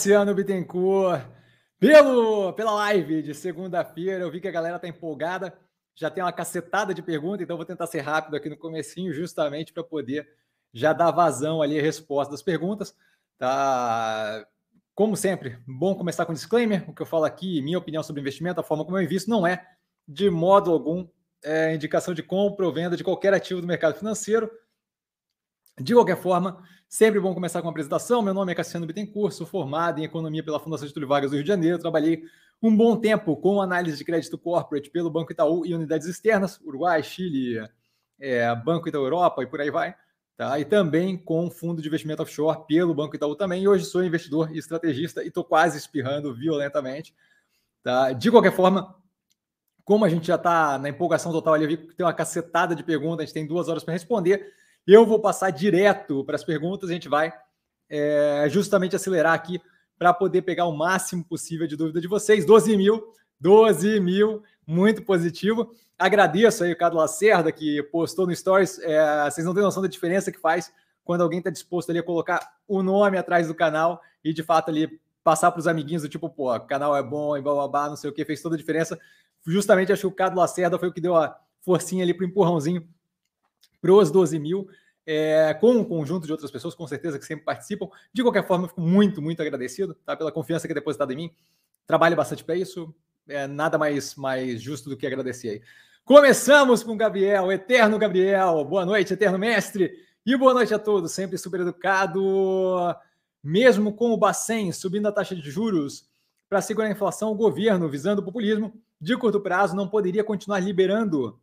Luciano Bittencourt, pelo, pela live de segunda-feira, eu vi que a galera tá empolgada, já tem uma cacetada de perguntas, então vou tentar ser rápido aqui no comecinho, justamente para poder já dar vazão ali a resposta das perguntas, tá? Como sempre, bom começar com disclaimer, o que eu falo aqui, minha opinião sobre investimento, a forma como eu invisto, não é de modo algum é, indicação de compra ou venda de qualquer ativo do mercado financeiro, de qualquer forma, sempre bom começar com a apresentação. Meu nome é Cassiano Bittencourt, sou formado em Economia pela Fundação Getúlio Vargas do Rio de Janeiro. Trabalhei um bom tempo com análise de crédito corporate pelo Banco Itaú e unidades externas, Uruguai, Chile, é, Banco Itaú Europa e por aí vai. Tá? E também com fundo de investimento offshore pelo Banco Itaú também. E hoje sou investidor e estrategista e estou quase espirrando violentamente. Tá? De qualquer forma, como a gente já está na empolgação total ali, eu vi que tem uma cacetada de perguntas, a gente tem duas horas para responder. Eu vou passar direto para as perguntas, a gente vai é, justamente acelerar aqui para poder pegar o máximo possível de dúvida de vocês. 12 mil, 12 mil, muito positivo. Agradeço aí o Carlos Lacerda, que postou no Stories. É, vocês não têm noção da diferença que faz quando alguém está disposto ali a colocar o nome atrás do canal e de fato ali passar para os amiguinhos do tipo, pô, o canal é bom e blá, não sei o que, fez toda a diferença. Justamente acho que o Carlos Lacerda foi o que deu a forcinha ali para o empurrãozinho para os 12 mil, é, com um conjunto de outras pessoas, com certeza, que sempre participam. De qualquer forma, eu fico muito, muito agradecido tá, pela confiança que é depositada em mim. Trabalho bastante para isso. É, nada mais, mais justo do que agradecer aí. Começamos com o Gabriel, eterno Gabriel. Boa noite, eterno mestre. E boa noite a todos, sempre super educado. Mesmo com o Bacen subindo a taxa de juros para segurar a inflação, o governo, visando o populismo, de curto prazo, não poderia continuar liberando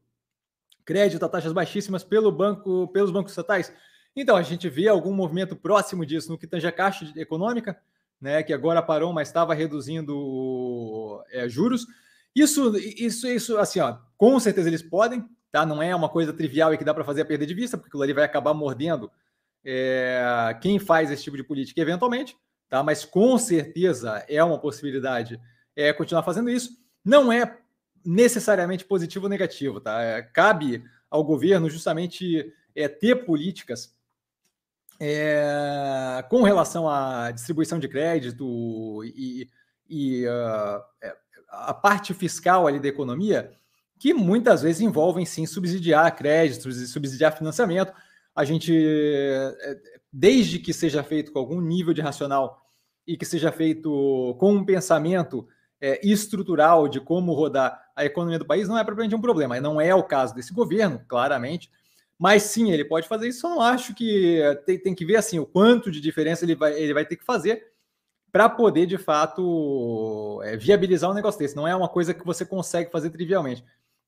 crédito a taxas baixíssimas pelo banco, pelos bancos estatais. Então, a gente vê algum movimento próximo disso no que tange a caixa econômica, né, que agora parou, mas estava reduzindo é, juros. Isso, isso, isso, assim, ó, com certeza eles podem, tá? Não é uma coisa trivial e que dá para fazer a perda de vista, porque aquilo ali vai acabar mordendo é, quem faz esse tipo de política eventualmente, tá? Mas com certeza é uma possibilidade é, continuar fazendo isso. Não é necessariamente positivo ou negativo, tá? É, cabe ao governo justamente é, ter políticas é, com relação à distribuição de crédito e, e uh, a parte fiscal ali da economia, que muitas vezes envolvem sim subsidiar créditos e subsidiar financiamento. A gente, é, desde que seja feito com algum nível de racional e que seja feito com um pensamento é, estrutural de como rodar a economia do país não é propriamente um problema. Não é o caso desse governo, claramente. Mas sim, ele pode fazer isso. Só não acho que tem, tem que ver assim o quanto de diferença ele vai, ele vai ter que fazer para poder de fato é, viabilizar um negócio desse. Não é uma coisa que você consegue fazer trivialmente.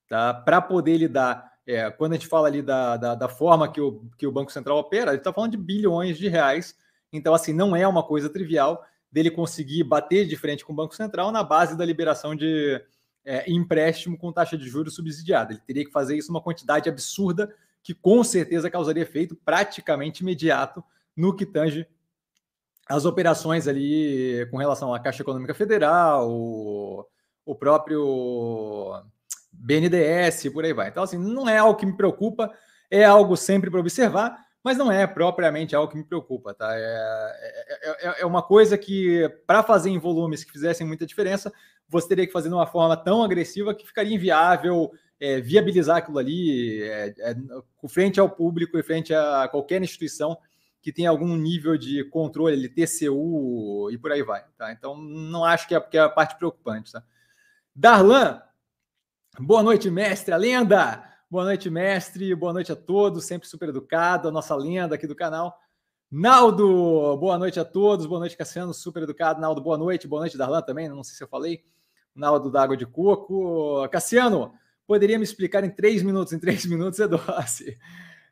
Tá? Para poder lidar, é, quando a gente fala ali da, da, da, forma que o, que o Banco Central opera, ele está falando de bilhões de reais. Então, assim, não é uma coisa trivial dele conseguir bater de frente com o Banco Central na base da liberação de é, empréstimo com taxa de juros subsidiada. Ele teria que fazer isso uma quantidade absurda que com certeza causaria efeito praticamente imediato no que tange as operações ali com relação à Caixa Econômica Federal, o, o próprio BNDES, por aí vai. Então, assim, não é algo que me preocupa, é algo sempre para observar, mas não é propriamente algo que me preocupa, tá? É, é, é, é uma coisa que, para fazer em volumes que fizessem muita diferença, você teria que fazer de uma forma tão agressiva que ficaria inviável é, viabilizar aquilo ali é, é, frente ao público e frente a qualquer instituição que tenha algum nível de controle, TCU e por aí vai. Tá? Então, não acho que é, que é a parte preocupante. Tá? Darlan, boa noite, mestre, a lenda! Boa noite, mestre. Boa noite a todos. Sempre super educado. A nossa lenda aqui do canal. Naldo, boa noite a todos. Boa noite, Cassiano. Super educado. Naldo, boa noite. Boa noite, Darlan também. Não sei se eu falei. Naldo da Água de Coco. Cassiano, poderia me explicar em três minutos? Em três minutos é doce.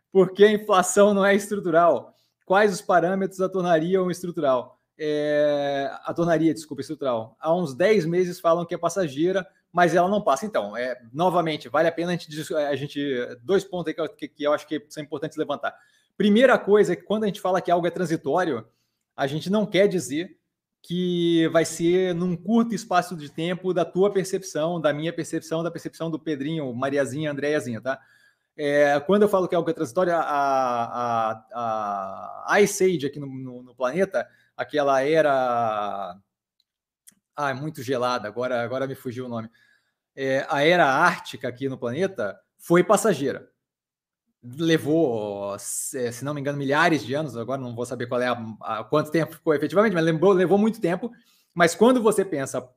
Por que a inflação não é estrutural? Quais os parâmetros a tornariam estrutural? É, a tornaria, desculpa, estrutural. Há uns 10 meses falam que é passageira, mas ela não passa. Então, é, novamente, vale a pena a gente, a gente dois pontos aí que, que eu acho que são importantes levantar. Primeira coisa é que quando a gente fala que algo é transitório, a gente não quer dizer que vai ser num curto espaço de tempo da tua percepção, da minha percepção, da percepção do Pedrinho, Mariazinha, Andréazinha, tá? É, quando eu falo que algo é transitório, a, a, a Ice Age aqui no, no, no planeta, aquela era. Ah, é muito gelada, agora, agora me fugiu o nome. É, a era ártica aqui no planeta foi passageira. Levou, se não me engano, milhares de anos, agora não vou saber qual é a, a quanto tempo ficou efetivamente, mas levou, levou muito tempo. Mas quando você pensa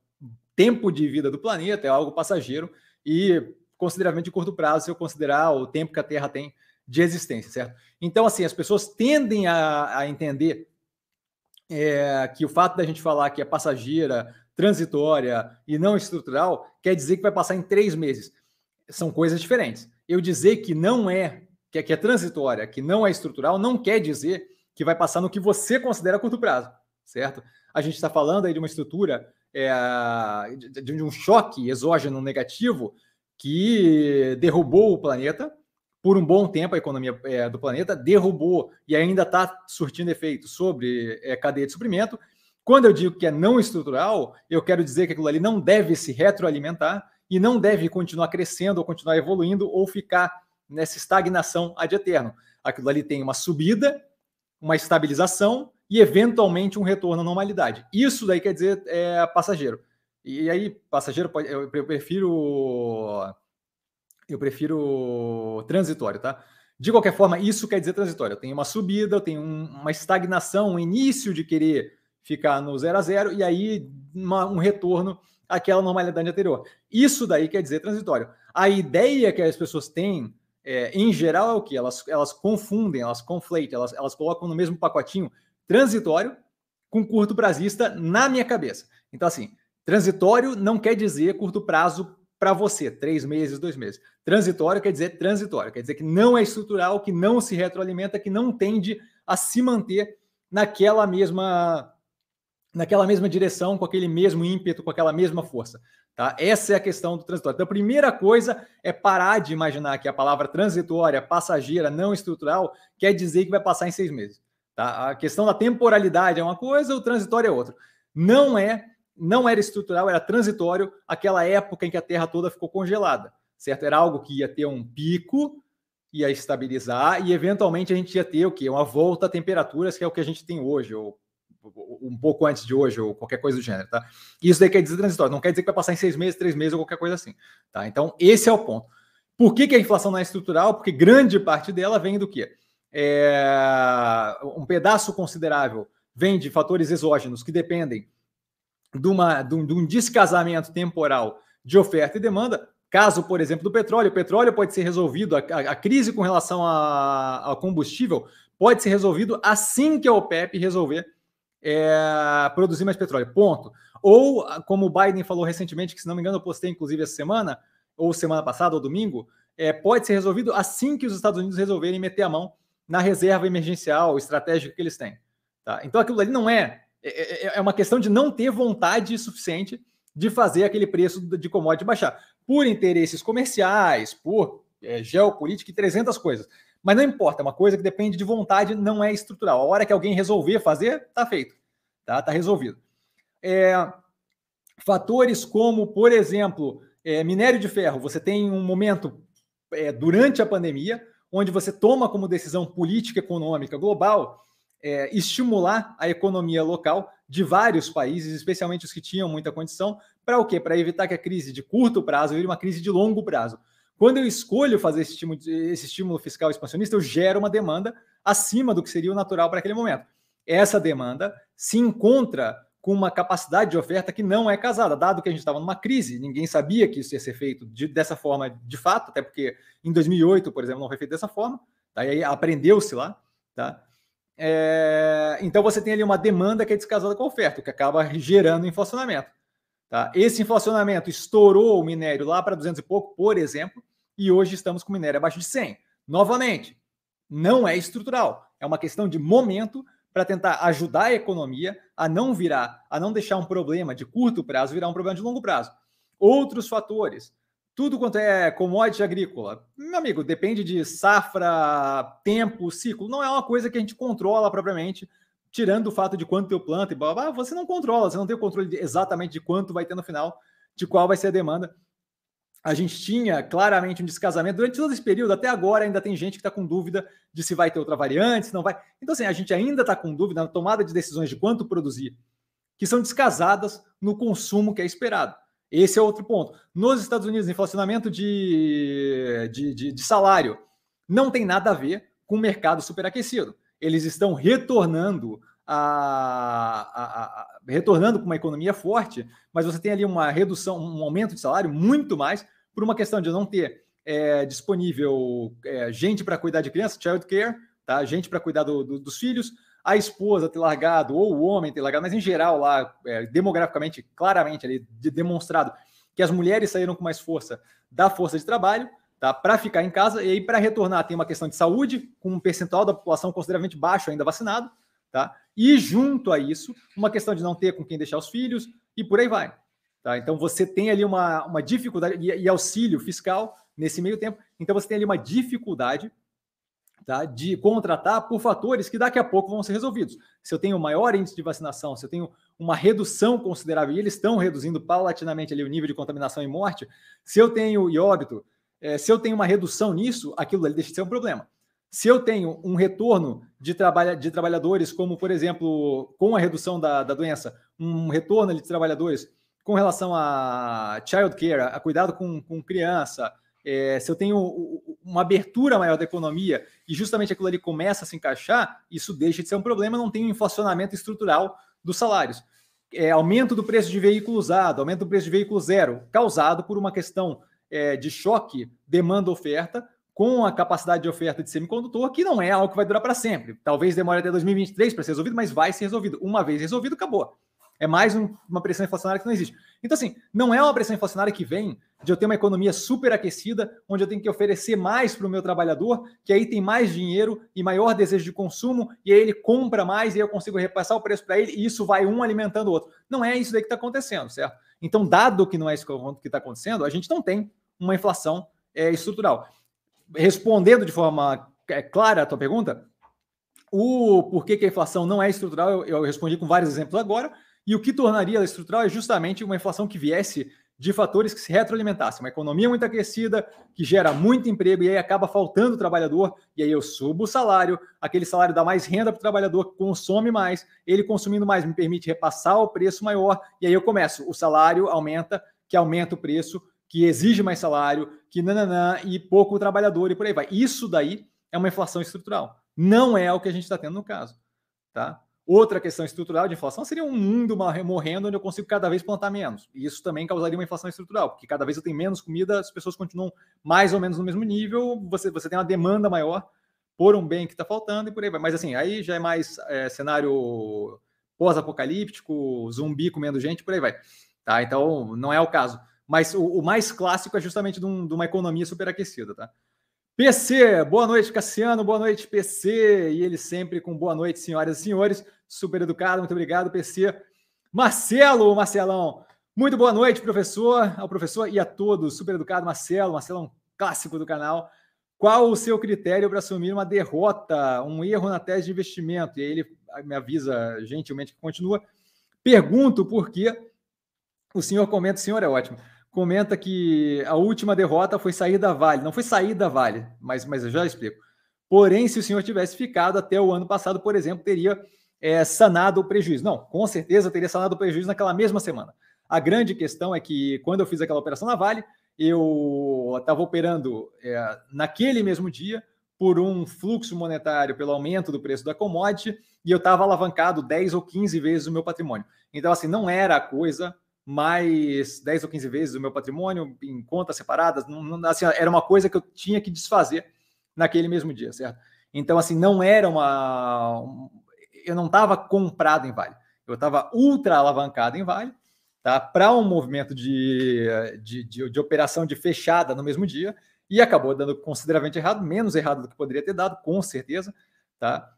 tempo de vida do planeta, é algo passageiro e consideravelmente de curto prazo, se eu considerar o tempo que a Terra tem de existência, certo? Então, assim, as pessoas tendem a, a entender é, que o fato da gente falar que é passageira, transitória e não estrutural quer dizer que vai passar em três meses. São coisas diferentes. Eu dizer que não é, que é, que é transitória, que não é estrutural, não quer dizer que vai passar no que você considera curto prazo, certo? A gente está falando aí de uma estrutura, é, de, de um choque exógeno negativo que derrubou o planeta por um bom tempo a economia é, do planeta, derrubou e ainda está surtindo efeito sobre é, cadeia de suprimento. Quando eu digo que é não estrutural, eu quero dizer que aquilo ali não deve se retroalimentar e não deve continuar crescendo ou continuar evoluindo ou ficar nessa estagnação ad eterno. Aquilo ali tem uma subida, uma estabilização e eventualmente um retorno à normalidade. Isso daí quer dizer é, passageiro. E aí, passageiro, pode, eu, prefiro. Eu prefiro transitório, tá? De qualquer forma, isso quer dizer transitório. Eu tenho uma subida, eu tenho um, uma estagnação, um início de querer ficar no zero a zero, e aí uma, um retorno àquela normalidade anterior. Isso daí quer dizer transitório. A ideia que as pessoas têm, é, em geral, é o que? Elas, elas confundem, elas conflatem, elas, elas colocam no mesmo pacotinho transitório com curto prazista na minha cabeça. Então, assim, Transitório não quer dizer curto prazo para você, três meses, dois meses. Transitório quer dizer transitório, quer dizer que não é estrutural, que não se retroalimenta, que não tende a se manter naquela mesma naquela mesma direção, com aquele mesmo ímpeto, com aquela mesma força. Tá? Essa é a questão do transitório. Então, a primeira coisa é parar de imaginar que a palavra transitória, passageira, não estrutural, quer dizer que vai passar em seis meses. Tá? A questão da temporalidade é uma coisa, o transitório é outra. Não é não era estrutural, era transitório, aquela época em que a Terra toda ficou congelada, certo? Era algo que ia ter um pico, ia estabilizar e eventualmente a gente ia ter o quê? Uma volta a temperaturas, que é o que a gente tem hoje, ou um pouco antes de hoje, ou qualquer coisa do gênero, tá? Isso daí quer dizer transitório, não quer dizer que vai passar em seis meses, três meses ou qualquer coisa assim, tá? Então, esse é o ponto. Por que, que a inflação não é estrutural? Porque grande parte dela vem do quê? É... Um pedaço considerável vem de fatores exógenos que dependem de, uma, de, um, de um descasamento temporal de oferta e demanda. Caso, por exemplo, do petróleo, o petróleo pode ser resolvido, a, a, crise com relação ao combustível pode ser resolvido assim que a OPEP resolver é, produzir mais petróleo. Ponto. Ou, como o Biden falou recentemente, que se não me engano eu postei inclusive essa semana, ou semana passada, ou domingo, é, pode ser resolvido assim que os Estados Unidos resolverem meter a mão na reserva emergencial estratégica que eles têm. Tá? Então aquilo ali não é é, é, é, é uma questão de não ter vontade suficiente de fazer aquele preço de commodity baixar. Por interesses comerciais, por é, geopolítica e 300 coisas. Mas não importa, é uma coisa que depende de vontade, não é estrutural. A hora que alguém resolver fazer, está feito. Tá, tá resolvido. É, fatores como, por exemplo, é, minério de ferro. Você tem um momento é, durante a pandemia onde você toma como decisão política econômica global é, estimular a economia local de vários países, especialmente os que tinham muita condição, para o quê? Para evitar que a crise de curto prazo vire uma crise de longo prazo. Quando eu escolho fazer esse estímulo, esse estímulo fiscal expansionista, eu gero uma demanda acima do que seria o natural para aquele momento. Essa demanda se encontra com uma capacidade de oferta que não é casada, dado que a gente estava numa crise, ninguém sabia que isso ia ser feito de, dessa forma de fato, até porque em 2008, por exemplo, não foi feito dessa forma, tá? aí aprendeu-se lá, tá? É, então você tem ali uma demanda que é descasada com a oferta, que acaba gerando inflacionamento. Tá? Esse inflacionamento estourou o minério lá para 200 e pouco, por exemplo, e hoje estamos com minério abaixo de 100. Novamente, não é estrutural, é uma questão de momento para tentar ajudar a economia a não virar, a não deixar um problema de curto prazo virar um problema de longo prazo. Outros fatores, tudo quanto é commodity agrícola, meu amigo, depende de safra, tempo, ciclo. Não é uma coisa que a gente controla propriamente, tirando o fato de quanto eu planto e blá, blá, você não controla, você não tem o controle de, exatamente de quanto vai ter no final, de qual vai ser a demanda. A gente tinha claramente um descasamento durante todo esse período, até agora ainda tem gente que está com dúvida de se vai ter outra variante, se não vai. Então, assim, a gente ainda está com dúvida na tomada de decisões de quanto produzir, que são descasadas no consumo que é esperado. Esse é outro ponto. Nos Estados Unidos, inflacionamento de, de, de, de salário não tem nada a ver com o mercado superaquecido. Eles estão retornando a, a, a, retornando com uma economia forte, mas você tem ali uma redução, um aumento de salário muito mais por uma questão de não ter é, disponível é, gente para cuidar de criança, child care, tá? gente para cuidar do, do, dos filhos, a esposa ter largado ou o homem ter largado, mas em geral lá, é, demograficamente, claramente ali de, demonstrado que as mulheres saíram com mais força da força de trabalho, tá? Para ficar em casa e aí para retornar tem uma questão de saúde, com um percentual da população consideravelmente baixo ainda vacinado, tá? E junto a isso, uma questão de não ter com quem deixar os filhos e por aí vai. Tá? Então você tem ali uma, uma dificuldade, e, e auxílio fiscal nesse meio tempo, então você tem ali uma dificuldade tá, de contratar por fatores que daqui a pouco vão ser resolvidos. Se eu tenho maior índice de vacinação, se eu tenho uma redução considerável, e eles estão reduzindo paulatinamente ali o nível de contaminação e morte, se eu tenho e óbito, é, se eu tenho uma redução nisso, aquilo ali deixa de ser um problema. Se eu tenho um retorno de, trabalha, de trabalhadores, como por exemplo, com a redução da, da doença, um retorno de trabalhadores com relação a child care, a cuidado com, com criança, é, se eu tenho uma abertura maior da economia e justamente aquilo ali começa a se encaixar, isso deixa de ser um problema, não tem um inflacionamento estrutural dos salários. É, aumento do preço de veículo usado, aumento do preço de veículo zero, causado por uma questão é, de choque demanda-oferta, com a capacidade de oferta de semicondutor, que não é algo que vai durar para sempre. Talvez demore até 2023 para ser resolvido, mas vai ser resolvido. Uma vez resolvido, acabou. É mais um, uma pressão inflacionária que não existe. Então, assim, não é uma pressão inflacionária que vem de eu ter uma economia superaquecida, onde eu tenho que oferecer mais para o meu trabalhador, que aí tem mais dinheiro e maior desejo de consumo, e aí ele compra mais e eu consigo repassar o preço para ele, e isso vai um alimentando o outro. Não é isso daí que está acontecendo, certo? Então, dado que não é isso que está acontecendo, a gente não tem uma inflação é, estrutural. Respondendo de forma é, clara a tua pergunta, o porquê que a inflação não é estrutural, eu, eu respondi com vários exemplos agora, e o que tornaria ela estrutural é justamente uma inflação que viesse de fatores que se retroalimentassem. Uma economia muito aquecida, que gera muito emprego e aí acaba faltando trabalhador, e aí eu subo o salário, aquele salário dá mais renda para o trabalhador, consome mais, ele consumindo mais me permite repassar o preço maior, e aí eu começo, o salário aumenta, que aumenta o preço, que exige mais salário, que nananã, e pouco trabalhador e por aí vai. Isso daí é uma inflação estrutural. Não é o que a gente está tendo no caso. Tá? Outra questão estrutural de inflação seria um mundo morrendo onde eu consigo cada vez plantar menos. E isso também causaria uma inflação estrutural, porque cada vez eu tenho menos comida, as pessoas continuam mais ou menos no mesmo nível, você, você tem uma demanda maior por um bem que está faltando e por aí vai. Mas assim, aí já é mais é, cenário pós-apocalíptico, zumbi comendo gente, por aí vai. Tá? Então, não é o caso. Mas o, o mais clássico é justamente de, um, de uma economia superaquecida, tá? PC, boa noite, Cassiano, boa noite, PC. E ele sempre com boa noite, senhoras e senhores. Super educado, muito obrigado, PC. Marcelo, Marcelão, muito boa noite, professor, ao professor e a todos. Super educado, Marcelo, Marcelo clássico do canal. Qual o seu critério para assumir uma derrota, um erro na tese de investimento? E aí ele me avisa gentilmente que continua. Pergunto por que o senhor comenta, o senhor é ótimo comenta que a última derrota foi sair da Vale. Não foi sair da Vale, mas, mas eu já explico. Porém, se o senhor tivesse ficado até o ano passado, por exemplo, teria é, sanado o prejuízo. Não, com certeza teria sanado o prejuízo naquela mesma semana. A grande questão é que quando eu fiz aquela operação na Vale, eu estava operando é, naquele mesmo dia por um fluxo monetário pelo aumento do preço da commodity e eu estava alavancado 10 ou 15 vezes o meu patrimônio. Então, assim, não era a coisa mais 10 ou 15 vezes o meu patrimônio em contas separadas. Não, não, assim, era uma coisa que eu tinha que desfazer naquele mesmo dia, certo? Então, assim, não era uma. Eu não estava comprado em Vale. Eu estava ultra alavancado em Vale, tá? Para um movimento de, de, de, de operação de fechada no mesmo dia, e acabou dando consideravelmente errado, menos errado do que poderia ter dado, com certeza, tá?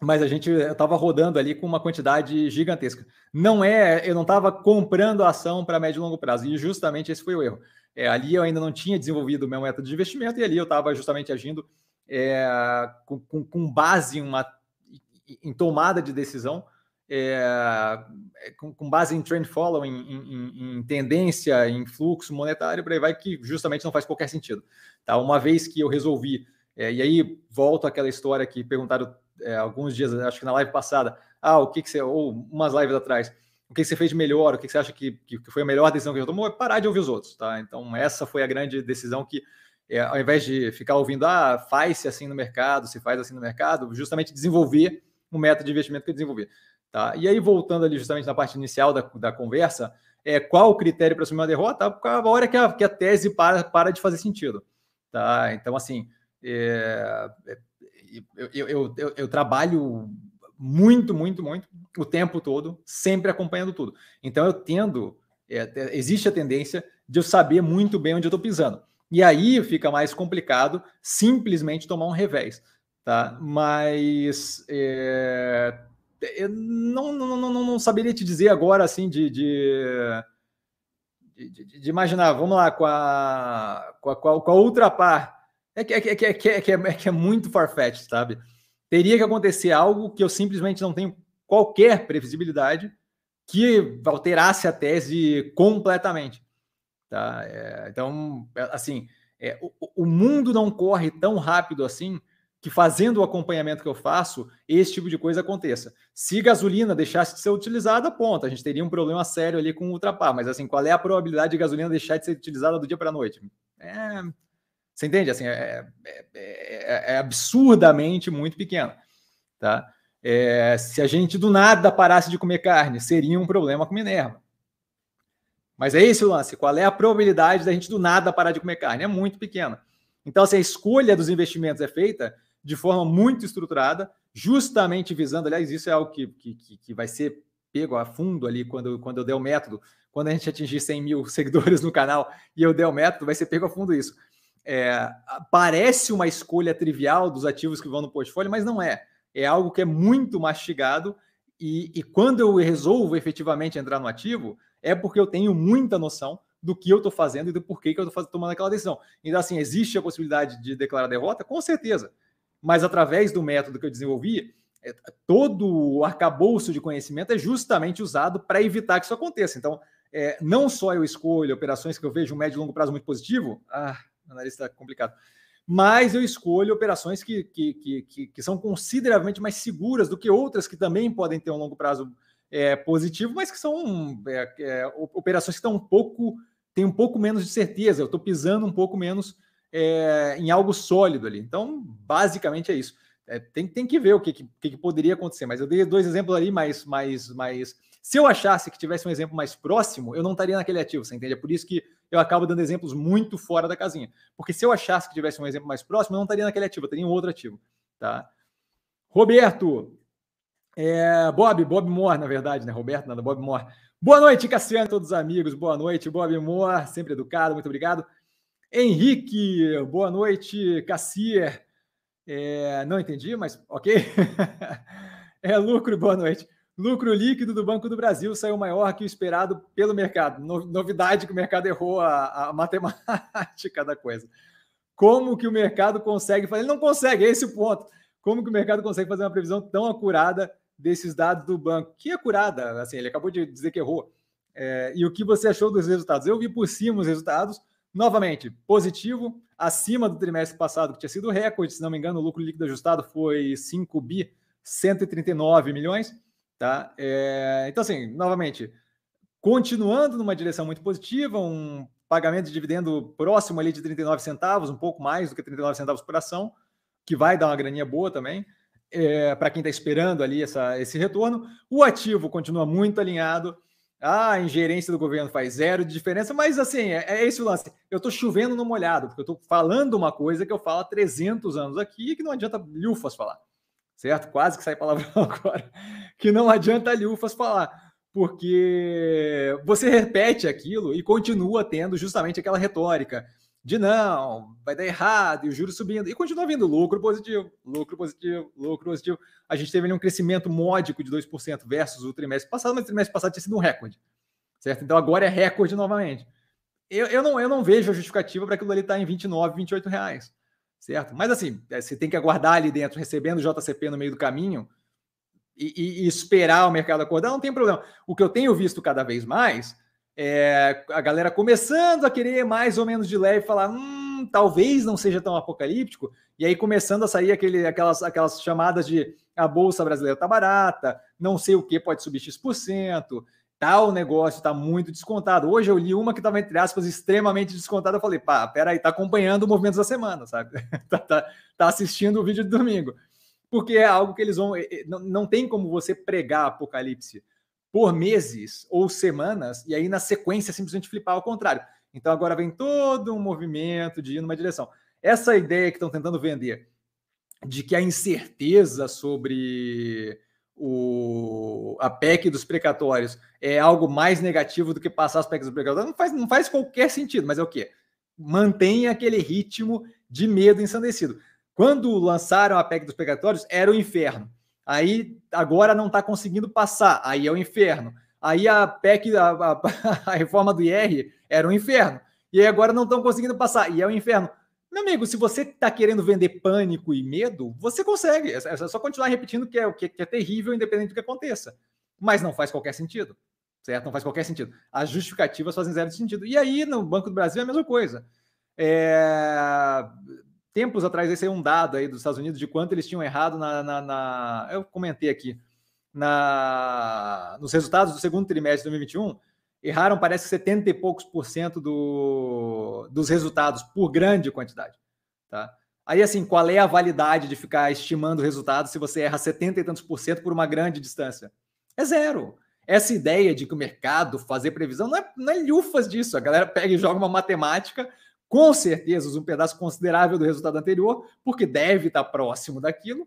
mas a gente estava rodando ali com uma quantidade gigantesca. Não é, eu não estava comprando a ação para médio e longo prazo, e justamente esse foi o erro. É, ali eu ainda não tinha desenvolvido o meu método de investimento, e ali eu estava justamente agindo é, com, com, com, base em, uma, em tomada de decisão é, é, com, com, base em trend following, em, em, em, tendência, em fluxo monetário, por aí vai, que justamente não faz qualquer sentido. Tá? Uma vez que eu resolvi, é, e aí volto àquela história que perguntaram é, alguns dias, acho que na live passada, ah, o que, que você, ou umas lives atrás, o que, que você fez de melhor, o que, que você acha que, que, foi a melhor decisão que eu tomou, é parar de ouvir os outros. Tá? Então, essa foi a grande decisão que, é, ao invés de ficar ouvindo, ah, faz-se assim no mercado, se faz assim no mercado, justamente desenvolver um método de investimento que eu desenvolvi. Tá? E aí, voltando ali justamente na parte inicial da, da conversa, é, qual o critério para assumir uma derrota? A hora que a, que a tese para, para de fazer sentido. Tá? Então, assim, é, é eu, eu, eu, eu, trabalho muito, muito, muito o tempo todo, sempre acompanhando tudo. Então, eu tendo, é, existe a tendência de eu saber muito bem onde eu estou pisando. E aí fica mais complicado simplesmente tomar um revés. Tá? Mas é, eu não, não, não, não, saberia te dizer agora, assim, de, de, de, de imaginar, vamos lá, com a, com a, com a, Ultrapar. É que é, que, é, que, é, que, é, que, é, que é muito farfetch, sabe? Teria que acontecer algo que eu simplesmente não tenho qualquer previsibilidade que alterasse a tese completamente. Tá? É, então, assim, é, o, o mundo não corre tão rápido assim que fazendo o acompanhamento que eu faço, esse tipo de coisa aconteça. Se gasolina deixasse de ser utilizada, ponto, a gente teria um problema sério ali com o ultrapar, mas assim, qual é a probabilidade de gasolina deixar de ser utilizada do dia para a noite? É, você entende? Assim, é, é, é, é absurdamente muito pequeno, tá? É, se a gente do nada parasse de comer carne, seria um problema com Minerva. Mas é esse o lance. Qual é a probabilidade da gente do nada parar de comer carne? É muito pequena. Então, se a escolha dos investimentos é feita de forma muito estruturada, justamente visando, aliás, isso é algo que, que, que vai ser pego a fundo ali quando, quando eu der o método, quando a gente atingir 100 mil seguidores no canal e eu der o método, vai ser pego a fundo isso. É, parece uma escolha trivial dos ativos que vão no portfólio, mas não é. É algo que é muito mastigado e, e quando eu resolvo efetivamente entrar no ativo, é porque eu tenho muita noção do que eu estou fazendo e do porquê que eu estou tomando aquela decisão. Então, assim, existe a possibilidade de declarar derrota? Com certeza mas através do método que eu desenvolvi, é, todo o arcabouço de conhecimento é justamente usado para evitar que isso aconteça. Então, é, não só eu escolho operações que eu vejo um médio e longo prazo muito positivo, ah, meu nariz está complicado, mas eu escolho operações que, que, que, que, são consideravelmente mais seguras do que outras que também podem ter um longo prazo é, positivo, mas que são é, é, operações que estão um pouco, têm um pouco menos de certeza, eu estou pisando um pouco menos é, em algo sólido ali. Então, basicamente é isso. É, tem, tem que ver o que, que, que, poderia acontecer, mas eu dei dois exemplos ali, mas, mas, mas se eu achasse que tivesse um exemplo mais próximo, eu não estaria naquele ativo, você entende? É por isso que eu acabo dando exemplos muito fora da casinha. Porque se eu achasse que tivesse um exemplo mais próximo, eu não estaria naquele ativo, eu teria um outro ativo. Tá? Roberto, é, Bob, Bob Moore, na verdade, né? Roberto, nada, Bob Moore. Boa noite, Cassiano, todos os amigos. Boa noite, Bob Moore, sempre educado, muito obrigado. Henrique, boa noite. Cassier, é, não entendi, mas ok. é lucro, boa noite. Lucro líquido do Banco do Brasil saiu maior que o esperado pelo mercado. novidade que o mercado errou a, a, matemática da coisa. Como que o mercado consegue fazer? Ele não consegue, é esse o ponto. Como que o mercado consegue fazer uma previsão tão acurada desses dados do banco? Que acurada? Assim, ele acabou de dizer que errou. É, e o que você achou dos resultados? Eu vi por cima os resultados Novamente, positivo, acima do trimestre passado, que tinha sido recorde, se não me engano, o lucro líquido ajustado foi 5 bi 139 milhões. Tá? É, então, assim, novamente, continuando numa direção muito positiva, um pagamento de dividendo próximo ali de 39 centavos, um pouco mais do que 39 centavos por ação, que vai dar uma graninha boa também. É, para quem está esperando ali essa, esse retorno, o ativo continua muito alinhado ah, a ingerência do governo faz zero de diferença, mas assim, é, é esse o lance. Eu estou chovendo no molhado, porque eu estou falando uma coisa que eu falo há 300 anos aqui e que não adianta lufas falar, certo? Quase que sai palavrão agora. Que não adianta lufas falar, porque você repete aquilo e continua tendo justamente aquela retórica de não, vai dar errado, e o juros subindo, e continua vindo lucro positivo, lucro positivo, lucro positivo. A gente teve ali um crescimento módico de 2% versus o trimestre passado, mas o trimestre passado tinha sido um recorde, certo? Então agora é recorde novamente. Eu, eu, não, eu não vejo a justificativa para aquilo ali estar tá em 29, 28 reais, certo? Mas assim, é, você tem que aguardar ali dentro, recebendo o JCP no meio do caminho, e, e, esperar o mercado acordar, não tem problema. O que eu tenho visto cada vez mais é a galera começando a querer mais ou menos de leve falar, hum, talvez não seja tão apocalíptico, e aí começando a sair aquele, aquelas, aquelas chamadas de a bolsa brasileira tá barata, não sei o que pode subir X%, tal negócio está muito descontado. Hoje eu li uma que estava, entre aspas, extremamente descontada. Eu falei, pá, peraí, tá acompanhando o movimento da semana, sabe? tá, tá, tá assistindo o vídeo de domingo porque é algo que eles vão. Não, não tem como você pregar Apocalipse por meses ou semanas e aí na sequência simplesmente flipar ao contrário. Então agora vem todo um movimento de ir numa direção. Essa ideia que estão tentando vender de que a incerteza sobre o, a PEC dos precatórios é algo mais negativo do que passar as PECs dos precatórios não faz, não faz qualquer sentido, mas é o quê? Mantém aquele ritmo de medo ensandecido. Quando lançaram a PEC dos precatórios, era o inferno. Aí agora não está conseguindo passar, aí é o inferno. Aí a PEC, a, a, a reforma do IR era o inferno. E agora não estão conseguindo passar, e é o inferno. Meu amigo, se você está querendo vender pânico e medo, você consegue. É, é só continuar repetindo que é, que é terrível, independente do que aconteça. Mas não faz qualquer sentido. Certo? Não faz qualquer sentido. As justificativas fazem zero sentido. E aí, no Banco do Brasil, é a mesma coisa. É tempos atrás, esse é um dado aí dos Estados Unidos de quanto eles tinham errado na. na, na eu comentei aqui. Na, nos resultados do segundo trimestre de 2021, erraram, parece, 70 e poucos por cento do, dos resultados, por grande quantidade. Tá? Aí, assim, qual é a validade de ficar estimando o resultado se você erra 70 e tantos por cento por uma grande distância? É zero. Essa ideia de que o mercado fazer previsão não é, não é lufas disso. A galera pega e joga uma matemática com certeza um pedaço considerável do resultado anterior, porque deve estar próximo daquilo,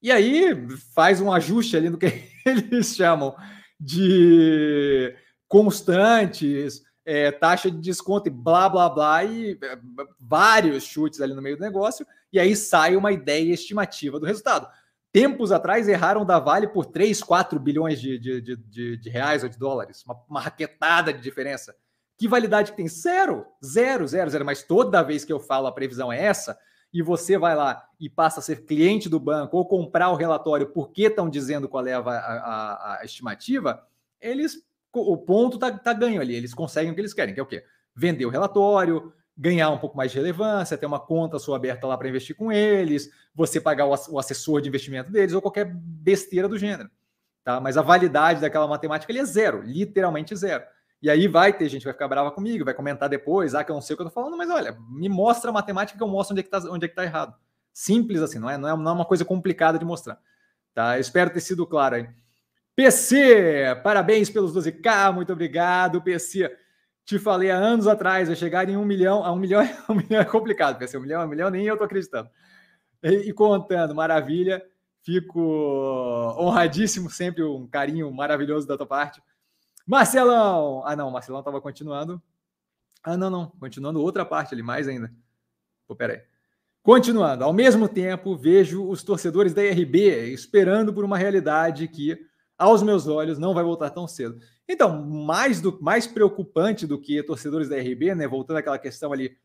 e aí faz um ajuste ali no que eles chamam de constantes, é, taxa de desconto e blá blá blá, e é, vários chutes ali no meio do negócio, e aí sai uma ideia estimativa do resultado. Tempos atrás erraram da Vale por 3, 4 bilhões de, de, de, de reais ou de dólares, uma, uma raquetada de diferença. Que validade que tem? Zero, zero, zero, zero. Mas toda vez que eu falo a previsão é essa, e você vai lá e passa a ser cliente do banco ou comprar o relatório porque estão dizendo qual é a, a, a estimativa, eles o ponto tá, tá ganho ali. Eles conseguem o que eles querem, que é o quê? Vender o relatório, ganhar um pouco mais de relevância, ter uma conta sua aberta lá para investir com eles, você pagar o assessor de investimento deles ou qualquer besteira do gênero. Tá? Mas a validade daquela matemática ali é zero, literalmente zero. E aí vai ter gente que vai ficar brava comigo, vai comentar depois, ah, que eu não sei o que eu tô falando, mas olha, me mostra a matemática que eu mostro onde é que tá, onde é que tá errado. Simples assim, não é, não é, é uma coisa complicada de mostrar. Tá? Eu espero ter sido claro aí. PC, parabéns pelos 12K, muito obrigado, PC. Te falei há anos atrás, vai chegar em um milhão, a um milhão, um milhão é complicado, PC, um milhão, um milhão, nem eu tô acreditando. E, e contando, maravilha, fico honradíssimo, sempre um carinho maravilhoso da tua parte. Marcelão! Ah, não, Marcelão estava continuando. Ah, não, não. Continuando outra parte ali, mais ainda. Pô, peraí. Continuando, ao mesmo tempo, vejo os torcedores da IRB esperando por uma realidade que, aos meus olhos, não vai voltar tão cedo. Então, mais, do, mais preocupante do que torcedores da IRB, né? Voltando àquela questão ali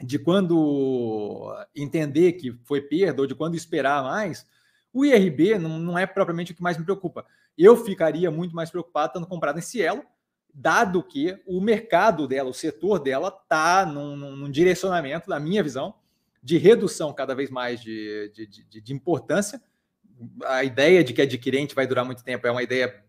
de quando entender que foi perda ou de quando esperar mais, o IRB não, não é propriamente o que mais me preocupa. Eu ficaria muito mais preocupado estando comprado em Cielo, dado que o mercado dela, o setor dela, está num, num, direcionamento, na minha visão, de redução cada vez mais de, de, de, de, importância. A ideia de que adquirente vai durar muito tempo é uma ideia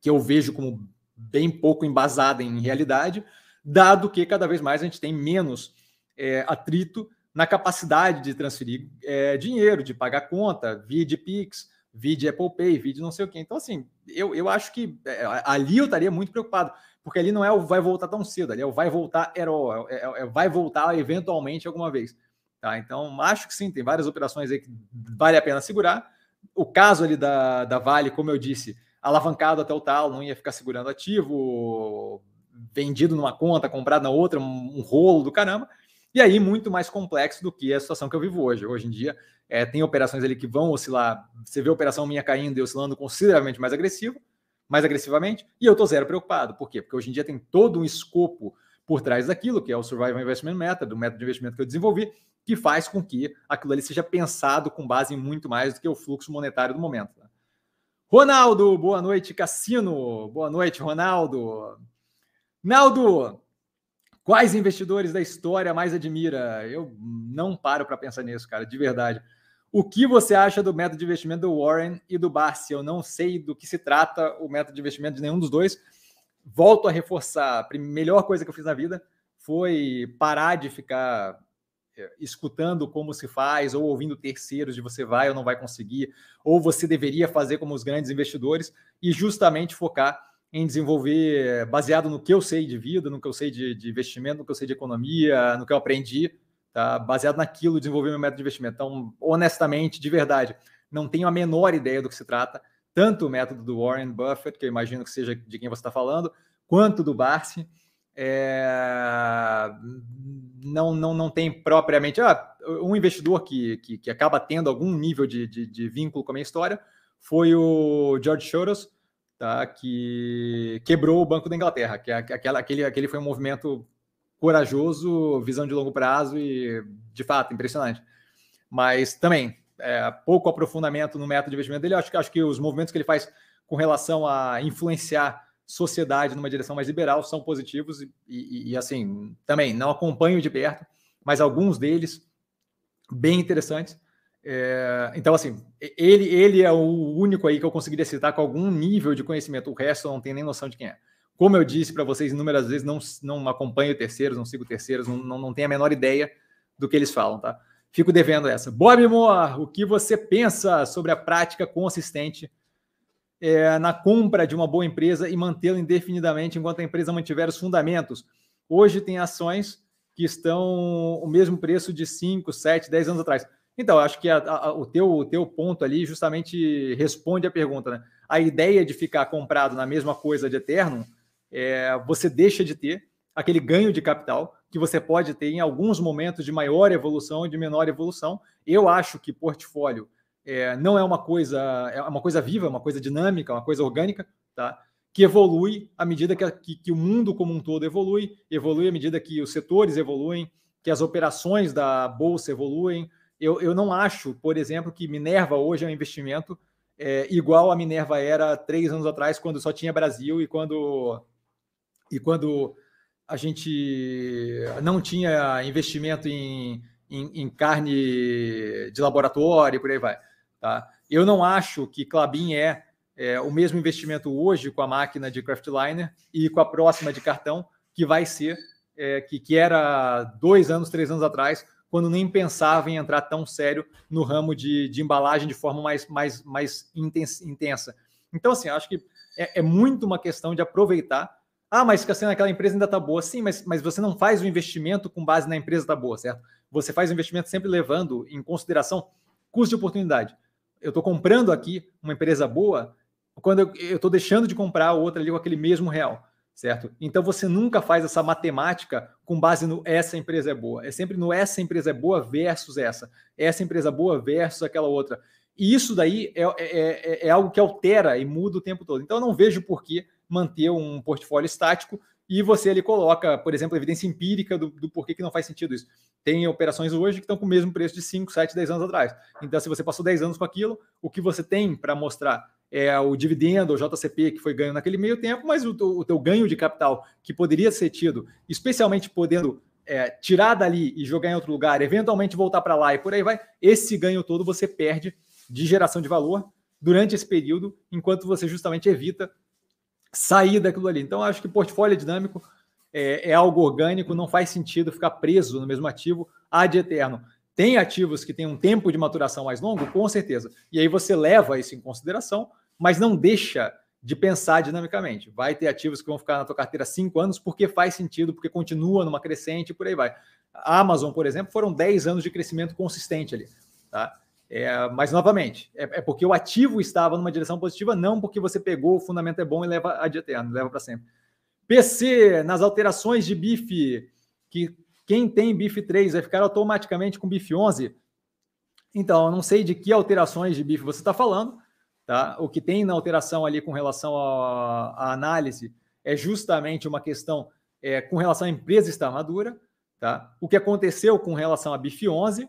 que eu vejo como bem pouco embasada em realidade, dado que cada vez mais a gente tem menos é, atrito na capacidade de transferir é, dinheiro, de pagar conta, via de Pix, vide Apple Pay, vide não sei o quê. Então, assim, eu, eu acho que é, ali eu estaria muito preocupado, porque ali não é o vai voltar tão cedo, ali é o vai voltar herói, é, é, é, vai voltar eventualmente alguma vez. Tá? Então, acho que sim, tem várias operações aí que vale a pena segurar. O caso ali da, da Vale, como eu disse, alavancado até o tal, não ia ficar segurando ativo, vendido numa conta, comprado na outra, um, um rolo do caramba. E aí, muito mais complexo do que a situação que eu vivo hoje. Hoje em dia, é, tem operações ali que vão oscilar. Você vê a operação minha caindo e oscilando consideravelmente mais agressivo, mais agressivamente, e eu estou zero preocupado. Por quê? Porque hoje em dia tem todo um escopo por trás daquilo, que é o Survival Investment Method, do método de investimento que eu desenvolvi, que faz com que aquilo ali seja pensado com base em muito mais do que o fluxo monetário do momento. Né? Ronaldo, boa noite, Cassino. Boa noite, Ronaldo. Naldo, quais investidores da história mais admira? Eu não paro para pensar nisso, cara, de verdade. O que você acha do método de investimento do Warren e do Barsi? Eu não sei do que se trata o método de investimento de nenhum dos dois. Volto a reforçar: a melhor coisa que eu fiz na vida foi parar de ficar é, escutando como se faz ou ouvindo terceiros de você vai ou não vai conseguir, ou você deveria fazer como os grandes investidores e justamente focar em desenvolver baseado no que eu sei de vida, no que eu sei de, de investimento, no que eu sei de economia, no que eu aprendi tá? baseado naquilo, desenvolver meu método de investimento. Então, honestamente, de verdade, não tenho a menor ideia do que se trata, tanto o método do Warren Buffett, que eu imagino que seja de quem você está falando, quanto do Barsi. É... Não, não, não tem propriamente. Ah, um investidor que, que, que acaba tendo algum nível de, de, de, vínculo com a minha história foi o George Soros, tá, que quebrou o Banco da Inglaterra, que é aquela, aquele, aquele foi um movimento corajoso, visão de longo prazo e, de fato, impressionante. Mas também, é, pouco aprofundamento no método de investimento dele. Acho, acho que os movimentos que ele faz com relação a influenciar sociedade numa direção mais liberal são positivos e, e, e, assim, também não acompanho de perto, mas alguns deles bem interessantes. É, então, assim, ele, ele é o único aí que eu conseguiria citar com algum nível de conhecimento. O resto eu não tenho nem noção de quem é. Como eu disse para vocês inúmeras vezes, não, não acompanho terceiros, não sigo terceiros, não, não, não tenho a menor ideia do que eles falam, tá? Fico devendo essa. Bob Moore, o que você pensa sobre a prática consistente é, na compra de uma boa empresa e mantê-la indefinidamente enquanto a empresa mantiver os fundamentos? Hoje tem ações que estão o mesmo preço de 5, 7, 10 anos atrás. Então, acho que a, a, o, teu, o teu ponto ali justamente responde a pergunta, né? A ideia de ficar comprado na mesma coisa de eterno é, você deixa de ter aquele ganho de capital que você pode ter em alguns momentos de maior evolução e de menor evolução. Eu acho que portfólio é, não é uma coisa, é uma coisa viva, uma coisa dinâmica, uma coisa orgânica, tá? que evolui à medida que, que, que, o mundo como um todo evolui, evolui à medida que os setores evoluem, que as operações da bolsa evoluem. Eu, eu não acho, por exemplo, que Minerva hoje é um investimento é, igual a Minerva era três anos atrás, quando só tinha Brasil e quando e quando a gente não tinha investimento em, em, em carne de laboratório e por aí vai. Tá? Eu não acho que Clabin é, é, o mesmo investimento hoje com a máquina de craftliner e com a próxima de cartão que vai ser, é, que, que era dois anos, três anos atrás, quando nem pensava em entrar tão sério no ramo de, de embalagem de forma mais, mais, mais intensa. Então, assim, acho que é, é muito uma questão de aproveitar ah, mas Cassiano, aquela empresa ainda está boa. Sim, mas, mas você não faz o investimento com base na empresa está boa, certo? Você faz o investimento sempre levando em consideração custo de oportunidade. Eu estou comprando aqui uma empresa boa quando eu estou deixando de comprar outra ali com aquele mesmo real, certo? Então você nunca faz essa matemática com base no essa empresa é boa. É sempre no essa empresa é boa versus essa. Essa empresa boa versus aquela outra. E isso daí é, é, é, é algo que altera e muda o tempo todo. Então eu não vejo por que manter um portfólio estático e você ali coloca, por exemplo, evidência empírica do, do porquê que não faz sentido isso. Tem operações hoje que estão com o mesmo preço de 5, 7, 10 anos atrás. Então, se você passou 10 anos com aquilo, o que você tem para mostrar é o dividendo, o JCP, que foi ganho naquele meio tempo, mas o, o teu ganho de capital, que poderia ser tido, especialmente podendo é, tirar dali e jogar em outro lugar, eventualmente voltar para lá e por aí vai, esse ganho todo você perde de geração de valor durante esse período, enquanto você justamente evita sair daquilo ali. Então, acho que portfólio dinâmico é, é, algo orgânico, não faz sentido ficar preso no mesmo ativo ad eterno. Tem ativos que têm um tempo de maturação mais longo? Com certeza. E aí você leva isso em consideração, mas não deixa de pensar dinamicamente. Vai ter ativos que vão ficar na tua carteira cinco anos porque faz sentido, porque continua numa crescente e por aí vai. A Amazon, por exemplo, foram 10 anos de crescimento consistente ali. Tá? É, mas, novamente, é, é, porque o ativo estava numa direção positiva, não porque você pegou, o fundamento é bom e leva ad eterno, leva para sempre. PC, nas alterações de BIF, que quem tem BIF 3 vai ficar automaticamente com BIF 11. Então, eu não sei de que alterações de BIF você está falando. Tá? O que tem na alteração ali com relação à análise é justamente uma questão é, com relação à empresa estar madura. Tá? O que aconteceu com relação a BIF 11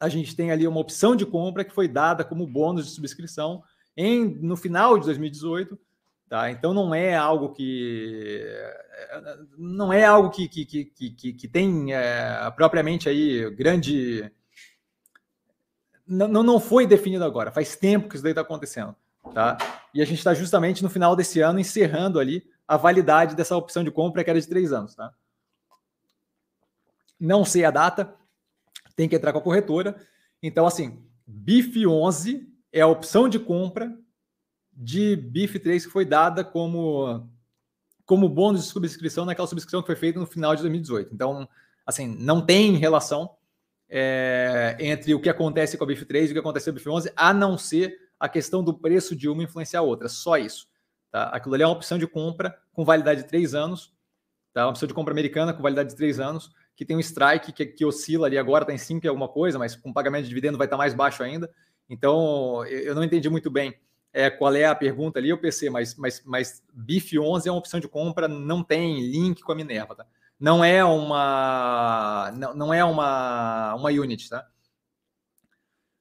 a gente tem ali uma opção de compra que foi dada como bônus de subscrição em, no final de 2018. Tá? Então não é algo que não é algo que, que, que, que, que tem é, propriamente aí grande não, não foi definido agora, faz tempo que isso daí está acontecendo. Tá? E a gente está justamente no final desse ano encerrando ali a validade dessa opção de compra que era de três anos. Tá? Não sei a data, tem que entrar com a corretora. Então, assim, BIF 11 é a opção de compra de BIF 3 que foi dada como, como bônus de subscrição naquela subscrição que foi feita no final de 2018. Então, assim, não tem relação é, entre o que acontece com a BIF 3 e o que acontece com a BIF 11, a não ser a questão do preço de uma influenciar a outra. Só isso. Tá? Aquilo ali é uma opção de compra com validade de três anos. Tá? Uma opção de compra americana com validade de três anos, que tem um strike que, que oscila ali agora, está em 5 e alguma coisa, mas com pagamento de dividendo vai estar tá mais baixo ainda. Então, eu não entendi muito bem é, qual é a pergunta ali, eu pensei, mas, mas, mas BIF 11 é uma opção de compra, não tem link com a Minerva, tá? Não é uma não, não é uma, uma unit, tá?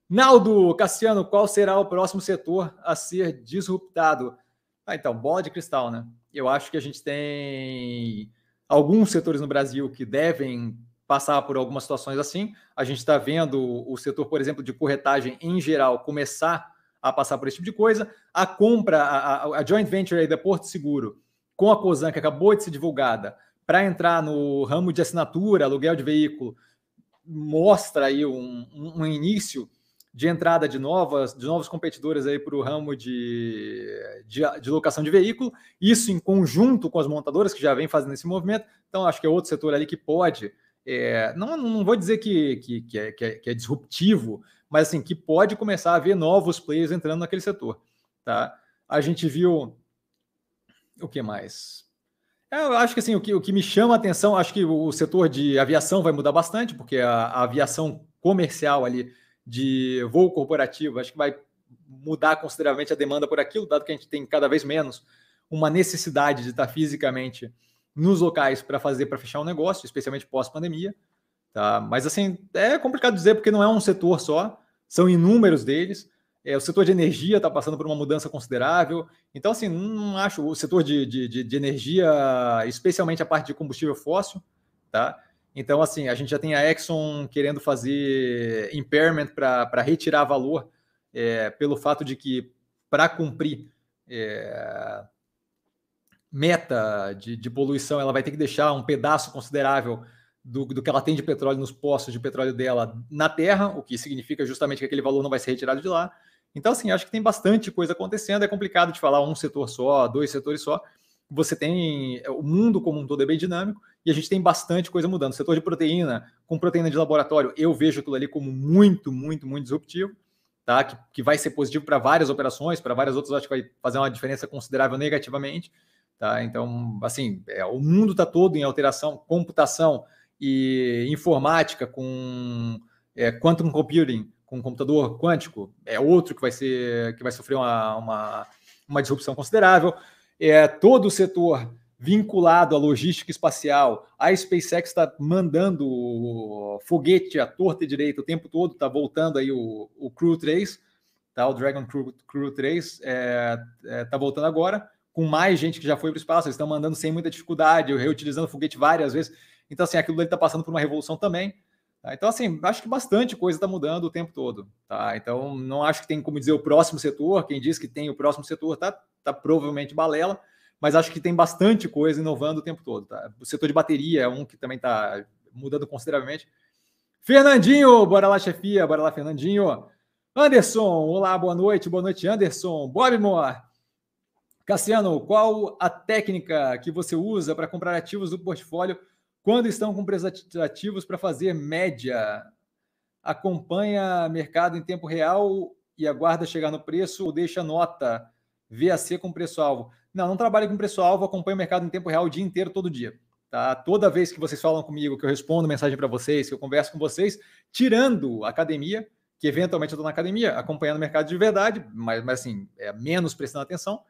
Naldo Cassiano, qual será o próximo setor a ser disruptado? Ah, então, bola de cristal, né? Eu acho que a gente tem alguns setores no Brasil que devem passar por algumas situações assim. A gente está vendo o setor, por exemplo, de corretagem em geral começar a passar por esse tipo de coisa. A compra, a, a joint venture aí da Porto Seguro com a COSAN, que acabou de ser divulgada, para entrar no ramo de assinatura, aluguel de veículo, mostra aí um, um, um início de entrada de novas, de novos competidores aí para o ramo de, de, de, locação de veículo, isso em conjunto com as montadoras que já vem fazendo esse movimento. Então, acho que é outro setor ali que pode, é, não, não vou dizer que, que, que, é, que, é, que é disruptivo, mas assim, que pode começar a ver novos players entrando naquele setor. Tá? A gente viu o que mais? É, eu acho que assim, o que, o que me chama a atenção, acho que o setor de aviação vai mudar bastante, porque a, a aviação comercial ali de voo corporativo, acho que vai mudar consideravelmente a demanda por aquilo, dado que a gente tem cada vez menos uma necessidade de estar fisicamente nos locais para fazer, para fechar um negócio, especialmente pós-pandemia. Tá? Mas assim, é complicado dizer porque não é um setor só, são inúmeros deles. É, o setor de energia está passando por uma mudança considerável. Então, assim, não acho o setor de, de, de, energia, especialmente a parte de combustível fóssil, tá? Então, assim, a gente já tem a Exxon querendo fazer impairment para retirar valor é, pelo fato de que, para cumprir é, meta de, de, poluição, ela vai ter que deixar um pedaço considerável do, do que ela tem de petróleo nos postos de petróleo dela na Terra, o que significa justamente que aquele valor não vai ser retirado de lá. Então, assim, acho que tem bastante coisa acontecendo. É complicado de falar um setor só, dois setores só. Você tem o mundo como um todo é bem dinâmico e a gente tem bastante coisa mudando. O setor de proteína, com proteína de laboratório, eu vejo aquilo ali como muito, muito, muito disruptivo, tá? Que, que vai ser positivo para várias operações, para várias outras, acho que vai fazer uma diferença considerável negativamente, tá? Então, assim, é, o mundo está todo em alteração, computação, e informática com é, quantum computing, com computador quântico, é outro que vai ser que vai sofrer uma, uma, uma disrupção considerável. É, todo o setor vinculado à logística espacial, a SpaceX está mandando foguete à torta e direita o tempo todo, está voltando aí o, o Crew 3, tá? o Dragon Crew, Crew 3 está é, é, tá voltando agora, com mais gente que já foi para o espaço, eles estão mandando sem muita dificuldade, reutilizando foguete várias vezes. Então, assim, aquilo ele está passando por uma revolução também. Tá? Então, assim, acho que bastante coisa está mudando o tempo todo. Tá? Então, não acho que tem como dizer o próximo setor. Quem diz que tem o próximo setor está tá provavelmente balela, mas acho que tem bastante coisa inovando o tempo todo. Tá? O setor de bateria é um que também está mudando consideravelmente. Fernandinho, bora lá, chefia, bora lá, Fernandinho. Anderson, olá, boa noite, boa noite, Anderson. Bob Moore. Cassiano, qual a técnica que você usa para comprar ativos do portfólio quando estão com preços ativos para fazer média, acompanha mercado em tempo real e aguarda chegar no preço ou deixa nota VAC com preço-alvo? Não, não trabalho com preço-alvo, acompanho o mercado em tempo real o dia inteiro, todo dia. Tá? Toda vez que vocês falam comigo, que eu respondo mensagem para vocês, que eu converso com vocês, tirando academia, que eventualmente eu estou na academia, acompanhando o mercado de verdade, mas, mas assim, é menos prestando atenção,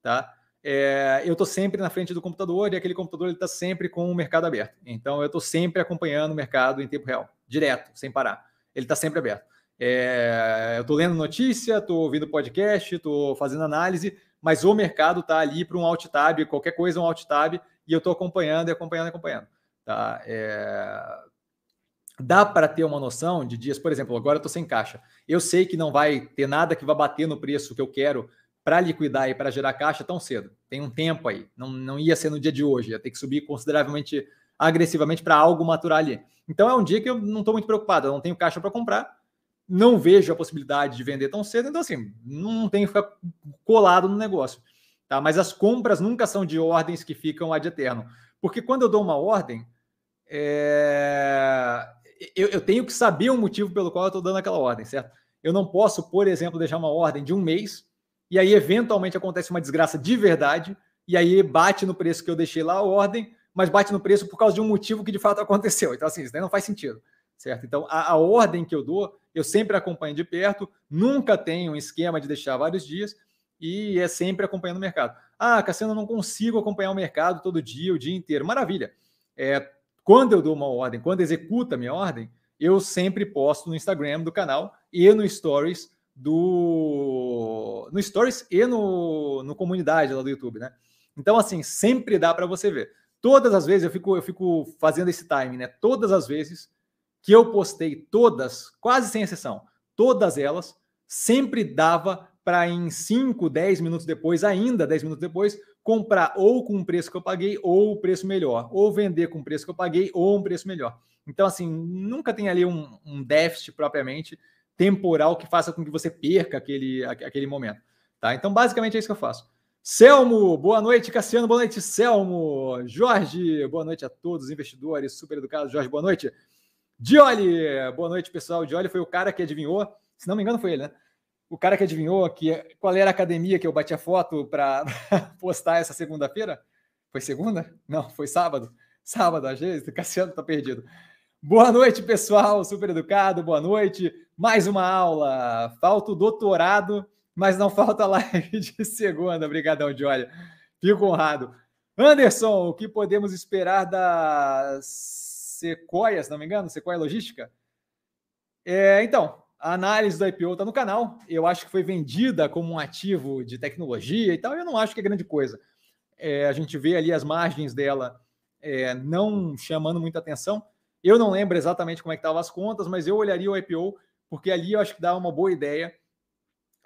tá? é, eu estou sempre na frente do computador e aquele computador está sempre com o mercado aberto. Então, eu estou sempre acompanhando o mercado em tempo real, direto, sem parar. Ele está sempre aberto. É, eu estou lendo notícia, estou ouvindo podcast, estou fazendo análise, mas o mercado está ali para um alt tab, qualquer coisa um alt tab, e eu estou acompanhando e acompanhando e acompanhando. Tá? É, dá para ter uma noção de dias, por exemplo, agora eu estou sem caixa. Eu sei que não vai ter nada que vá bater no preço que eu quero para liquidar e para gerar caixa tão cedo. Tem um tempo aí. Não, não ia ser no dia de hoje, ia ter que subir consideravelmente agressivamente para algo maturar ali. Então é um dia que eu não estou muito preocupado, eu não tenho caixa para comprar, não vejo a possibilidade de vender tão cedo, então assim, não tenho que ficar colado no negócio. Tá? Mas as compras nunca são de ordens que ficam ad eterno. Porque quando eu dou uma ordem, é... eu, eu tenho que saber o motivo pelo qual eu estou dando aquela ordem, certo? Eu não posso, por exemplo, deixar uma ordem de um mês e aí eventualmente acontece uma desgraça de verdade, e aí bate no preço que eu deixei lá a ordem, mas bate no preço por causa de um motivo que de fato aconteceu. Então, assim, isso não faz sentido, certo? Então, a, a ordem que eu dou, eu sempre acompanho de perto, nunca tenho um esquema de deixar vários dias, e é sempre acompanhando o mercado. Ah, Cassiano, eu não consigo acompanhar o mercado todo dia, o dia inteiro. Maravilha. É, quando eu dou uma ordem, quando executa a minha ordem, eu sempre posto no Instagram do canal e no Stories do no Stories e no, no comunidade lá do YouTube, né? Então, assim, sempre dá para você ver. Todas as vezes eu fico, eu fico fazendo esse time, né? Todas as vezes que eu postei, todas, quase sem exceção, todas elas, sempre dava para em 5, 10 minutos depois, ainda 10 minutos depois, comprar ou com o preço que eu paguei ou o preço melhor, ou vender com o preço que eu paguei ou um preço melhor. Então, assim, nunca tem ali um, um déficit propriamente temporal que faça com que você perca aquele, aquele momento. Tá? Então, basicamente é isso que eu faço. Selmo, boa noite, Cassiano, boa noite, Selmo. Jorge, boa noite a todos os investidores super educados. Jorge, boa noite. Dioli, boa noite, pessoal. Dioli foi o cara que adivinhou, se não me engano, foi ele, né? O cara que adivinhou que, qual era a academia que eu bati a foto para postar essa segunda-feira. Foi segunda? Não, foi sábado. Sábado, a gente, Cassiano tá perdido. Boa noite, pessoal, super educado, boa noite. Mais uma aula. Falta o doutorado, mas não falta live de segunda. Obrigadão, Jolia. Fico honrado. Anderson, o que podemos esperar da Sequoia, se não me engano? Sequoia Logística? É, então, a análise do IPO está no canal. Eu acho que foi vendida como um ativo de tecnologia e tal. Eu não acho que é grande coisa. É, a gente vê ali as margens dela é, não chamando muita atenção. Eu não lembro exatamente como é que estavam as contas, mas eu olharia o IPO, porque ali eu acho que dá uma boa ideia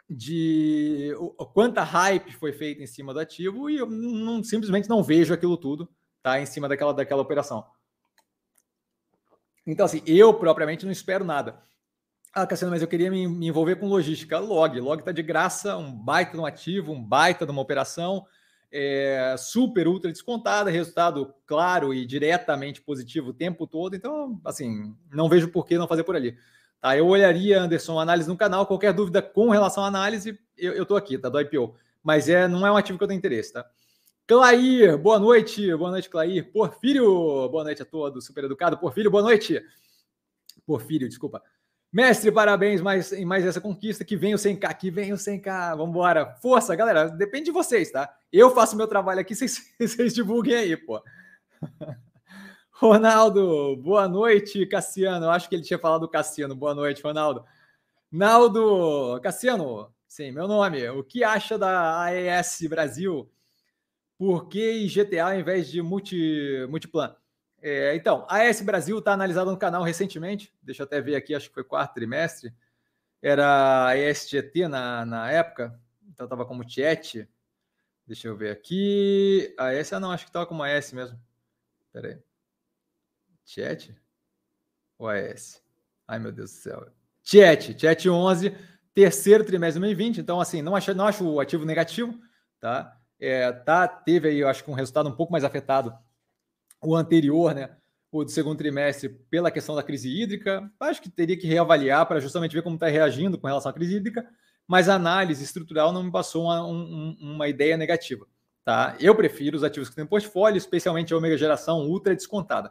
de quanta hype foi feita em cima do ativo e eu não, simplesmente não vejo aquilo tudo tá, em cima daquela, daquela operação. Então, assim, eu propriamente não espero nada. Ah, Cassiano, mas eu queria me, me envolver com logística. Log. Log está de graça, um baita de um ativo, um baita de uma operação é, super, ultra descontada, resultado claro e diretamente positivo o tempo todo. Então, assim, não vejo por que não fazer por ali. Tá, eu olharia, Anderson, análise no canal. Qualquer dúvida com relação à análise, eu estou aqui, tá? Do IPO. Mas é, não é um ativo que eu tenho interesse, tá? Clair, boa noite. Boa noite, Clair. Porfírio, boa noite a todos. Super educado. Porfírio, boa noite. Porfírio, desculpa. Mestre, parabéns mais, em mais essa conquista. Que venha o 100k, que venha o 100k. Vamos embora. Força, galera. Depende de vocês, tá? Eu faço meu trabalho aqui, vocês, vocês divulguem aí, pô. Ronaldo, boa noite, Cassiano. Eu acho que ele tinha falado Cassiano. Boa noite, Ronaldo. Naldo, Cassiano, sim, meu nome. O que acha da AES Brasil? Por que GTA ao invés de multi, multiplan? É, então, a AES Brasil está analisada no canal recentemente. Deixa eu até ver aqui, acho que foi quarto trimestre. Era a ESGT na, na época, então estava como Tiet. Deixa eu ver aqui. A S, ah, não, acho que estava com uma S mesmo. Pera aí. Chat? Ou S? Ai, meu Deus do céu. Chat, Chat 11, terceiro trimestre de 2020. Então, assim, não acho, não acho o ativo negativo, tá? É, tá? Teve aí, eu acho que um resultado um pouco mais afetado o anterior, né? O do segundo trimestre, pela questão da crise hídrica. Acho que teria que reavaliar para justamente ver como está reagindo com relação à crise hídrica mas a análise estrutural não me passou uma, um, uma ideia negativa. Tá? Eu prefiro os ativos que têm portfólio, especialmente a ômega geração ultra descontada.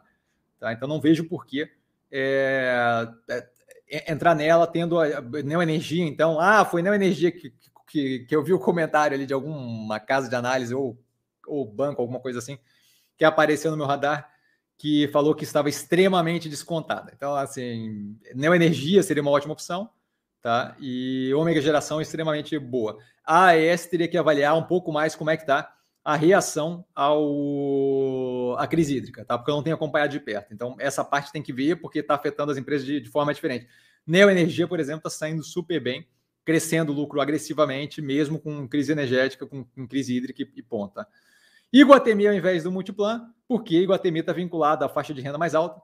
Tá? Então não vejo por que é, é, é entrar nela tendo a, a energia. Então, ah, foi energia que, que, que eu vi o comentário ali de alguma casa de análise ou, ou banco, alguma coisa assim, que apareceu no meu radar que falou que estava extremamente descontada. Então, assim, energia seria uma ótima opção tá? E ômega geração extremamente boa. A AES teria que avaliar um pouco mais como é que está a reação ao à crise hídrica, tá? Porque eu não tenho acompanhado de perto. Então, essa parte tem que ver porque está afetando as empresas de, de forma diferente. Neoenergia, por exemplo, está saindo super bem, crescendo o lucro agressivamente, mesmo com crise energética, com, com crise hídrica e, e ponta. Iguatemi ao invés do Multiplan, porque Iguatemi está vinculado à faixa de renda mais alta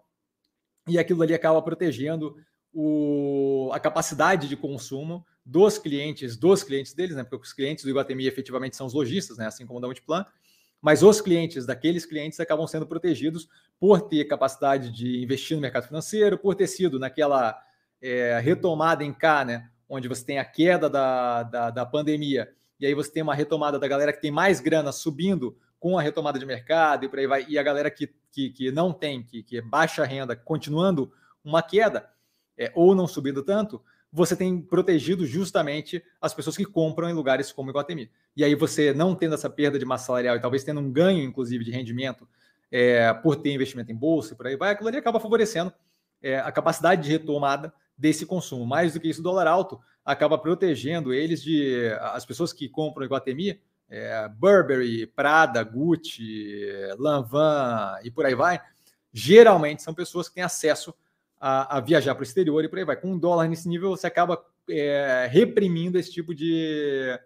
e aquilo ali acaba protegendo o, a capacidade de consumo dos clientes, dos clientes deles, né? Porque os clientes do Iguatemi efetivamente são os lojistas, né? Assim como da Multiplan. Mas os clientes daqueles clientes acabam sendo protegidos por ter capacidade de investir no mercado financeiro, por ter sido naquela é, retomada em K, né? Onde você tem a queda da, da, da pandemia, e aí você tem uma retomada da galera que tem mais grana subindo com a retomada de mercado e por aí vai, e a galera que, que, que não tem, que, que é baixa renda, continuando uma queda, é, ou não subindo tanto, você tem protegido justamente as pessoas que compram em lugares como Iguatemi. E aí você não tendo essa perda de massa salarial e talvez tendo um ganho, inclusive, de rendimento é, por ter investimento em bolsa e por aí vai, aquilo ali acaba favorecendo é, a capacidade de retomada desse consumo. Mais do que isso, o dólar alto acaba protegendo eles de as pessoas que compram Iguatemi, é, Burberry, Prada, Gucci, Lanvin e por aí vai, geralmente são pessoas que têm acesso a, a viajar para o exterior e por aí vai. Com um dólar nesse nível, você acaba é, reprimindo esse tipo de,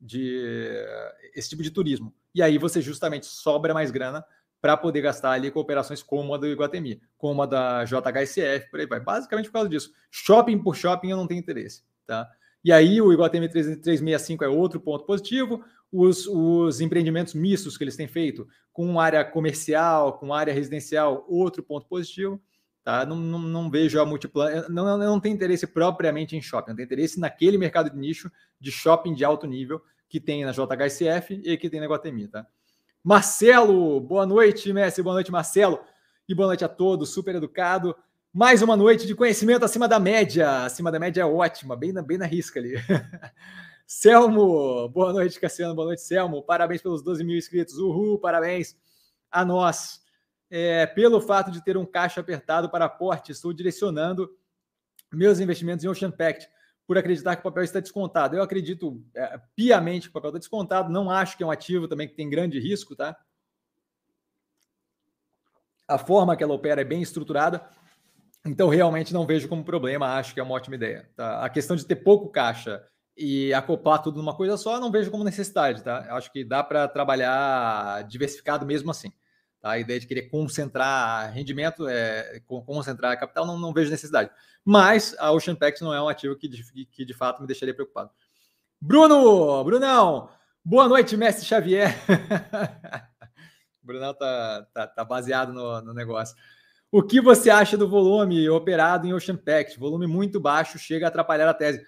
de esse tipo de turismo. E aí você justamente sobra mais grana para poder gastar ali com operações como a do Iguatemi, como a da JHSF, por aí vai. Basicamente por causa disso. Shopping por shopping eu não tenho interesse, tá? E aí o Iguatemi 365 é outro ponto positivo. Os, os empreendimentos mistos que eles têm feito com área comercial, com área residencial, outro ponto positivo. Tá? Não, não, não vejo a multiplan. Não, não, não tem interesse propriamente em shopping, eu tenho interesse naquele mercado de nicho de shopping de alto nível que tem na JHSF e que tem na Guatemi. Tá? Marcelo, boa noite, Messi, boa noite, Marcelo, e boa noite a todos, super educado. Mais uma noite de conhecimento acima da média. Acima da média é ótima, bem na, bem na risca ali. Selmo, boa noite, Cassiano, boa noite, Selmo. Parabéns pelos 12 mil inscritos. Uhul, parabéns a nós é, pelo fato de ter um caixa apertado para aporte, estou direcionando meus investimentos em Ocean Pact por acreditar que o papel está descontado. Eu acredito é, piamente que o papel está descontado, não acho que é um ativo também que tem grande risco, tá? A forma que ela opera é bem estruturada, então realmente não vejo como problema, acho que é uma ótima ideia. Tá? A questão de ter pouco caixa e acoplar tudo numa coisa só, não vejo como necessidade, tá? Acho que dá para trabalhar diversificado mesmo assim. Tá? A ideia de querer concentrar rendimento, é, concentrar capital, não, não vejo necessidade. Mas a Ocean Pact não é um ativo que de, que de fato me deixaria preocupado. Bruno, Brunão, boa noite, mestre Xavier. o Brunão tá, tá, tá baseado no, no negócio. O que você acha do volume operado em Ocean Pact? Volume muito baixo, chega a atrapalhar a tese.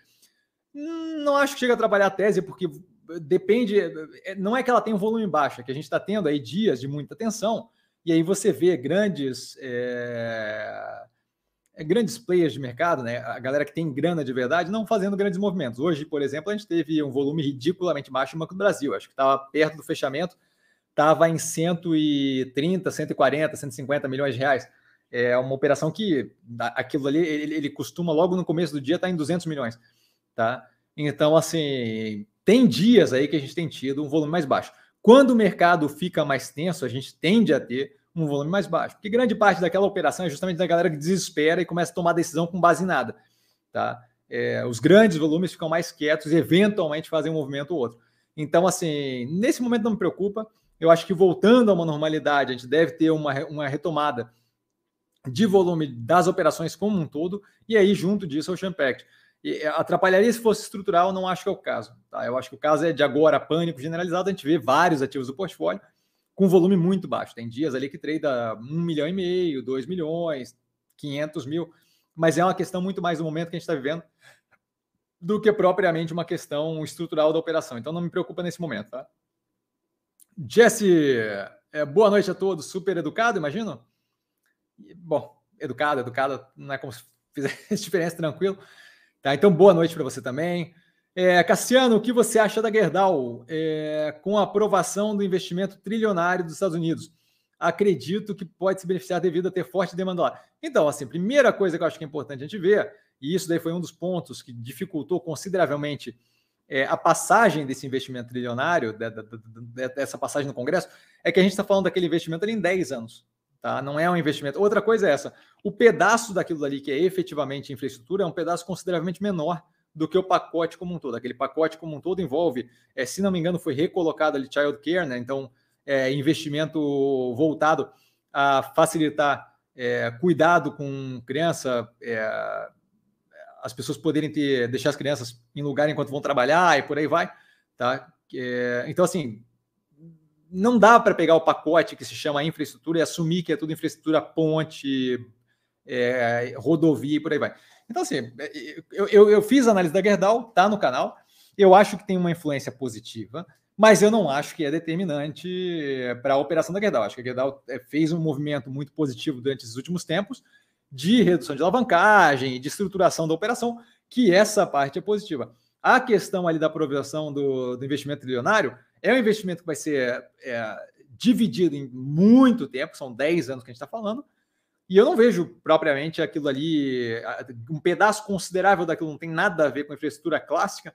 Hum, não acho que chega a atrapalhar a tese, porque depende, é, não é que ela tem um volume baixo, é que a gente está tendo aí dias de muita tensão, e aí você vê grandes é, é, grandes players de mercado, né? A galera que tem grana de verdade não fazendo grandes movimentos. Hoje, por exemplo, a gente teve um volume ridiculamente baixo no Banco do Brasil. Acho que estava perto do fechamento, estava em 130, 140, 150 milhões de reais. É uma operação que aquilo ali ele, ele costuma logo no começo do dia estar tá em 200 milhões, tá? Então, assim, tem dias aí que a gente tem tido um volume mais baixo. Quando o mercado fica mais tenso, a gente tende a ter um volume mais baixo. Porque grande parte daquela operação é justamente da galera que desespera e começa a tomar decisão com base em nada. Tá? É, os grandes volumes ficam mais quietos e eventualmente fazem um movimento ou outro. Então, assim, nesse momento não me preocupa. Eu acho que voltando a uma normalidade, a gente deve ter uma, uma retomada de volume das operações como um todo, e aí, junto disso, o. E atrapalharia se fosse estrutural, não acho que é o caso. Tá? Eu acho que o caso é de agora pânico generalizado, a gente vê vários ativos do portfólio com volume muito baixo. Tem dias ali que trade 1 milhão e meio, 2 milhões, 500 mil, mas é uma questão muito mais do momento que a gente está vivendo do que propriamente uma questão estrutural da operação. Então não me preocupa nesse momento, tá? Jesse, é, boa noite a todos. Super educado, imagino? Bom, educado, educado, não é como se fizesse diferença, tranquilo. Tá, então, boa noite para você também. É, Cassiano, o que você acha da Gerdau é, com a aprovação do investimento trilionário dos Estados Unidos? Acredito que pode se beneficiar devido a ter forte demanda lá. Então, assim, primeira coisa que eu acho que é importante a gente ver e isso daí foi um dos pontos que dificultou consideravelmente é, a passagem desse investimento trilionário, de, de, de, dessa passagem no Congresso, é que a gente está falando daquele investimento ali em 10 anos. Tá? Não é um investimento. Outra coisa é essa: o pedaço daquilo ali que é efetivamente infraestrutura é um pedaço consideravelmente menor do que o pacote como um todo. Aquele pacote como um todo envolve, é, se não me engano, foi recolocado ali child care, né? Então, é, investimento voltado a facilitar é, cuidado com criança, é, as pessoas poderem ter, deixar as crianças em lugar enquanto vão trabalhar e por aí vai, tá? É, então, assim, não dá para pegar o pacote que se chama infraestrutura e assumir que é tudo infraestrutura, ponte, é, rodovia e por aí vai. Então, assim, eu, eu, eu fiz a análise da Gerdau, tá no canal. Eu acho que tem uma influência positiva, mas eu não acho que é determinante para a operação da Gerdau. Acho que a Gerdau é, fez um movimento muito positivo durante esses últimos tempos de redução de alavancagem, de estruturação da operação, que essa parte é positiva. A questão ali da aprovação do, do investimento trilionário é um investimento que vai ser é, dividido em muito tempo, são 10 anos que a gente está falando, e eu não vejo propriamente aquilo ali, um pedaço considerável daquilo não tem nada a ver com infraestrutura clássica,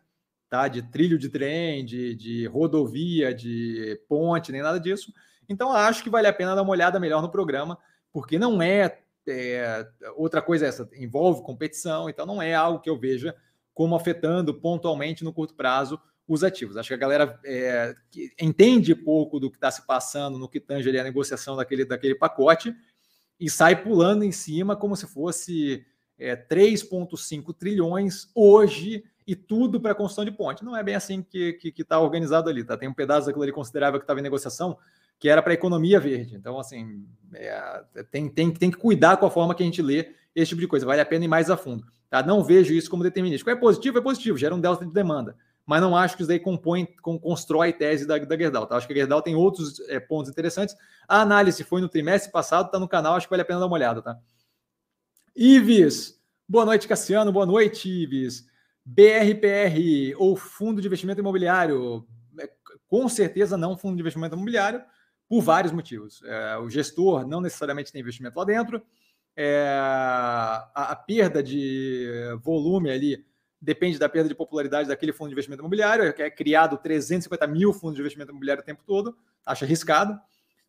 tá? De trilho de trem, de, de rodovia, de ponte, nem nada disso. Então acho que vale a pena dar uma olhada melhor no programa, porque não é é, outra coisa essa, envolve competição, então não é algo que eu veja como afetando pontualmente no curto prazo os ativos. Acho que a galera é, que entende pouco do que está se passando no que tange ali a negociação daquele, daquele pacote e sai pulando em cima como se fosse é, 3,5 trilhões hoje e tudo para construção de ponte. Não é bem assim que está que, que tá organizado ali. Tá? Tem um pedaço daquilo ali considerável que estava em negociação, que era para a economia verde. Então, assim, é, tem, tem, tem que cuidar com a forma que a gente lê esse tipo de coisa. Vale a pena ir mais a fundo. Tá? Não vejo isso como determinístico. É positivo, é positivo, gera um delta de demanda. Mas não acho que isso daí compõe, com, constrói tese da, da Gerdau. Tá? Acho que a Gerdau tem outros é, pontos interessantes. A análise foi no trimestre passado, está no canal, acho que vale a pena dar uma olhada. Tá? Ives, boa noite, Cassiano. Boa noite, Ives. BRPR, ou Fundo de Investimento Imobiliário. É, com certeza não fundo de investimento imobiliário por vários motivos. É, o gestor não necessariamente tem investimento lá dentro, é, a, a, perda de volume ali depende da perda de popularidade daquele fundo de investimento imobiliário, que é criado 350 mil fundos de investimento imobiliário o tempo todo, acha arriscado,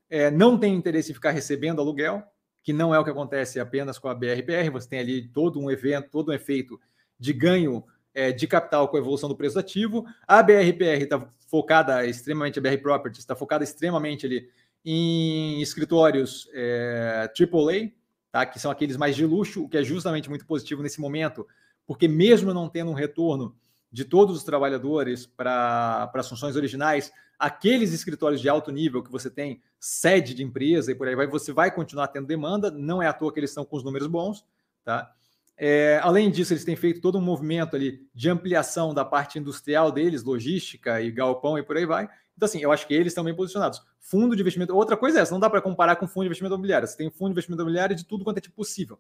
é, não tem interesse em ficar recebendo aluguel, que não é o que acontece apenas com a BRPR, você tem ali todo um evento, todo um efeito de ganho é, de capital com a evolução do preço ativo. A BRPR está focada extremamente, a BR Properties está focada extremamente ali em escritórios é, AAA, tá? que são aqueles mais de luxo, o que é justamente muito positivo nesse momento, porque mesmo não tendo um retorno de todos os trabalhadores para as funções originais, aqueles escritórios de alto nível que você tem sede de empresa e por aí vai, você vai continuar tendo demanda, não é à toa que eles estão com os números bons, tá? É, além disso, eles têm feito todo um movimento ali de ampliação da parte industrial deles, logística e galpão e por aí vai. Então, assim, eu acho que eles estão bem posicionados. Fundo de investimento, outra coisa é essa, não dá para comparar com fundo de investimento imobiliário. Você tem fundo de investimento imobiliário de tudo quanto é tipo possível.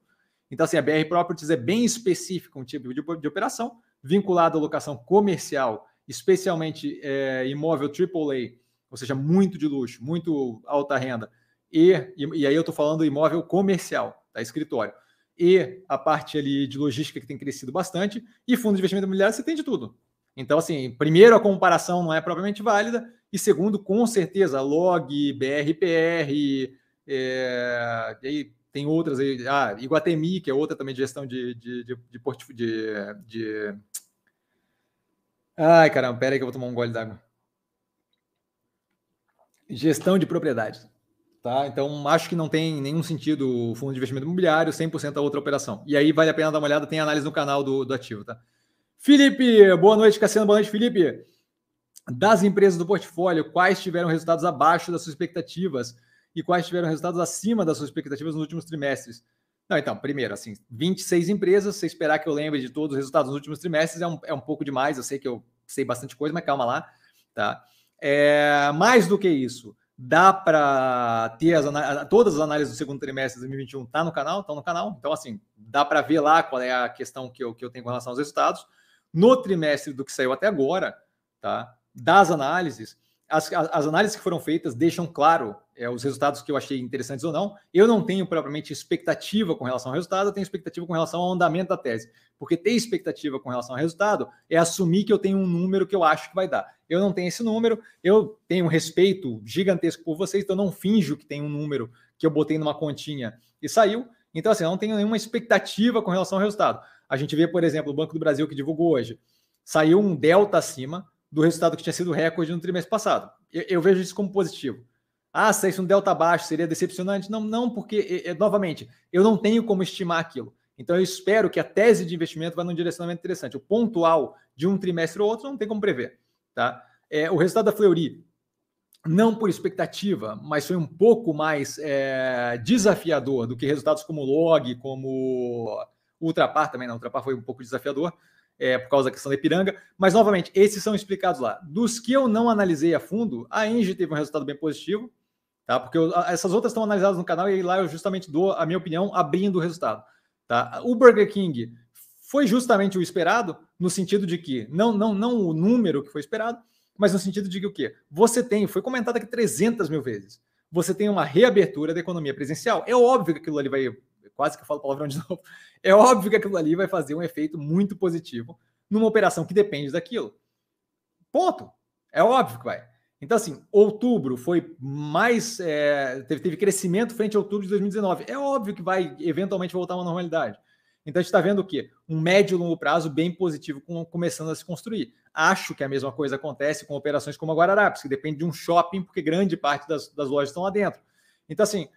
Então, assim, a BR Properties é bem específico um tipo de, de operação, vinculado à locação comercial, especialmente é, imóvel AAA, ou seja, muito de luxo, muito alta renda. E, e, e aí eu estou falando imóvel comercial, tá? escritório e a parte ali de logística que tem crescido bastante, e fundo de investimento imobiliário você tem de tudo. Então, assim, primeiro, a comparação não é propriamente válida, e segundo, com certeza, log, BRPR, é, e aí tem outras aí, ah, Iguatemi, que é outra também de gestão de, de, de, de de, de... Ai, caramba, pera aí que eu vou tomar um gole d'água. Gestão de propriedades. Tá? Então, acho que não tem nenhum sentido o fundo de investimento imobiliário, 100% a outra operação. E aí vale a pena dar uma olhada, tem análise no canal do, do ativo. Tá? Felipe, boa noite, Cassiano, boa noite, Felipe. Das empresas do portfólio, quais tiveram resultados abaixo das suas expectativas e quais tiveram resultados acima das suas expectativas nos últimos trimestres? Não, então, primeiro, assim, 26 empresas, se esperar que eu lembre de todos os resultados nos últimos trimestres é um, é um pouco demais, eu sei que eu sei bastante coisa, mas calma lá, tá? É, mais do que isso, Dá para ter as, todas as análises do segundo trimestre de 2021 tá no canal, estão no canal. Então, assim, dá para ver lá qual é a questão que eu, que eu tenho com relação aos resultados. No trimestre do que saiu até agora, tá? Das análises, as, as análises que foram feitas deixam claro é, os resultados que eu achei interessantes ou não. Eu não tenho propriamente expectativa com relação ao resultado, eu tenho expectativa com relação ao andamento da tese. Porque ter expectativa com relação ao resultado é assumir que eu tenho um número que eu acho que vai dar. Eu não tenho esse número, eu tenho um respeito gigantesco por vocês, então eu não finjo que tem um número que eu botei numa continha e saiu. Então, assim, eu não tenho nenhuma expectativa com relação ao resultado. A gente vê, por exemplo, o Banco do Brasil que divulgou hoje, saiu um delta acima do resultado que tinha sido recorde no trimestre passado. Eu, eu vejo isso como positivo. Ah, se isso um delta baixo seria decepcionante? Não, não, porque, é, novamente, eu não tenho como estimar aquilo. Então, eu espero que a tese de investimento vá num direcionamento interessante. O pontual de um trimestre ou outro não tem como prever. Tá? É, o resultado da Fleury, não por expectativa, mas foi um pouco mais é, desafiador do que resultados como Log, como Ultrapar também. Não, Ultrapar foi um pouco desafiador é, por causa da questão da Ipiranga. Mas, novamente, esses são explicados lá. Dos que eu não analisei a fundo, a Engie teve um resultado bem positivo, tá? Porque eu, essas outras estão analisadas no canal e lá eu justamente dou a minha opinião abrindo o resultado. Tá? O Burger King foi justamente o esperado, no sentido de que, não, não, não o número que foi esperado, mas no sentido de que o quê? Você tem, foi comentado aqui 300 mil vezes, você tem uma reabertura da economia presencial. É óbvio que aquilo ali vai quase que eu falo palavrão de novo. É óbvio que aquilo ali vai fazer um efeito muito positivo numa operação que depende daquilo. Ponto. É óbvio que vai. Então, assim, outubro foi mais. É, teve, teve crescimento frente a outubro de 2019. É óbvio que vai eventualmente voltar uma normalidade. Então, a gente está vendo o quê? Um médio e longo prazo bem positivo com, começando a se construir. Acho que a mesma coisa acontece com operações como a Guararapes, que depende de um shopping, porque grande parte das, das lojas estão lá dentro. Então, assim,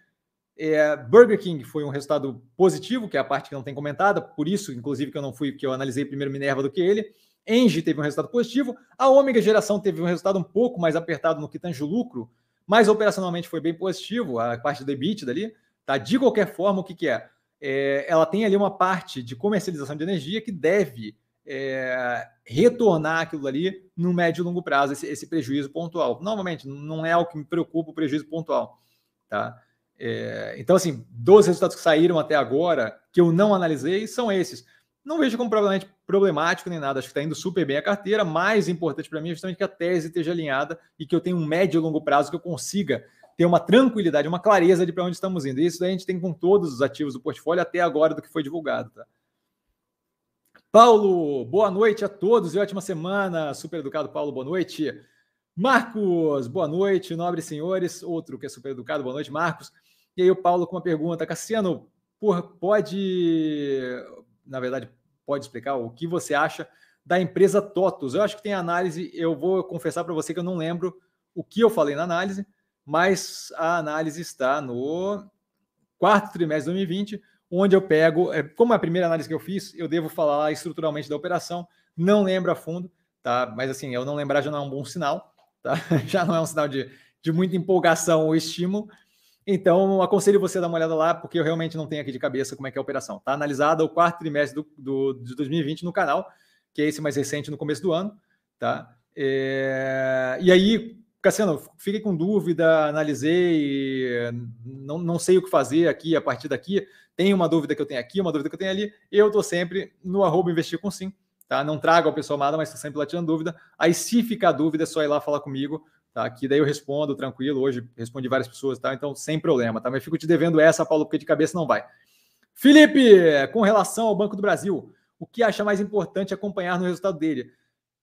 é, Burger King foi um resultado positivo, que é a parte que não tem comentada, por isso, inclusive, que eu não fui, que eu analisei primeiro Minerva do que ele. Engie teve um resultado positivo, a Ômega Geração teve um resultado um pouco mais apertado no que tange o lucro, mas operacionalmente foi bem positivo, a parte do EBIT dali. Tá? De qualquer forma, o que, que é? é? Ela tem ali uma parte de comercialização de energia que deve é, retornar aquilo ali no médio e longo prazo, esse, esse prejuízo pontual. Novamente, não é algo que me preocupa o prejuízo pontual. Tá? É, então, assim, dos resultados que saíram até agora, que eu não analisei, são esses. Não vejo como provavelmente problemático nem nada, acho que está indo super bem a carteira. Mais importante para mim é justamente que a tese esteja alinhada e que eu tenha um médio e longo prazo que eu consiga ter uma tranquilidade, uma clareza de para onde estamos indo. Isso a gente tem com todos os ativos do portfólio até agora do que foi divulgado. Tá? Paulo, boa noite a todos e ótima semana. Super educado, Paulo, boa noite. Marcos, boa noite, nobres senhores. Outro que é super educado, boa noite, Marcos. E aí o Paulo com uma pergunta, Cassiano, por, pode, na verdade, pode explicar o que você acha da empresa TOTUS? Eu acho que tem análise, eu vou confessar para você que eu não lembro o que eu falei na análise, mas a análise está no quarto trimestre de 2020, onde eu pego, é, como é a primeira análise que eu fiz, eu devo falar estruturalmente da operação, não lembro a fundo, tá? Mas assim, eu não lembrar já não é um bom sinal, tá? Já não é um sinal de, de muita empolgação ou estímulo, então, aconselho você a dar uma olhada lá, porque eu realmente não tenho aqui de cabeça como é que é a operação. Está analisada o quarto trimestre do, do, de 2020 no canal, que é esse mais recente no começo do ano. Tá? É... E aí, Cassiano, fiquei com dúvida, analisei, não, não sei o que fazer aqui a partir daqui. Tem uma dúvida que eu tenho aqui, uma dúvida que eu tenho ali. Eu estou sempre no arroba investir com sim. Tá? Não trago ao pessoal amado, mas estou sempre lá tirando dúvida. Aí, se ficar dúvida, é só ir lá falar comigo tá? Que daí eu respondo tranquilo. Hoje respondi várias pessoas, tá? Então, sem problema, tá? Mas fico te devendo essa, Paulo, porque de cabeça não vai. Felipe, com relação ao Banco do Brasil, o que acha mais importante acompanhar no resultado dele?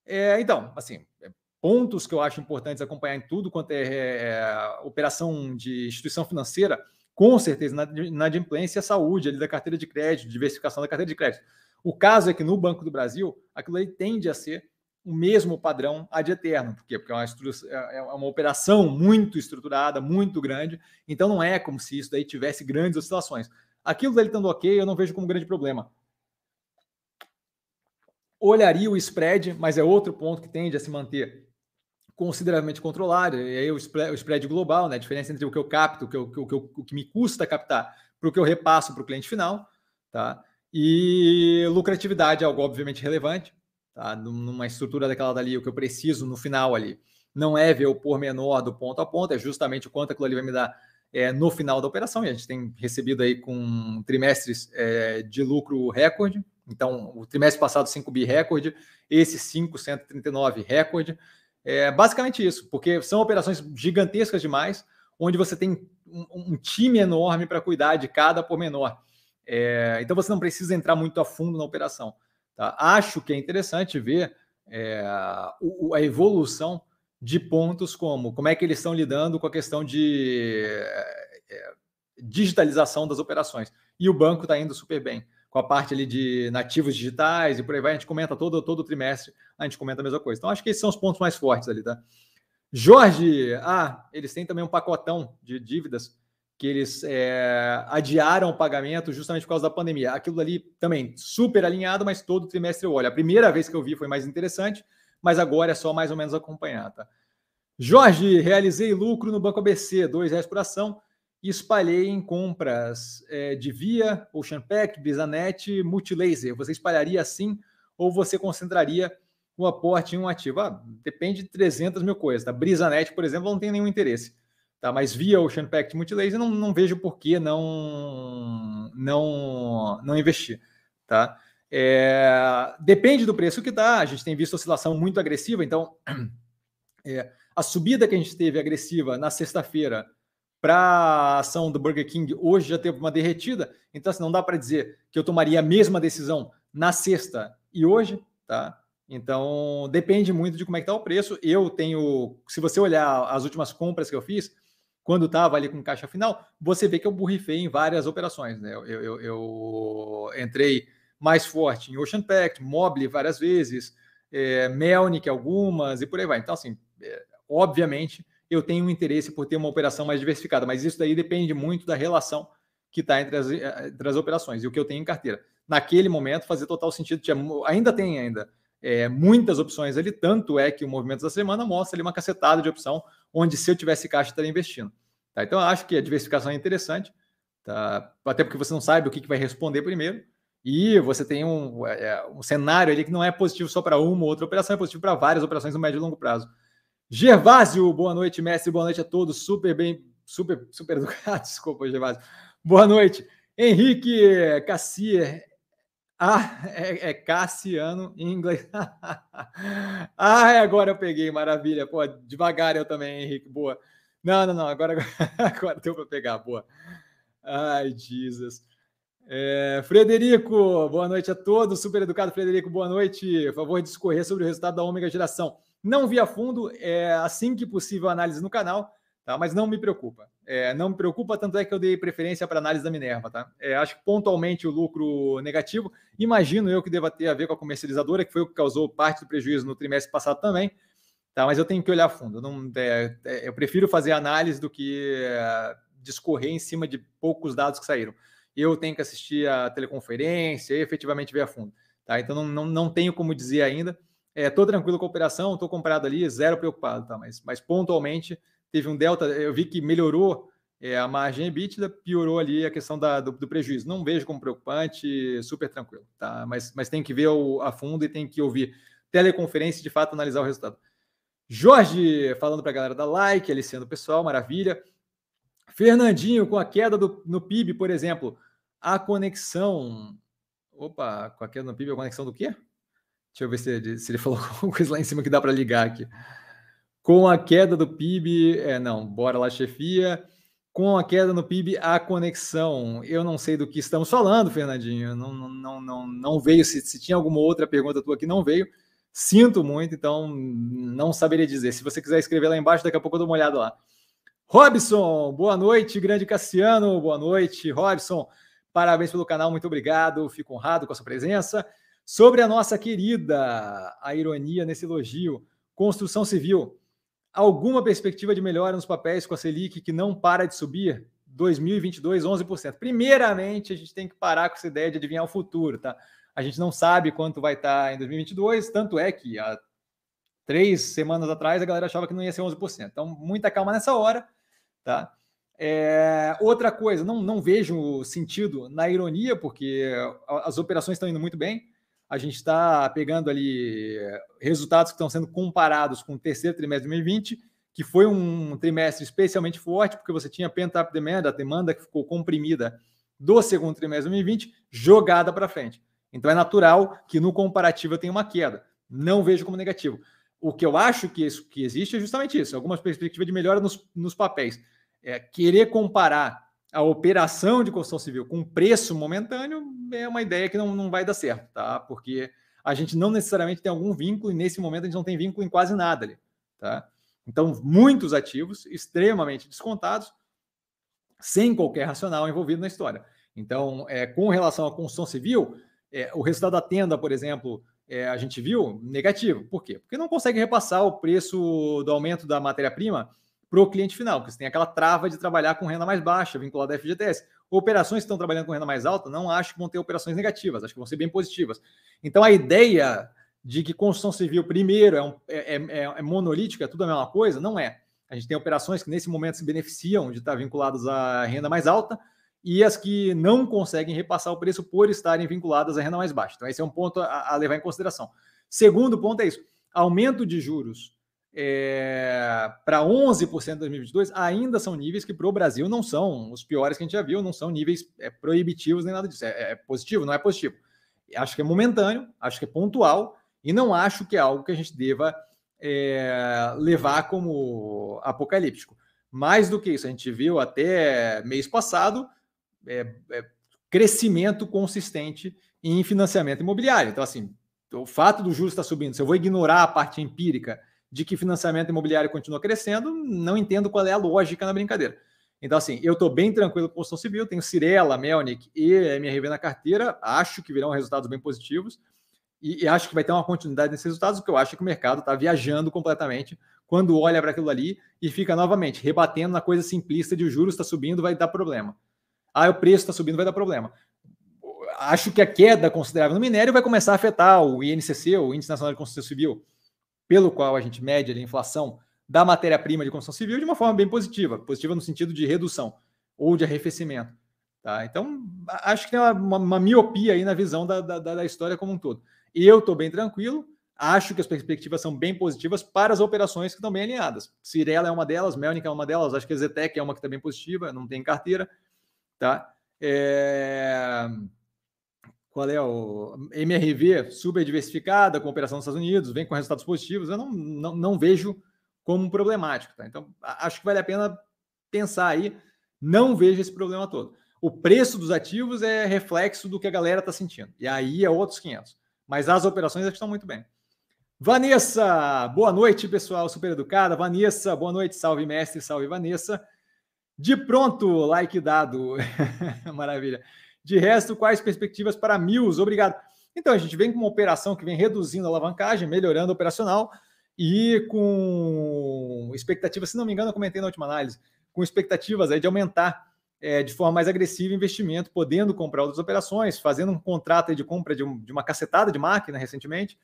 É, então, assim, é, pontos que eu acho importantes acompanhar em tudo quanto é, é, é operação de instituição financeira, com certeza, na, na adimplência, saúde ali da carteira de crédito, diversificação da carteira de crédito. O caso é que no Banco do Brasil, aquilo aí tende a ser o mesmo padrão ad eterno. Por quê? Porque é uma, é, é uma operação muito estruturada, muito grande, então não é como se isso daí tivesse grandes oscilações. Aquilo dele estando ok, eu não vejo como grande problema. Olharia o spread, mas é outro ponto que tende a se manter consideravelmente controlado. E aí o spread, o spread global, né? a diferença entre o que eu capto, o que, eu, o que, eu, o que me custa captar, para o que eu repasso para o cliente final. Tá? E lucratividade é algo obviamente relevante tá? numa estrutura daquela dali, o que eu preciso no final ali, não é ver o pormenor do ponto a ponto, é justamente o quanto aquilo ali vai me dar é, no final da operação, e a gente tem recebido aí com trimestres é, de lucro recorde, então o trimestre passado 5 bi recorde, esse 5, 139 recorde, É basicamente isso, porque são operações gigantescas demais, onde você tem um, um time enorme para cuidar de cada pormenor. É, então você não precisa entrar muito a fundo na operação. Tá? Acho que é interessante ver é, a evolução de pontos como como é que eles estão lidando com a questão de é, digitalização das operações. E o banco está indo super bem com a parte ali de nativos digitais e por aí vai. A gente comenta todo, todo trimestre, a gente comenta a mesma coisa. Então, acho que esses são os pontos mais fortes ali, tá? Jorge, ah, eles têm também um pacotão de dívidas que eles é, adiaram o pagamento justamente por causa da pandemia. Aquilo ali também super alinhado, mas todo trimestre eu olho. A primeira vez que eu vi foi mais interessante, mas agora é só mais ou menos acompanhar, tá? Jorge, realizei lucro no Banco ABC, dois reais por ação e espalhei em compras é, de Via, OceanPack, Bisanet, Multilaser. Você espalharia assim ou você concentraria o aporte em um ativo? Ah, depende de 300 mil coisas. Tá? Brisanet, por exemplo, não tem nenhum interesse. Tá? Mas Via, OceanPack, Multilaser, não, não vejo por que não, não, não investir. Tá? É, depende do preço que está. A gente tem visto oscilação muito agressiva, então é, a subida que a gente teve agressiva na sexta-feira para a ação do Burger King hoje já teve uma derretida, então assim, não dá para dizer que eu tomaria a mesma decisão na sexta e hoje, tá? Então depende muito de como é que está o preço. Eu tenho, se você olhar as últimas compras que eu fiz, quando estava ali com caixa final, você vê que eu burrifei em várias operações, né? Eu, eu, eu entrei mais forte em Ocean Pact, Mobile várias vezes, é, Melnick algumas e por aí vai. Então assim, é, obviamente eu tenho um interesse por ter uma operação mais diversificada, mas isso daí depende muito da relação que está entre as, eh, entre as operações e o que eu tenho em carteira. Naquele momento fazia total sentido, tinha, ainda tem ainda é, muitas opções ali, tanto é que o movimento da semana mostra ali uma cacetada de opção, onde se eu tivesse caixa estaria investindo. Tá? Então eu acho que a diversificação é interessante, tá? até porque você não sabe o que, que vai responder primeiro, e você tem um, é, um cenário ali que não é positivo só para uma ou outra operação, é positivo para várias operações no médio e longo prazo. Gervásio, boa noite, mestre, boa noite a todos, super bem, super, super educado, desculpa, Gervásio. Boa noite. Henrique Cassier, ah, é, é, Cassiano em inglês. ah, agora eu peguei, maravilha. Pô, devagar eu também, Henrique, boa. Não, não, não, agora, agora deu para pegar, boa. Ai, Jesus. É, Frederico, boa noite a todos. Super educado, Frederico, boa noite. Por favor, discorrer sobre o resultado da Ômega Geração. Não vi a fundo, é assim que possível análise no canal, tá? Mas não me preocupa. É, não me preocupa, tanto é que eu dei preferência para análise da Minerva, tá? É, acho que pontualmente o lucro negativo, imagino eu que deva ter a ver com a comercializadora, que foi o que causou parte do prejuízo no trimestre passado também, tá? Mas eu tenho que olhar fundo. Não, é, é, eu prefiro fazer análise do que é, discorrer em cima de poucos dados que saíram. Eu tenho que assistir a teleconferência e efetivamente ver a fundo, tá? Então não, não, não tenho como dizer ainda. Estou é, tranquilo com a operação, estou comprado ali, zero preocupado, tá? Mas, mas pontualmente teve um delta, eu vi que melhorou é, a margem EBITDA, piorou ali a questão da, do, do, prejuízo. Não vejo como preocupante, super tranquilo, tá? Mas, mas tem que ver o, a fundo e tem que ouvir teleconferência e de fato analisar o resultado. Jorge falando para a galera da like, aliciando o pessoal, maravilha. Fernandinho, com a queda do, no PIB, por exemplo, a conexão. Opa, com a queda no PIB, a conexão do quê? Deixa eu ver se, se ele falou alguma coisa lá em cima que dá para ligar aqui. Com a queda do PIB, é, não, bora lá, chefia. Com a queda no PIB, a conexão. Eu não sei do que estamos falando, Fernandinho. Não, não, não, não veio. Se, se tinha alguma outra pergunta tua que não veio, sinto muito, então não saberia dizer. Se você quiser escrever lá embaixo, daqui a pouco eu dou uma olhada lá. Robson, boa noite, grande Cassiano, boa noite, Robson. Parabéns pelo canal, muito obrigado. Fico honrado com a sua presença. Sobre a nossa querida, a ironia nesse elogio, construção civil, alguma perspectiva de melhora nos papéis com a Selic que não para de subir? 2022, 11%. Primeiramente, a gente tem que parar com essa ideia de adivinhar o futuro, tá? A gente não sabe quanto vai estar em 2022, tanto é que há três semanas atrás a galera achava que não ia ser 11%. Então, muita calma nessa hora, tá? É, outra coisa, não, não vejo sentido na ironia, porque as operações estão indo muito bem a gente está pegando ali eh, resultados que estão sendo comparados com o terceiro trimestre de 2020, que foi um trimestre especialmente forte, porque você tinha pent-up demand, a demanda que ficou comprimida do segundo trimestre de 2020, jogada para frente. Então é natural que no comparativo eu tenha uma queda. Não vejo como negativo. O que eu acho que, isso, que existe é justamente isso, algumas perspectivas de melhora nos, nos papéis. É, querer comparar a operação de construção civil com preço momentâneo é uma ideia que não, não vai dar certo, tá? Porque a gente não necessariamente tem algum vínculo e nesse momento a gente não tem vínculo em quase nada ali, tá? Então, muitos ativos extremamente descontados, sem qualquer racional envolvido na história. Então, é, com relação à construção civil, é, o resultado da tenda, por exemplo, é, a gente viu negativo. Por quê? Porque não consegue repassar o preço do aumento da matéria-prima para o cliente final, porque você tem aquela trava de trabalhar com renda mais baixa, vinculada à FGTS. Operações que estão trabalhando com renda mais alta, não acho que vão ter operações negativas, acho que vão ser bem positivas. Então, a ideia de que construção civil, primeiro, é, um, é, é, é, monolítica, é tudo a mesma coisa, não é. A gente tem operações que, nesse momento, se beneficiam de estar vinculadas à renda mais alta e as que não conseguem repassar o preço por estarem vinculadas à renda mais baixa. Então, esse é um ponto a, a levar em consideração. Segundo ponto é isso: aumento de juros é, para 11% em 2022 ainda são níveis que para o Brasil não são os piores que a gente já viu, não são níveis é, proibitivos nem nada disso. É, é, positivo? Não é positivo. Acho que é momentâneo, acho que é pontual e não acho que é algo que a gente deva é, levar como apocalíptico. Mais do que isso, a gente viu até mês passado é, é, crescimento consistente em financiamento imobiliário. Então, assim, o fato do juros estar subindo, se eu vou ignorar a parte empírica de que financiamento imobiliário continua crescendo, não entendo qual é a lógica na brincadeira. Então, assim, eu estou bem tranquilo com a construção civil, tenho Cirela, Melnick e MRV na carteira, acho que virão resultados bem positivos e, e acho que vai ter uma continuidade nesses resultados, porque eu acho que o mercado está viajando completamente quando olha para aquilo ali e fica novamente rebatendo na coisa simplista de o juros está subindo, vai dar problema. Ah, o preço está subindo, vai dar problema. Acho que a queda considerável no minério vai começar a afetar o INCC, o Índice Nacional de Construção Civil, pelo qual a gente mede a inflação da matéria-prima de construção civil de uma forma bem positiva, positiva no sentido de redução ou de arrefecimento. Tá? Então, acho que tem uma, uma, miopia aí na visão da, da, da, história como um todo. Eu estou bem tranquilo, acho que as perspectivas são bem positivas para as operações que estão bem alinhadas. Cirela é uma delas, Melnick é uma delas, acho que a Zetec é uma que está bem positiva, não tem carteira. Tá? É qual é o MRV super diversificada, com operação nos Estados Unidos, vem com resultados positivos, eu não, não, não vejo como problemático. Tá? Então, acho que vale a pena pensar aí, não vejo esse problema todo. O preço dos ativos é reflexo do que a galera está sentindo, e aí é outros 500. Mas as operações estão muito bem. Vanessa, boa noite, pessoal, super educada. Vanessa, boa noite, salve mestre, salve Vanessa. De pronto, like dado. Maravilha. De resto, quais perspectivas para Mills? Obrigado. Então, a gente vem com uma operação que vem reduzindo a alavancagem, melhorando o operacional e com expectativas, se não me engano, eu comentei na última análise, com expectativas aí de aumentar é, de forma mais agressiva o investimento, podendo comprar outras operações, fazendo um contrato de compra de, um, de uma cacetada de máquina recentemente,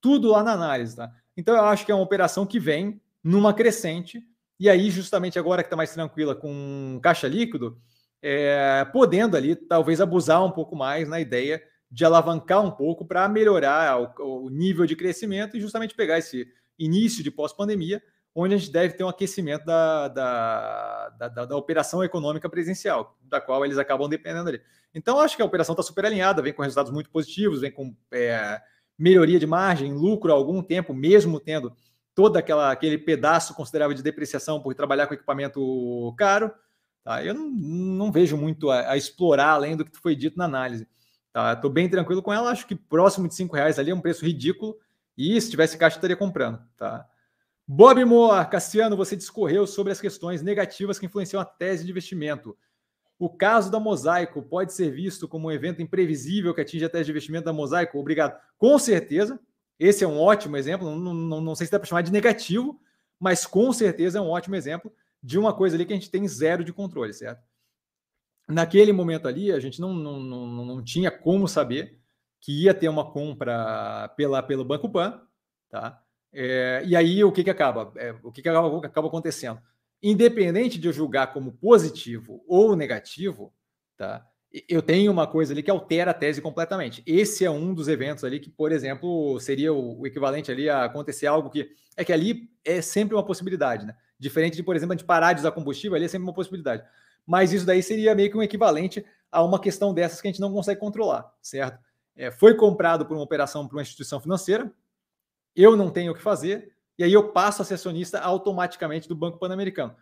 tudo lá na análise. Tá? Então, eu acho que é uma operação que vem numa crescente, e aí, justamente agora que está mais tranquila com caixa líquido, é, podendo ali talvez abusar um pouco mais na ideia de alavancar um pouco para melhorar o, o, nível de crescimento e justamente pegar esse início de pós-pandemia, onde a gente deve ter um aquecimento da, da, da, da, operação econômica presencial, da qual eles acabam dependendo ali. Então, acho que a operação está super alinhada, vem com resultados muito positivos, vem com é, melhoria de margem, lucro há algum tempo, mesmo tendo todo aquela, aquele pedaço considerável de depreciação por trabalhar com equipamento caro. Tá? Eu não, não vejo muito a, a, explorar além do que foi dito na análise. Tá? Estou bem tranquilo com ela, acho que próximo de cinco reais ali é um preço ridículo e se tivesse caixa estaria comprando. Tá? Bob Moore, Cassiano, você discorreu sobre as questões negativas que influenciam a tese de investimento. O caso da Mosaico pode ser visto como um evento imprevisível que atinge a tese de investimento da Mosaico? Obrigado. Com certeza. Esse é um ótimo exemplo. Não, não, não sei se dá para chamar de negativo, mas com certeza é um ótimo exemplo de uma coisa ali que a gente tem zero de controle, certo? Naquele momento ali, a gente não, não, não, não tinha como saber que ia ter uma compra pela, pelo Banco Pan, tá? É, e aí o que, que acaba? É, o que, que acaba, acaba acontecendo? Independente de eu julgar como positivo ou negativo, tá? eu tenho uma coisa ali que altera a tese completamente. Esse é um dos eventos ali que, por exemplo, seria o, o, equivalente ali a acontecer algo que é que ali é sempre uma possibilidade, né? Diferente de, por exemplo, a gente parar de usar combustível, ali é sempre uma possibilidade. Mas isso daí seria meio que um equivalente a uma questão dessas que a gente não consegue controlar, certo? É, foi comprado por uma operação por uma instituição financeira, eu não tenho o que fazer, e aí eu passo a ser acionista automaticamente do Banco Pan-Americano.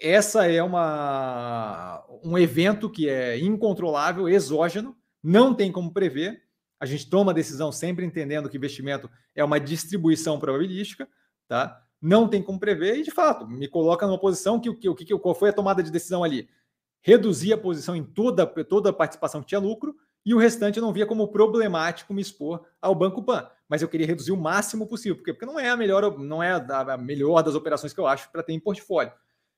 Essa é uma, um evento que é incontrolável, exógeno, não tem como prever. A gente toma a decisão sempre entendendo que investimento é uma distribuição probabilística, tá? Não tem como prever e, de fato, me coloca numa posição que, que, que qual foi a tomada de decisão ali? Reduzir a posição em toda, toda a participação que tinha lucro e o restante eu não via como problemático me expor ao Banco Pan. Mas eu queria reduzir o máximo possível, porque, porque não é a melhor, não é a melhor das operações que eu acho para ter em portfólio.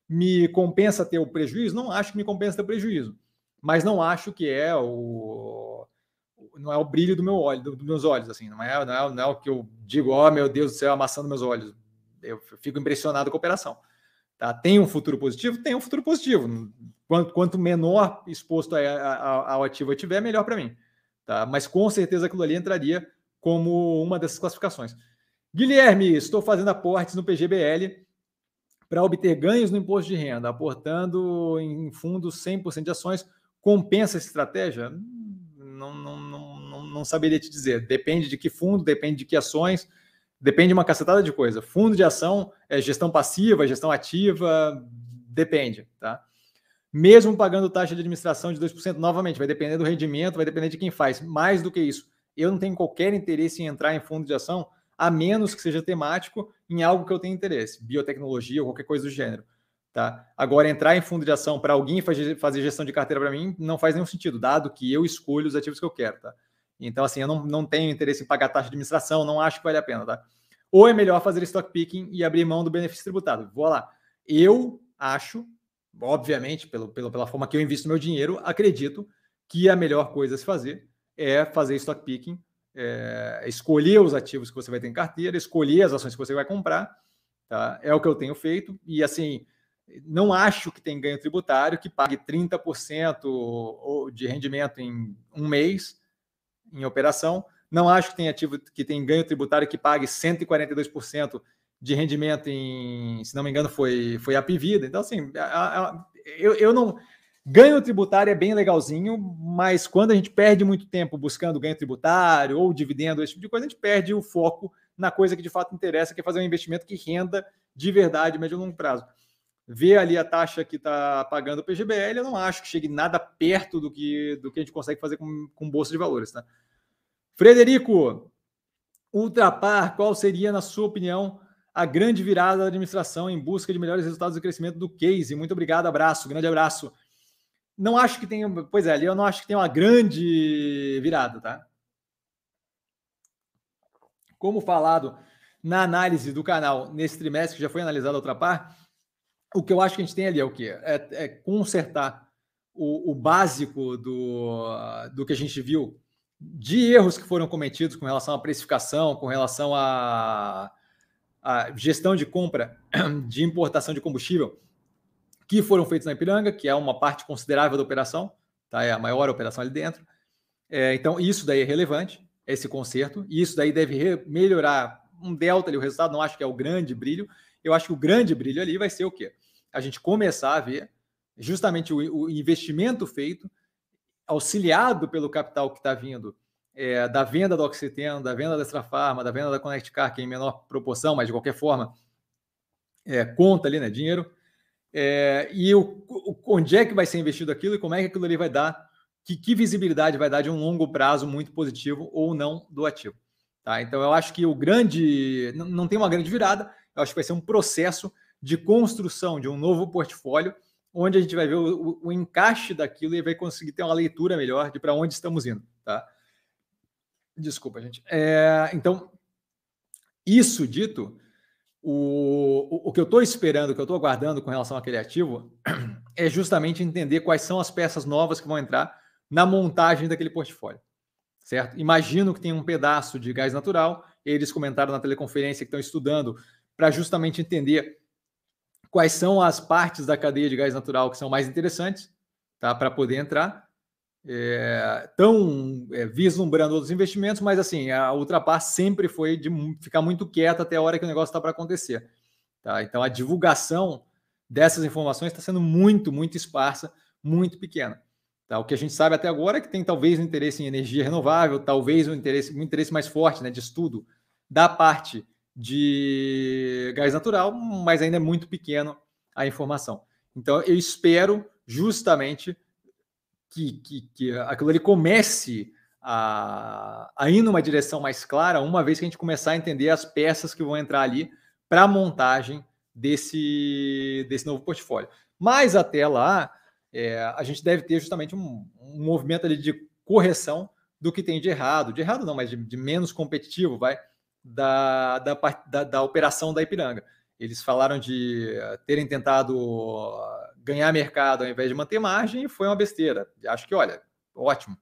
Me compensa ter o prejuízo? Não acho que me compensa ter o prejuízo, mas não acho que é o não é o brilho do meu olho, dos meus olhos, assim, não é, não é, não é o que eu digo, ó oh, meu Deus do céu, amassando meus olhos. Eu fico impressionado com a operação. Tá? Tem um futuro positivo? Tem um futuro positivo. Quanto, quanto menor exposto a, a, ao ativo eu tiver, melhor para mim. Tá? Mas com certeza aquilo ali entraria como uma dessas classificações. Guilherme, estou fazendo aportes no PGBL para obter ganhos no imposto de renda, aportando em fundos 100% de ações. Compensa essa estratégia? Não, não, não, não, saberia te dizer. Depende de que fundo, depende de que ações, depende de uma cacetada de coisa. Fundo de ação é gestão passiva, gestão ativa, depende, tá? Mesmo pagando taxa de administração de 2%, novamente, vai depender do rendimento, vai depender de quem faz. Mais do que isso, eu não tenho qualquer interesse em entrar em fundo de ação, a menos que seja temático em algo que eu tenho interesse, biotecnologia ou qualquer coisa do gênero. Tá? Agora, entrar em fundo de ação para alguém fazer gestão de carteira para mim não faz nenhum sentido, dado que eu escolho os ativos que eu quero. Tá? Então, assim, eu não, não tenho interesse em pagar taxa de administração, não acho que vale a pena. Tá? Ou é melhor fazer stock picking e abrir mão do benefício tributado. Vou lá. Eu acho, obviamente, pelo, pelo, pela forma que eu invisto meu dinheiro, acredito que a melhor coisa a se fazer é fazer stock picking, é, escolher os ativos que você vai ter em carteira, escolher as ações que você vai comprar. Tá? É o que eu tenho feito. E assim, não acho que tem ganho tributário que pague 30% de rendimento em um mês em operação. Não acho que tem ativo que tem ganho tributário que pague 142% de rendimento em, se não me engano, foi, foi a Pivida. Então, assim, a, a, eu, eu não. Ganho tributário é bem legalzinho, mas quando a gente perde muito tempo buscando ganho tributário ou dividendo, esse tipo de coisa, a gente perde o foco na coisa que de fato interessa, que é fazer um investimento que renda de verdade, médio e longo prazo ver ali a taxa que está pagando o PGBL, eu não acho que chegue nada perto do que, do que a gente consegue fazer com, com bolsa de valores. Tá? Frederico, Ultrapar, qual seria, na sua opinião, a grande virada da administração em busca de melhores resultados de crescimento do case? Muito obrigado, abraço, grande abraço. Não acho que tenha, pois é, ali eu não acho que tenha uma grande virada, tá? Como falado na análise do canal nesse trimestre, que já foi analisado a Ultrapar, o que eu acho que a gente tem ali é o quê? É, é consertar o, o, básico do, do que a gente viu de erros que foram cometidos com relação à precificação, com relação à, à gestão de compra de importação de combustível, que foram feitos na Ipiranga, que é uma parte considerável da operação, tá? é a maior operação ali dentro. É, então, isso daí é relevante, esse conserto, e isso daí deve melhorar um delta ali, o resultado, não acho que é o grande brilho, eu acho que o grande brilho ali vai ser o quê? A gente começar a ver justamente o, o investimento feito, auxiliado pelo capital que está vindo é, da venda do Oxiteno, da venda da Extra Farma, da venda da Connect Car, que é em menor proporção, mas de qualquer forma é, conta ali, né, dinheiro, é, e o, o, onde é que vai ser investido aquilo e como é que aquilo ali vai dar, que, que visibilidade vai dar de um longo prazo muito positivo ou não do ativo. Tá? Então eu acho que o grande, não, não tem uma grande virada, eu acho que vai ser um processo de construção de um novo portfólio, onde a gente vai ver o, o, encaixe daquilo e vai conseguir ter uma leitura melhor de para onde estamos indo, tá? Desculpa, gente. É, então, isso dito, o, o, o que eu estou esperando, o que eu estou aguardando com relação àquele ativo, é justamente entender quais são as peças novas que vão entrar na montagem daquele portfólio, certo? Imagino que tem um pedaço de gás natural, eles comentaram na teleconferência que estão estudando para justamente entender quais são as partes da cadeia de gás natural que são mais interessantes tá, para poder entrar. É, é, vislumbrando outros investimentos, mas assim, a Ultrapar sempre foi de ficar muito quieta até a hora que o negócio está para acontecer. Tá? Então a divulgação dessas informações está sendo muito, muito esparsa, muito pequena. Tá? O que a gente sabe até agora é que tem talvez um interesse em energia renovável, talvez um interesse, um interesse mais forte né, de estudo da parte de gás natural, mas ainda é muito pequeno a informação. Então, eu espero justamente que, que, que aquilo ali comece a, a ir numa direção mais clara, uma vez que a gente começar a entender as peças que vão entrar ali para a montagem desse, desse novo portfólio. Mas até lá, é, a gente deve ter justamente um, um, movimento ali de correção do que tem de errado, de errado não, mas de, de menos competitivo, vai, da, da, da, da, operação da Ipiranga. Eles falaram de terem tentado ganhar mercado ao invés de manter margem, foi uma besteira. Acho que, olha, ótimo.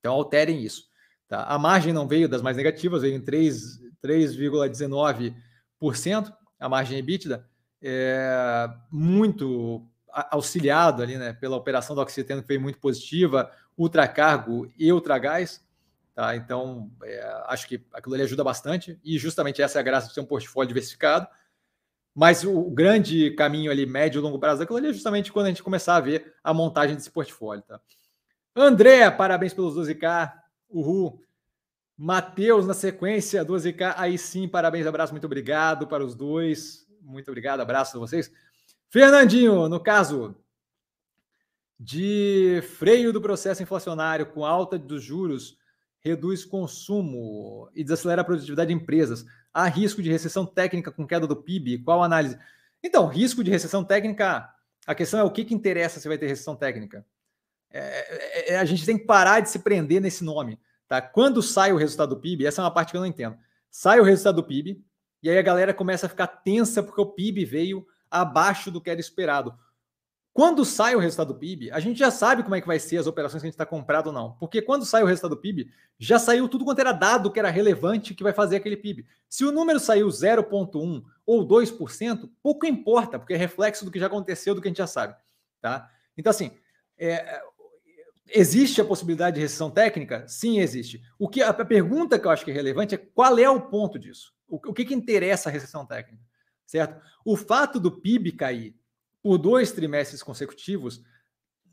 Então alterem isso. Tá? A margem não veio das mais negativas, veio em 3,19%, a margem EBITDA, é, muito auxiliado ali, né, pela operação do Oxiteno, que foi muito positiva, ultracargo e ultragás. Tá? Então, é, acho que aquilo ali ajuda bastante, e justamente essa é a graça de ter um portfólio diversificado. Mas o grande caminho ali, médio e longo prazo daquilo ali é justamente quando a gente começar a ver a montagem desse portfólio. Tá? André, parabéns pelos 12K. Uhul. Matheus, na sequência, 12K. Aí sim, parabéns, abraço, muito obrigado para os dois. Muito obrigado, abraço a vocês. Fernandinho, no caso de freio do processo inflacionário com alta dos juros, reduz consumo e desacelera a produtividade de empresas. Há risco de recessão técnica com queda do PIB? Qual a análise? Então, risco de recessão técnica, a questão é o que, que interessa se vai ter recessão técnica. É, é, é, a gente tem que parar de se prender nesse nome. Tá? Quando sai o resultado do PIB, essa é uma parte que eu não entendo. Sai o resultado do PIB, e aí a galera começa a ficar tensa porque o PIB veio abaixo do que era esperado. Quando sai o resultado do PIB, a gente já sabe como é que vai ser as operações que a gente está comprado ou não. Porque quando sai o resultado do PIB, já saiu tudo quanto era dado que era relevante que vai fazer aquele PIB. Se o número saiu 0,1 ou 2%, pouco importa, porque é reflexo do que já aconteceu, do que a gente já sabe. Tá? Então, assim, é, Existe a possibilidade de recessão técnica? Sim, existe. O que a pergunta que eu acho que é relevante é qual é o ponto disso? O, o que, que interessa a recessão técnica? Certo? O fato do PIB cair por dois trimestres consecutivos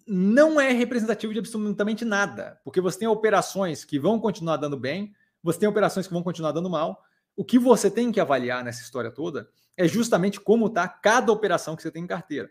não é representativo de absolutamente nada, porque você tem operações que vão continuar dando bem, você tem operações que vão continuar dando mal. O que você tem que avaliar nessa história toda é justamente como está cada operação que você tem em carteira.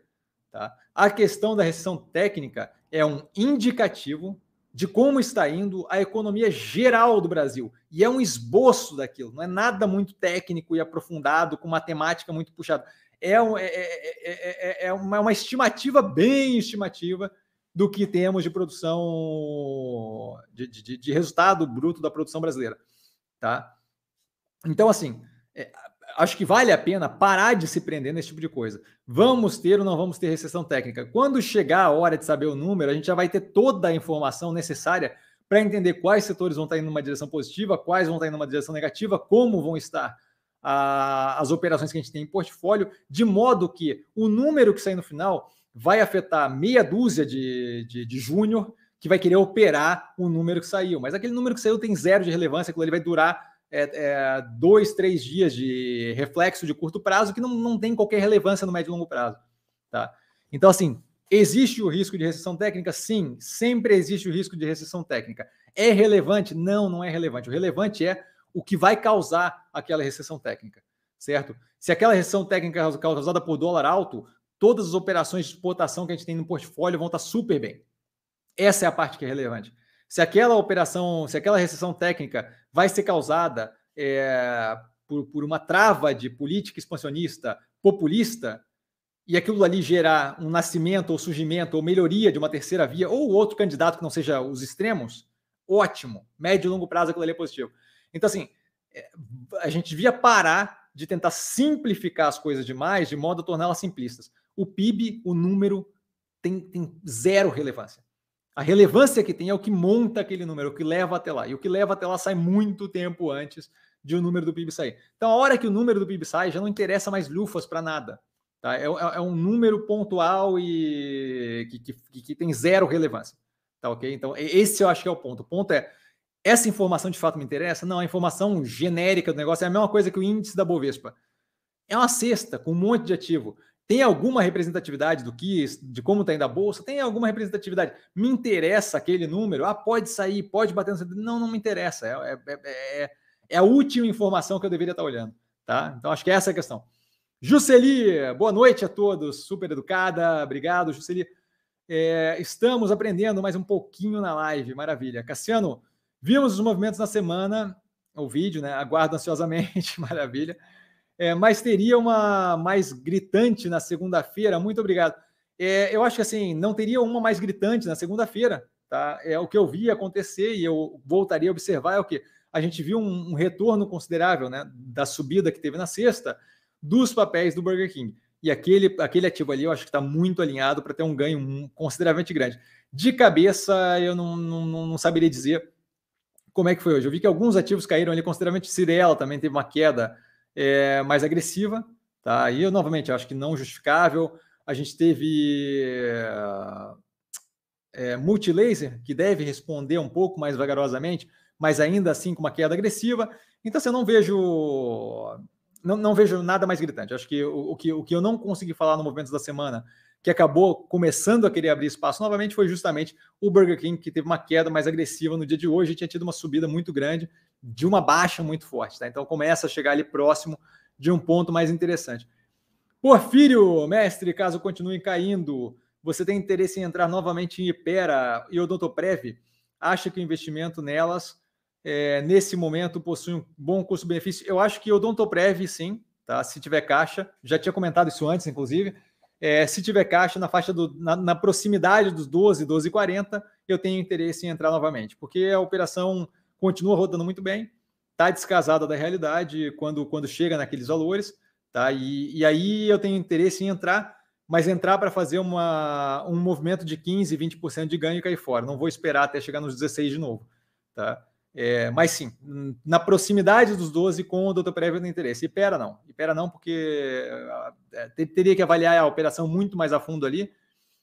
Tá? A questão da recessão técnica é um indicativo de como está indo a economia geral do Brasil. E é um esboço daquilo, não é nada muito técnico e aprofundado, com matemática muito puxada. É, um, é, é, é uma, uma, estimativa bem estimativa do que temos de produção, de, de, de resultado bruto da produção brasileira. Tá? Então, assim, acho que vale a pena parar de se prender nesse tipo de coisa. Vamos ter ou não vamos ter recessão técnica? Quando chegar a hora de saber o número, a gente já vai ter toda a informação necessária para entender quais setores vão estar indo numa direção positiva, quais vão estar indo numa direção negativa, como vão estar a, as operações que a gente tem em portfólio, de modo que o número que sair no final vai afetar meia dúzia de, de, de júnior que vai querer operar o número que saiu. Mas aquele número que saiu tem zero de relevância, aquilo ali vai durar é, é, dois, três dias de reflexo de curto prazo que não, não tem qualquer relevância no médio e longo prazo. Tá? Então, assim, existe o risco de recessão técnica? Sim, sempre existe o risco de recessão técnica. É relevante? Não, não é relevante. O relevante é o que vai causar aquela recessão técnica, certo? Se aquela recessão técnica é causada por dólar alto, todas as operações de exportação que a gente tem no portfólio vão estar super bem. Essa é a parte que é relevante. Se aquela operação, se aquela recessão técnica vai ser causada é, por, por uma trava de política expansionista populista, e aquilo ali gerar um nascimento ou surgimento ou melhoria de uma terceira via ou outro candidato que não seja os extremos, ótimo. Médio e longo prazo aquilo ali é positivo. Então, assim, é, a gente devia parar de tentar simplificar as coisas demais de modo a torná-las simplistas. O PIB, o número, tem, tem zero relevância. A relevância que tem é o que monta aquele número, o que leva até lá. E o que leva até lá sai muito tempo antes de o número do PIB sair. Então, a hora que o número do PIB sai, já não interessa mais lufas para nada. Tá? É, é, é, um número pontual e que, que, que, tem zero relevância. Tá ok? Então, esse eu acho que é o ponto. O ponto é: essa informação de fato me interessa? Não, a informação genérica do negócio é a mesma coisa que o índice da Bovespa. É uma cesta com um monte de ativo. Tem alguma representatividade do que, de como está indo a bolsa? Tem alguma representatividade? Me interessa aquele número? Ah, pode sair, pode bater no. Não, não me interessa. É, é, é, é, é a última informação que eu deveria estar tá olhando. Tá? Então, acho que essa é a questão. Jusceli, boa noite a todos, super educada, obrigado, Jusceli. É, estamos aprendendo mais um pouquinho na live, maravilha. Cassiano, vimos os movimentos na semana, o vídeo, né? Aguardo ansiosamente, maravilha. É, mas teria uma mais gritante na segunda-feira, muito obrigado. É, eu acho que assim, não teria uma mais gritante na segunda-feira, tá? É o que eu vi acontecer e eu voltaria a observar é o que a gente viu um, um retorno considerável, né, da subida que teve na sexta dos papéis do Burger King. E aquele, aquele ativo ali eu acho que está muito alinhado para ter um ganho consideravelmente grande. De cabeça, eu não, não, não, saberia dizer como é que foi hoje. Eu vi que alguns ativos caíram ali consideravelmente. Cirela também teve uma queda é, mais agressiva. Tá? E eu, novamente, acho que não justificável. A gente teve é, Multilaser, que deve responder um pouco mais vagarosamente, mas ainda assim com uma queda agressiva. Então, assim, eu não vejo não, não vejo nada mais gritante. Acho que o, o, que o que eu não consegui falar no Movimentos da Semana, que acabou começando a querer abrir espaço novamente, foi justamente o Burger King, que teve uma queda mais agressiva no dia de hoje tinha tido uma subida muito grande de uma baixa muito forte. Tá? Então começa a chegar ali próximo de um ponto mais interessante. Porfírio, mestre, caso continue caindo, você tem interesse em entrar novamente em Ipera e Odontoprev? Acha que o investimento nelas é, nesse momento possui um bom custo-benefício. Eu acho que Odontoprev, sim, tá? Se tiver caixa, já tinha comentado isso antes, inclusive. É, se tiver caixa na faixa do, na, na, proximidade dos 12, 12,40, eu tenho interesse em entrar novamente, porque a operação continua rodando muito bem, está descasada da realidade quando, quando chega naqueles valores, tá? E, e aí eu tenho interesse em entrar, mas entrar para fazer uma, um movimento de 15, 20% de ganho e cair fora. Não vou esperar até chegar nos 16 de novo, tá? É, mas sim, na proximidade dos 12 com o doutor prévio de interesse. Ipera não. Ipera não, porque é, teria que avaliar a operação muito mais a fundo ali.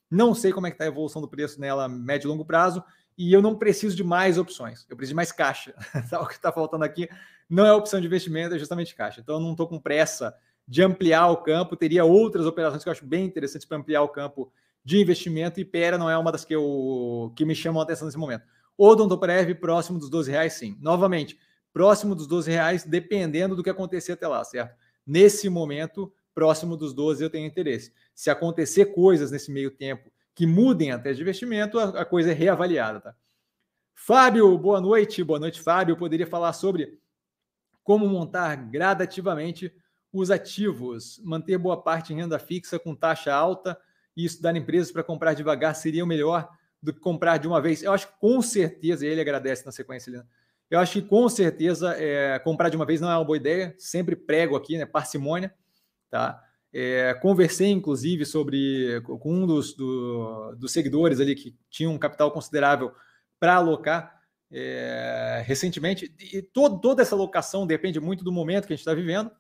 Não sei como é que está a evolução do preço nela médio e longo prazo. E eu não preciso de mais opções. Eu preciso de mais caixa. o que está faltando aqui não é opção de investimento, é justamente caixa. Então eu não estou com pressa de ampliar o campo. Teria outras operações que eu acho bem interessantes para ampliar o campo de investimento. E Ipera não é uma das que, eu, que me chamam a atenção nesse momento. Odontoprev próximo dos 12 reais, sim. Novamente, próximo dos 12 reais, dependendo do que acontecer até lá, certo? Nesse momento, próximo dos 12 eu tenho interesse. Se acontecer coisas nesse meio tempo que mudem até de investimento, a, a coisa é reavaliada, tá? Fábio, boa noite. Boa noite, Fábio. Eu poderia falar sobre como montar gradativamente os ativos, manter boa parte em renda fixa com taxa alta e estudar empresas para comprar devagar seria o melhor do que comprar de uma vez. Eu acho que com certeza, ele agradece na sequência, ali, eu acho que com certeza é, comprar de uma vez não é uma boa ideia, sempre prego aqui, né, parcimônia, tá? É, conversei, inclusive, sobre com um dos, do, dos seguidores ali que tinha um capital considerável para alocar é, recentemente. E todo, toda essa alocação depende muito do momento que a gente está vivendo,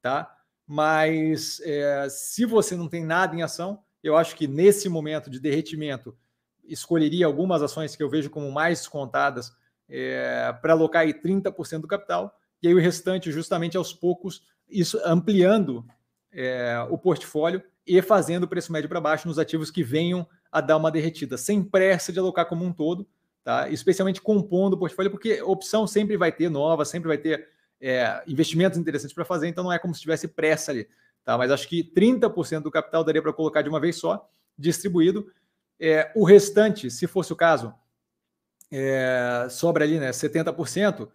tá? Mas é, se você não tem nada em ação, eu acho que nesse momento de derretimento escolheria algumas ações que eu vejo como mais descontadas é, para alocar aí 30% do capital, e aí o restante, justamente aos poucos, isso ampliando é, o portfólio e fazendo o preço médio para baixo nos ativos que venham a dar uma derretida, sem pressa de alocar como um todo, tá? especialmente compondo o portfólio, porque opção sempre vai ter nova, sempre vai ter é, investimentos interessantes para fazer, então não é como se tivesse pressa ali. Tá? Mas acho que 30% do capital daria para colocar de uma vez só, distribuído, é, o restante, se fosse o caso, é, sobra ali né, 70%,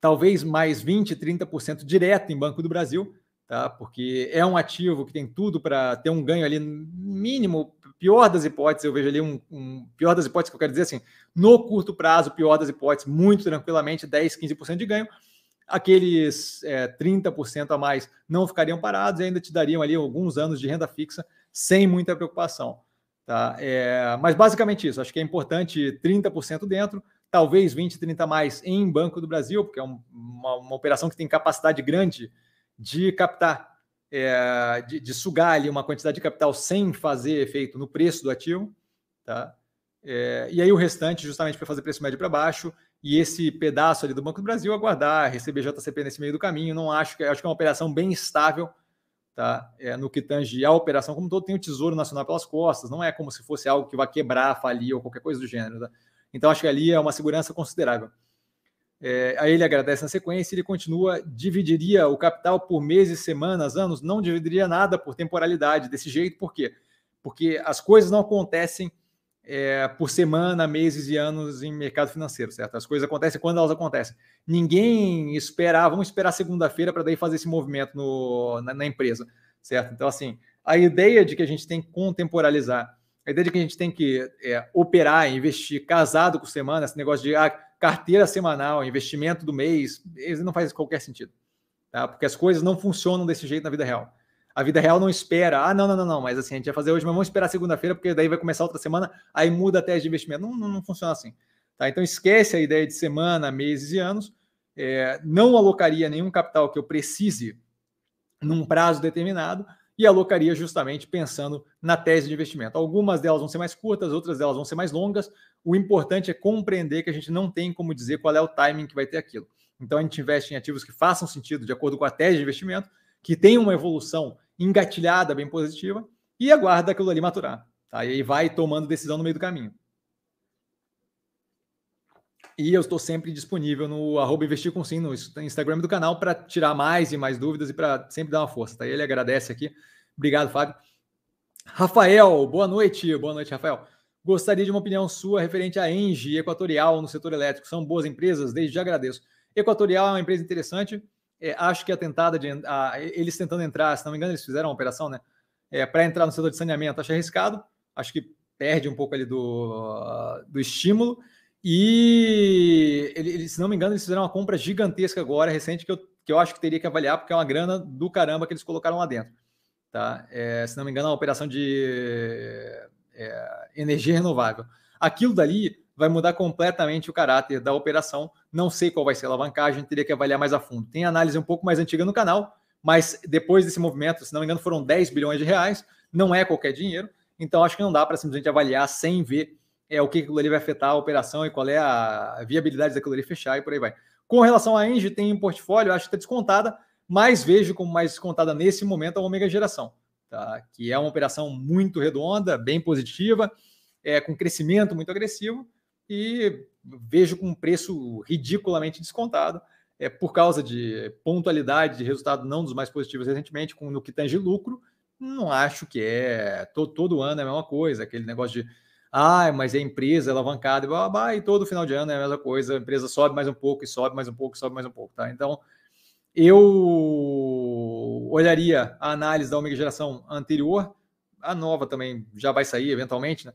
talvez mais 20%, 30% direto em Banco do Brasil, tá? porque é um ativo que tem tudo para ter um ganho ali mínimo, pior das hipóteses, eu vejo ali um, um, pior das hipóteses que eu quero dizer assim, no curto prazo, pior das hipóteses, muito tranquilamente, 10, 15% de ganho, aqueles é, 30% a mais não ficariam parados e ainda te dariam ali alguns anos de renda fixa sem muita preocupação. Tá? É, mas basicamente isso, acho que é importante 30% dentro, talvez 20, 30 mais em Banco do Brasil, porque é um, uma, uma, operação que tem capacidade grande de captar, é, de, de, sugar ali uma quantidade de capital sem fazer efeito no preço do ativo. Tá? É, e aí o restante justamente para fazer preço médio para baixo e esse pedaço ali do Banco do Brasil aguardar, receber JCP nesse meio do caminho. Não acho que acho que é uma operação bem estável tá? É, no que tange a operação como um todo, tem o Tesouro Nacional pelas costas, não é como se fosse algo que vai quebrar, falir ou qualquer coisa do gênero. Tá? Então, acho que ali é uma segurança considerável. É, aí ele agradece na sequência, ele continua, dividiria o capital por meses, semanas, anos, não dividiria nada por temporalidade desse jeito, por quê? Porque as coisas não acontecem é, por semana, meses e anos em mercado financeiro, certo? As coisas acontecem quando elas acontecem. Ninguém espera, vamos esperar segunda-feira para daí fazer esse movimento no, na, na, empresa, certo? Então, assim, a ideia de que a gente tem que contemporalizar, a ideia de que a gente tem que é, operar, investir casado com semana, esse negócio de ah, carteira semanal, investimento do mês, não faz qualquer sentido. Tá? Porque as coisas não funcionam desse jeito na vida real. A vida real não espera, ah, não, não, não, não, mas assim, a gente vai fazer hoje, mas vamos esperar segunda-feira, porque daí vai começar outra semana, aí muda a tese de investimento. Não, não, não funciona assim. Tá? Então esquece a ideia de semana, meses e anos. É, não alocaria nenhum capital que eu precise num prazo determinado e alocaria justamente pensando na tese de investimento. Algumas delas vão ser mais curtas, outras delas vão ser mais longas, o importante é compreender que a gente não tem como dizer qual é o timing que vai ter aquilo. Então a gente investe em ativos que façam sentido de acordo com a tese de investimento, que tenham uma evolução engatilhada bem positiva e aguarda aquilo ali maturar. Tá? E aí vai tomando decisão no meio do caminho. E eu estou sempre disponível no arroba investir com sim no Instagram do canal para tirar mais e mais dúvidas e para sempre dar uma força. Tá? Ele agradece aqui. Obrigado, Fábio. Rafael, boa noite. Boa noite, Rafael. Gostaria de uma opinião sua referente à Engie Equatorial no setor elétrico. São boas empresas? Desde já agradeço. Equatorial é uma empresa interessante. É, acho que a tentada de a, eles tentando entrar, se não me engano, eles fizeram uma operação, né? É, para entrar no setor de saneamento, acho arriscado. Acho que perde um pouco ali do, do estímulo. E eles, se não me engano, eles fizeram uma compra gigantesca agora, recente, que eu, que eu acho que teria que avaliar, porque é uma grana do caramba que eles colocaram lá dentro. Tá? É, se não me engano, é uma operação de é, energia renovável. Aquilo dali vai mudar completamente o caráter da operação. Não sei qual vai ser a alavancagem, teria que avaliar mais a fundo. Tem análise um pouco mais antiga no canal, mas depois desse movimento, se não me engano, foram 10 bilhões de reais, não é qualquer dinheiro, então acho que não dá para simplesmente avaliar sem ver é, o que aquilo ali vai afetar a operação e qual é a viabilidade daquilo ali fechar e por aí vai. Com relação à Engie, tem em portfólio, acho que está descontada, mas vejo como mais descontada nesse momento a Omega Geração tá? que é uma operação muito redonda, bem positiva, é, com crescimento muito agressivo e vejo com um preço ridiculamente descontado, é, por causa de pontualidade de resultado não dos mais positivos recentemente, com, no que tange lucro, não acho que é todo, todo ano é a mesma coisa, aquele negócio de ah, mas é empresa alavancada e blá, blá, blá, e todo final de ano é a mesma coisa, a empresa sobe mais um pouco e sobe mais um pouco, sobe mais um pouco, tá? Então, eu olharia a análise da Geração anterior, a nova também já vai sair eventualmente, né?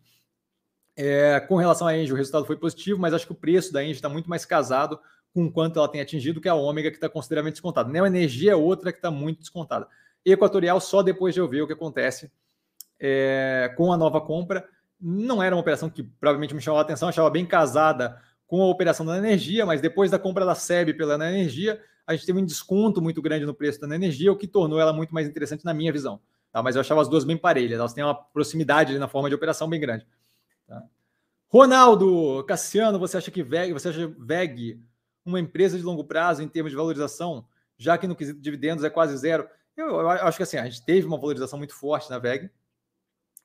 É, com relação à Engie, o resultado foi positivo, mas acho que o preço da Engie está muito mais casado com quanto ela tem atingido que a Ômega, que está consideravelmente descontada. Neo Energia é outra que está muito descontada. Equatorial, só depois de eu ver o que acontece é, com a nova compra. Não era uma operação que provavelmente me chamou a atenção, achava bem casada com a operação da energia, mas depois da compra da SEB pela energia, a gente teve um desconto muito grande no preço da energia, o que tornou ela muito mais interessante na minha visão. Tá? Mas eu achava as duas bem parelhas, elas têm uma proximidade na forma de operação bem grande. Tá? Ronaldo, Cassiano, você acha que VEG, você acha VEG uma empresa de longo prazo em termos de valorização, já que no quesito de dividendos é quase zero? Eu, eu acho que assim, a gente teve uma valorização muito forte na VEG,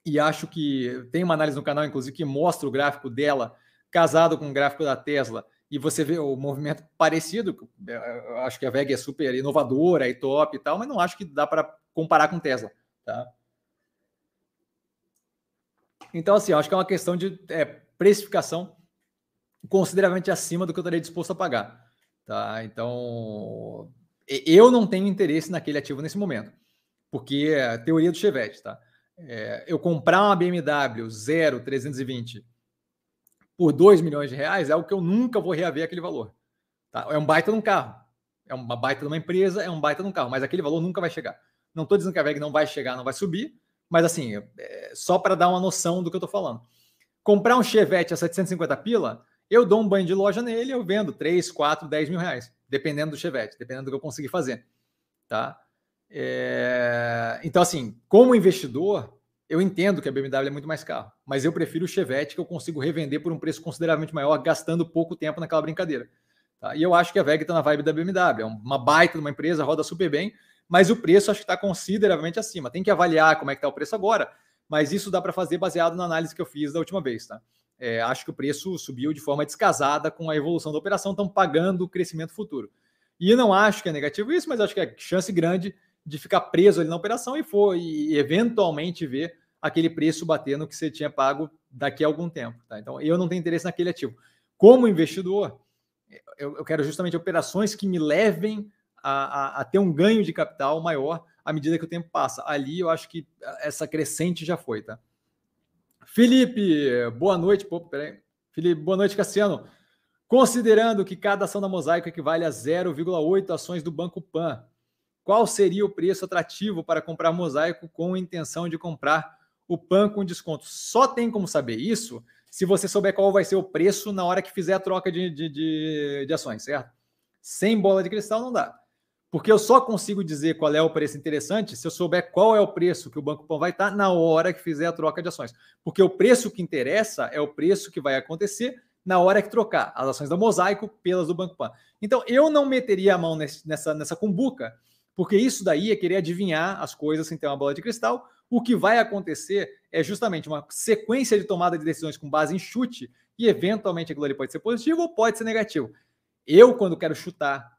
e acho que tem uma análise no canal, inclusive, que mostra o gráfico dela casado com o gráfico da Tesla e você vê o movimento parecido. Eu acho que a VEG é super inovadora e top e tal, mas não acho que dá para comparar com Tesla. Tá? Então, assim, acho que é uma questão de é, precificação consideravelmente acima do que eu estaria disposto a pagar. Tá? Então, eu não tenho interesse naquele ativo nesse momento, porque é a teoria do Chevette, tá? É, eu comprar uma BMW 0320 por 2 milhões de reais, é algo que eu nunca vou reaver aquele valor. Tá? É um baita de um carro. É uma baita de uma empresa, é um baita de um carro, mas aquele valor nunca vai chegar. Não estou dizendo que a VEG não vai chegar, não vai subir, mas assim, é só para dar uma noção do que eu estou falando. Comprar um Chevette a 750 pila, eu dou um banho de loja nele, eu vendo 3, 4, 10 mil reais, dependendo do Chevette, dependendo do que eu conseguir fazer. Tá? É... Então, assim, como investidor, eu entendo que a BMW é muito mais carro, mas eu prefiro o Chevette que eu consigo revender por um preço consideravelmente maior, gastando pouco tempo naquela brincadeira. Tá? E eu acho que a VEG está na vibe da BMW, é uma baita de uma empresa, roda super bem, mas o preço acho que está consideravelmente acima. Tem que avaliar como é que está o preço agora, mas isso dá para fazer baseado na análise que eu fiz da última vez. Tá? é, acho que o preço subiu de forma descasada com a evolução da operação, estão pagando o crescimento futuro. E não acho que é negativo isso, mas acho que é chance grande de ficar preso ali na operação e for e eventualmente ver aquele preço bater no que você tinha pago daqui a algum tempo. Tá? Então, eu não tenho interesse naquele ativo. Como investidor, eu, eu quero justamente operações que me levem a, a, a, ter um ganho de capital maior à medida que o tempo passa. Ali eu acho que essa crescente já foi, tá? Felipe, boa noite. Pô, peraí. Felipe, boa noite, Cassiano. Considerando que cada ação da Mosaico equivale a 0,8 ações do Banco Pan, qual seria o preço atrativo para comprar Mosaico com a intenção de comprar o PAN com desconto? Só tem como saber isso se você souber qual vai ser o preço na hora que fizer a troca de, de, de, de ações, certo? Sem bola de cristal não dá. Porque eu só consigo dizer qual é o preço interessante se eu souber qual é o preço que o Banco Pan vai estar na hora que fizer a troca de ações. Porque o preço que interessa é o preço que vai acontecer na hora que trocar as ações da Mosaico pelas do Banco Pan. Então eu não meteria a mão nessa, nessa cumbuca, porque isso daí é querer adivinhar as coisas sem ter uma bola de cristal, o que vai acontecer é justamente uma sequência de tomada de decisões com base em chute e eventualmente aquilo ali pode ser positivo ou pode ser negativo. Eu, quando quero chutar,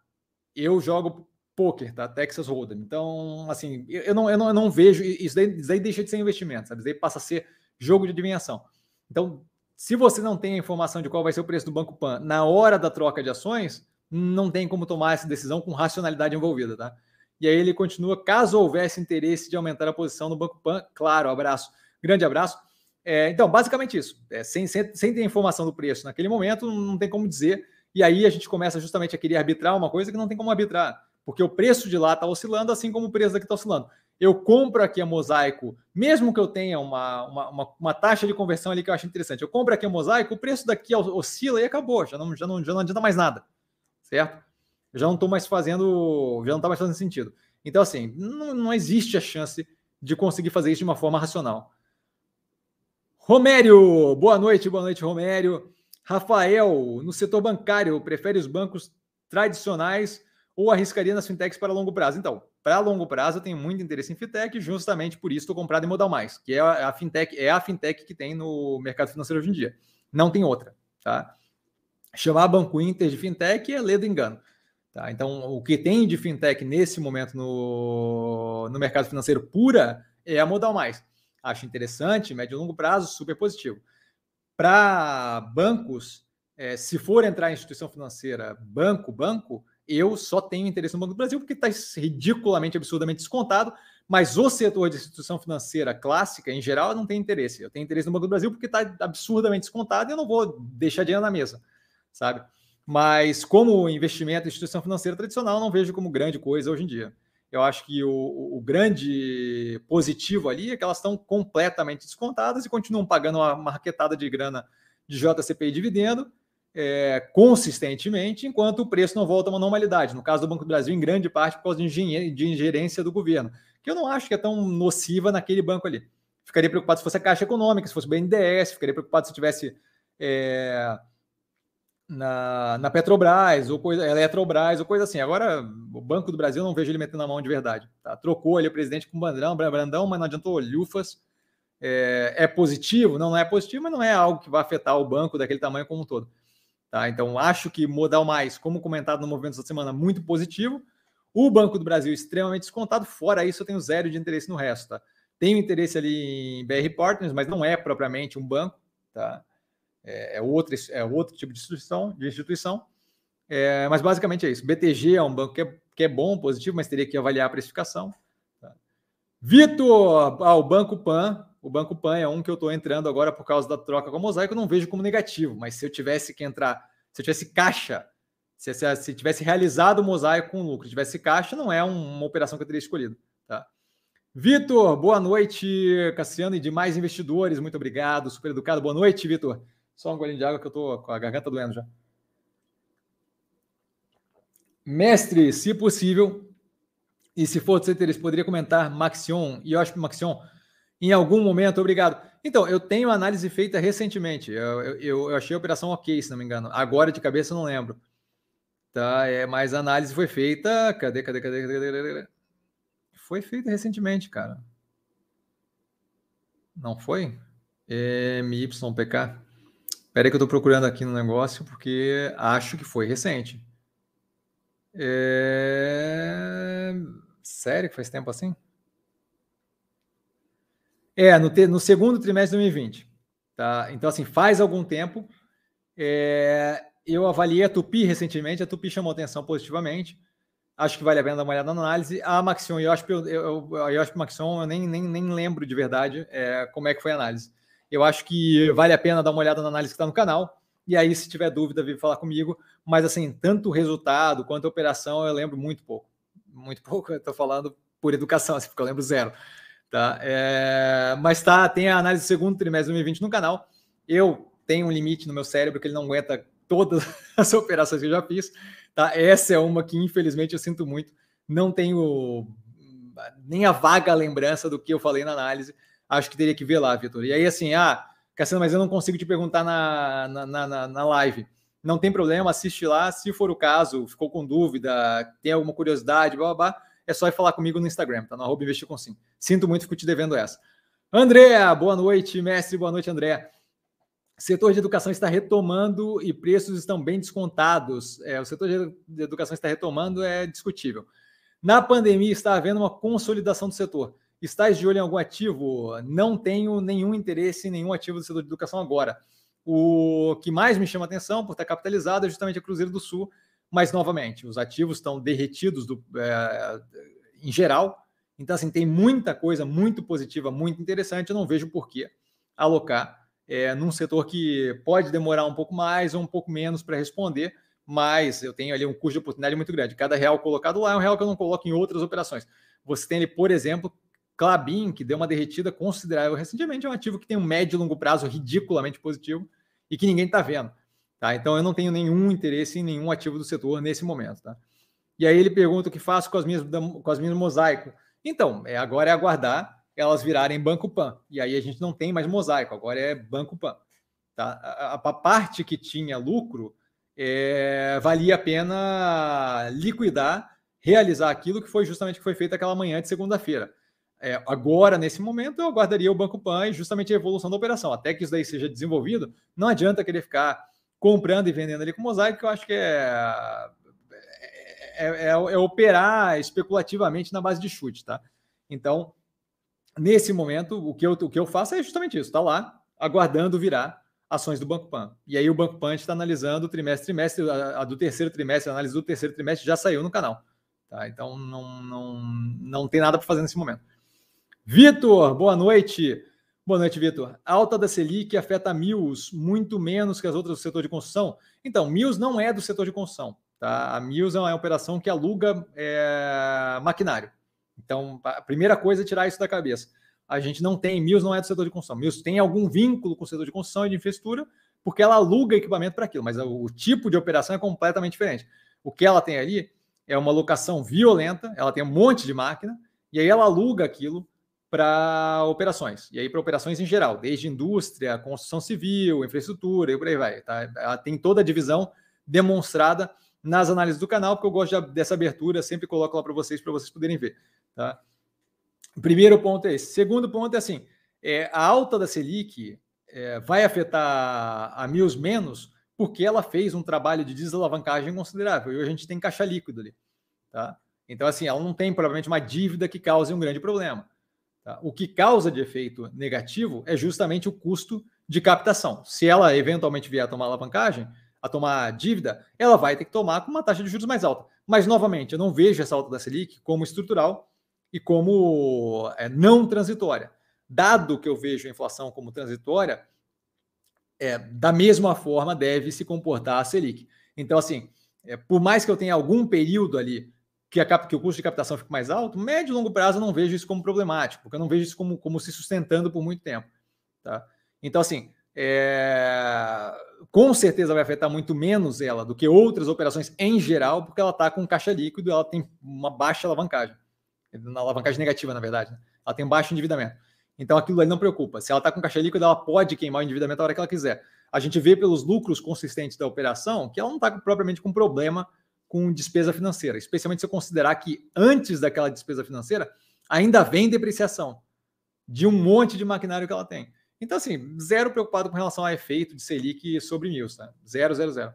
eu jogo poker, tá? Texas Hold'em. Então, assim, eu não, eu não, eu não vejo isso daí, isso daí deixa de ser investimento, sabe? Isso daí passa a ser jogo de adivinhação. Então, se você não tem a informação de qual vai ser o preço do Banco Pan na hora da troca de ações, não tem como tomar essa decisão com racionalidade envolvida, tá? E aí ele continua, caso houvesse interesse de aumentar a posição no Banco Pan, claro, abraço, grande abraço. É, então, basicamente isso. É, sem, sem, sem ter informação do preço naquele momento, não tem como dizer. E aí a gente começa justamente a querer arbitrar uma coisa que não tem como arbitrar, porque o preço de lá está oscilando, assim como o preço daqui está oscilando. Eu compro aqui a Mosaico, mesmo que eu tenha uma, uma, uma, uma, taxa de conversão ali que eu acho interessante. Eu compro aqui a Mosaico, o preço daqui oscila e acabou, já não, já não, já não adianta mais nada, certo? já não estou mais fazendo, já não está mais fazendo sentido. Então, assim, não, não existe a chance de conseguir fazer isso de uma forma racional. Romério, boa noite, boa noite, Romério. Rafael, no setor bancário, prefere os bancos tradicionais ou arriscaria nas fintechs para longo prazo? Então, para longo prazo, eu tenho muito interesse em fintech, justamente por isso estou comprado em Modal Mais, que é a fintech, é a fintech que tem no mercado financeiro hoje em dia. Não tem outra, tá? Chamar Banco Inter de fintech é ler do engano. Tá? Então, o que tem de fintech nesse momento no, no mercado financeiro pura é a Modal Mais. Acho interessante, médio e longo prazo, super positivo. Para bancos, é, se for entrar em instituição financeira, banco, banco, eu só tenho interesse no Banco do Brasil porque está ridiculamente, absurdamente descontado, mas o setor de instituição financeira clássica, em geral, não tem interesse. Eu tenho interesse no Banco do Brasil porque está absurdamente descontado e eu não vou deixar dinheiro na mesa, sabe? Mas como investimento em instituição financeira tradicional, não vejo como grande coisa hoje em dia. Eu acho que o, o grande positivo ali é que elas estão completamente descontadas e continuam pagando uma marquetada de grana de JCP e dividendo é, consistentemente, enquanto o preço não volta a uma normalidade. No caso do Banco do Brasil, em grande parte por causa de, ingerência do governo, que eu não acho que é tão nociva naquele banco ali. Ficaria preocupado se fosse a Caixa Econômica, se fosse o BNDES, ficaria preocupado se tivesse. É, na, na Petrobras, ou coisa, Eletrobras, ou coisa assim. Agora, o Banco do Brasil não vejo ele metendo a mão de verdade. Tá? Trocou ali o presidente com o Brandão, Brandão, mas não adiantou lufas. É, é, positivo? Não, não é positivo, mas não é algo que vai afetar o banco daquele tamanho como um todo. Tá? Então, acho que modal mais, como comentado no movimento dessa semana, muito positivo. O Banco do Brasil extremamente descontado. Fora isso, eu tenho zero de interesse no resto. Tá? Tenho interesse ali em BR Partners, mas não é propriamente um banco. Tá? é, é, outro, é outro tipo de instituição, de instituição. É, mas basicamente é isso. BTG é um banco que é, que é bom, positivo, mas teria que avaliar a precificação. Tá? Vitor, ah, o Banco Pan. O Banco Pan é um que eu estou entrando agora por causa da troca com a Mosaico, eu não vejo como negativo, mas se eu tivesse que entrar, se eu tivesse caixa, se, se, se tivesse realizado o mosaico com lucro, tivesse caixa, não é um, uma operação que eu teria escolhido. Tá? Vitor, boa noite, Cassiano e demais investidores, muito obrigado, super educado. Boa noite, Vitor. Só um golinho de água que eu tô com a garganta doendo já. Mestre, se possível, e se for de seu interesse, poderia comentar Maxion, e eu acho que Maxion, em algum momento, obrigado. Então, eu tenho análise feita recentemente. Eu, eu, eu, achei a operação ok, se não me engano. Agora de cabeça não lembro. Tá, é, mas a análise foi feita. Cadê, cadê, cadê, cadê, cadê? Foi feita recentemente, cara. Não foi? MYPK. Espera que eu estou procurando aqui no negócio, porque acho que foi recente. É... Sério que faz tempo assim? É, no, te... no segundo trimestre de 2020. Tá? Então, assim, faz algum tempo. É... Eu avaliei a Tupi recentemente, a Tupi chamou atenção positivamente. Acho que vale a pena dar uma olhada na análise. A Maxion, eu acho que eu, eu, acho que Maxion, eu nem, nem, nem lembro de verdade é, como é que foi a análise. Eu acho que vale a pena dar uma olhada na análise que está no canal. E aí, se tiver dúvida, vem falar comigo. Mas, assim, tanto o resultado quanto a operação, eu lembro muito pouco. Muito pouco, eu estou falando por educação, assim, porque eu lembro zero. Tá? É, mas tá, tem a análise do segundo trimestre de 2020 no canal. Eu tenho um limite no meu cérebro que ele não aguenta todas as operações que eu já fiz. Tá? Essa é uma que, infelizmente, eu sinto muito. Não tenho nem a vaga lembrança do que eu falei na análise. Acho que teria que ver lá, Vitor. E aí, assim, ah, Cassiano, mas eu não consigo te perguntar na, na, na, na live. Não tem problema, assiste lá. Se for o caso, ficou com dúvida, tem alguma curiosidade, blá, blá, blá é só ir falar comigo no Instagram, tá? No arroba investir com sim. Sinto muito, fico te devendo essa. André, boa noite, mestre, boa noite, André. Setor de educação está retomando e preços estão bem descontados. É, o setor de educação está retomando é discutível. Na pandemia está havendo uma consolidação do setor. Estás de olho em algum ativo? Não tenho nenhum interesse em nenhum ativo do setor de educação agora. O que mais me chama atenção por estar capitalizado é justamente a Cruzeiro do Sul, mas novamente, os ativos estão derretidos do, é, em geral. Então, assim, tem muita coisa muito positiva, muito interessante. Eu não vejo por que alocar é, num setor que pode demorar um pouco mais ou um pouco menos para responder, mas eu tenho ali um custo de oportunidade muito grande. Cada real colocado lá é um real que eu não coloco em outras operações. Você tem ali, por exemplo, Clabin, que deu uma derretida considerável recentemente, é um ativo que tem um médio e longo prazo ridiculamente positivo e que ninguém está vendo. Tá? Então eu não tenho nenhum interesse em nenhum ativo do setor nesse momento. Tá? E aí ele pergunta o que faço com as minhas, com as minhas mosaico. Então, é, agora é aguardar elas virarem Banco Pan. E aí a gente não tem mais mosaico, agora é Banco Pan. Tá? A, a parte que tinha lucro é, valia a pena liquidar, realizar aquilo que foi justamente que foi feito aquela manhã de segunda-feira. É, agora, nesse momento, eu aguardaria o Banco Pan e justamente a evolução da operação. Até que isso daí seja desenvolvido, não adianta querer ficar comprando e vendendo ali com mosaico, que eu acho que é, é, é, é operar especulativamente na base de chute, tá? Então, nesse momento, o que eu, o que eu faço é justamente isso: está lá, aguardando virar ações do Banco Pan. E aí o Banco Pan está analisando o trimestre, trimestre, a, a, do terceiro trimestre, a análise do terceiro trimestre já saiu no canal. Tá? Então não, não, não tem nada para fazer nesse momento. Vitor, boa noite. Boa noite, Vitor. Alta da Selic afeta a Mills muito menos que as outras do setor de construção. Então, Mills não é do setor de construção. Tá? A Mills é uma operação que aluga é, maquinário. Então, a primeira coisa é tirar isso da cabeça. A gente não tem, Mills não é do setor de construção. Mills tem algum vínculo com o setor de construção e de infraestrutura, porque ela aluga equipamento para aquilo, mas o, tipo de operação é completamente diferente. O que ela tem ali é uma locação violenta, ela tem um monte de máquina, e aí ela aluga aquilo para operações. E aí para operações em geral, desde indústria, construção civil, infraestrutura e por aí vai. Tá? Ela tem toda a divisão demonstrada nas análises do canal, porque eu gosto de, dessa abertura, sempre coloco lá para vocês, para vocês poderem ver. Tá? Primeiro ponto é esse. Segundo ponto é assim: é, a alta da Selic é, vai afetar a Mills menos porque ela fez um trabalho de desalavancagem considerável e hoje a gente tem caixa líquido ali. Tá? Então, assim, ela não tem provavelmente uma dívida que cause um grande problema. Tá? O que causa de efeito negativo é justamente o custo de captação. Se ela eventualmente vier a tomar alavancagem, a tomar dívida, ela vai ter que tomar com uma taxa de juros mais alta. Mas, novamente, eu não vejo essa alta da Selic como estrutural e como é, não transitória. Dado que eu vejo a inflação como transitória, é, da mesma forma deve se comportar a Selic. Então, assim, é, por mais que eu tenha algum período ali que, a, que o custo de captação fique mais alto, médio e longo prazo eu não vejo isso como problemático, porque eu não vejo isso como, como se sustentando por muito tempo. Tá? Então, assim, é, com certeza vai afetar muito menos ela do que outras operações em geral, porque ela está com caixa líquido, ela tem uma baixa alavancagem, na alavancagem negativa, na verdade. Né? Ela tem baixo endividamento. Então aquilo ali não preocupa. Se ela está com caixa líquida, ela pode queimar o endividamento a hora que ela quiser. A gente vê pelos lucros consistentes da operação que ela não está propriamente com problema com despesa financeira, especialmente se eu considerar que antes daquela despesa financeira ainda vem depreciação de um monte de maquinário que ela tem. Então, assim, zero preocupado com relação ao efeito de Selic sobre Mills, tá? Zero, zero, zero.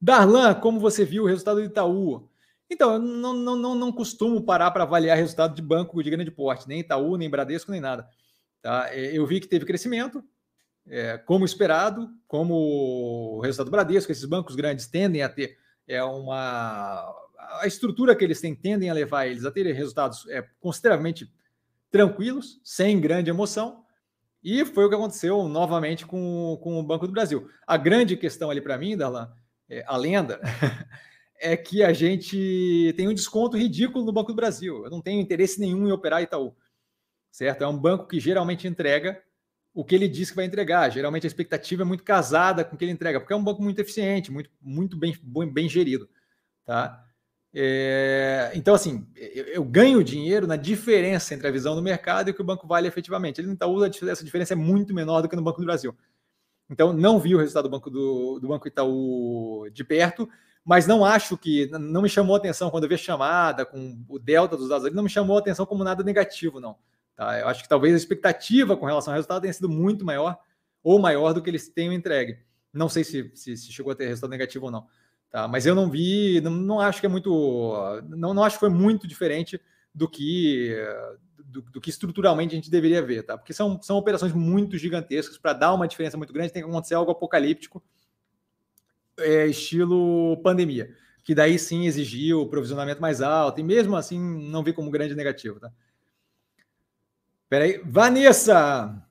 Darlan, como você viu o resultado do Itaú? Então, eu não, não, não, não costumo parar para avaliar resultado de banco de grande porte, nem Itaú, nem Bradesco, nem nada. Tá? É, eu vi que teve crescimento, é, como esperado, como o resultado do Bradesco, esses bancos grandes tendem a ter é uma a estrutura que eles têm tendem a levar eles a terem resultados é, consideravelmente tranquilos, sem grande emoção. E foi o que aconteceu novamente com, com o Banco do Brasil. A grande questão ali para mim, Darlan, é, a lenda, é que a gente tem um desconto ridículo no Banco do Brasil. Eu não tenho interesse nenhum em operar Itaú. Certo? É um banco que geralmente entrega o que ele diz que vai entregar. Geralmente a expectativa é muito casada com o que ele entrega, porque é um banco muito eficiente, muito, muito bem, bem gerido. Tá? É, então, assim, eu, eu, ganho dinheiro na diferença entre a visão do mercado e o que o banco vale efetivamente. Ele no Itaú, essa diferença é muito menor do que no Banco do Brasil. Então, não vi o resultado do Banco, do, do banco Itaú de perto, mas não acho que. Não me chamou atenção quando eu vi a chamada com o delta dos dados ali, não me chamou atenção como nada negativo, não. Tá? Eu acho que talvez a expectativa com relação ao resultado tenha sido muito maior ou maior do que eles tenham entregue. Não sei se, se, se chegou a ter resultado negativo ou não. Tá? Mas eu não vi, não, não acho que é muito. Não, não acho que foi muito diferente do que do, do, que estruturalmente a gente deveria ver, tá? Porque são, são operações muito gigantescas, para dar uma diferença muito grande, tem que acontecer algo apocalíptico, é, estilo pandemia, que daí sim exigiu o provisionamento mais alto, e mesmo assim não vi como grande negativo, tá? Peraí. Vanessa!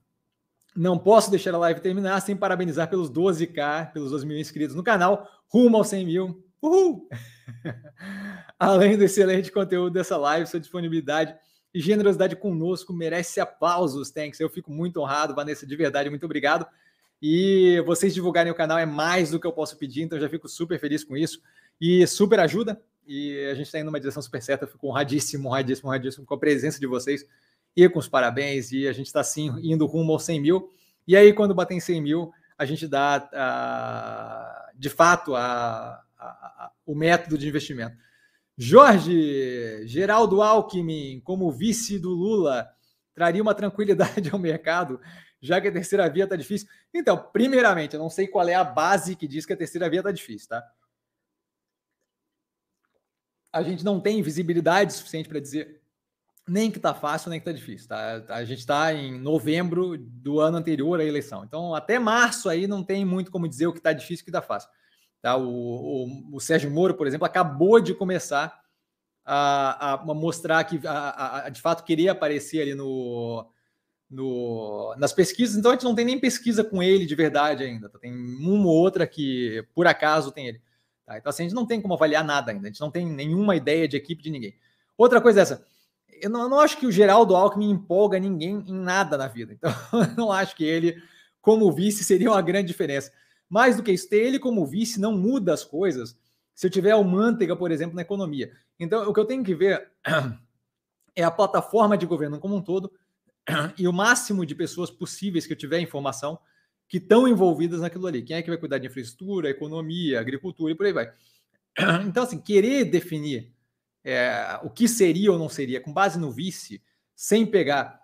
Não posso deixar a live terminar sem parabenizar pelos 12k, pelos 12 mil inscritos no canal, rumo aos 100 mil. Uhul! Além do excelente conteúdo dessa live, sua disponibilidade e generosidade conosco merece aplausos, thanks. Eu fico muito honrado, Vanessa, de verdade, muito obrigado. E vocês divulgarem o canal é mais do que eu posso pedir, então já fico super feliz com isso e super ajuda. E a gente está indo numa direção super certa, eu fico honradíssimo, honradíssimo, honradíssimo com a presença de vocês e com os parabéns. E a gente está sim indo rumo aos 100 mil. E aí, quando bater em 100 mil, a gente dá a, de fato a, a, o método de investimento. Jorge, Geraldo Alckmin, como vice do Lula, traria uma tranquilidade ao mercado, já que a terceira via está difícil. Então, primeiramente, eu não sei qual é a base que diz que a terceira via está difícil, tá? A gente não tem visibilidade suficiente para dizer nem que está fácil, nem que está difícil. Tá? A gente está em novembro do ano anterior à eleição. Então, até março aí não tem muito como dizer o que está difícil e o que está fácil. Tá? O, o, o, Sérgio Moro, por exemplo, acabou de começar a, a mostrar que a, a, de fato queria aparecer ali no, no, nas pesquisas. Então, a gente não tem nem pesquisa com ele de verdade ainda. Tá? Tem uma ou outra que, por acaso, tem ele. Tá? Então, assim, a gente não tem como avaliar nada ainda. A gente não tem nenhuma ideia de equipe de ninguém. Outra coisa é essa eu não, eu não, acho que o Geraldo Alckmin empolga ninguém em nada na vida. Então, eu não acho que ele, como vice, seria uma grande diferença. Mais do que isso, ter ele como vice não muda as coisas se eu tiver o Manteiga, por exemplo, na economia. Então, o que eu tenho que ver é a plataforma de governo como um todo e o máximo de pessoas possíveis que eu tiver informação que estão envolvidas naquilo ali. Quem é que vai cuidar de infraestrutura, economia, agricultura e por aí vai. Então, assim, querer definir é, o que seria ou não seria, com base no vice, sem pegar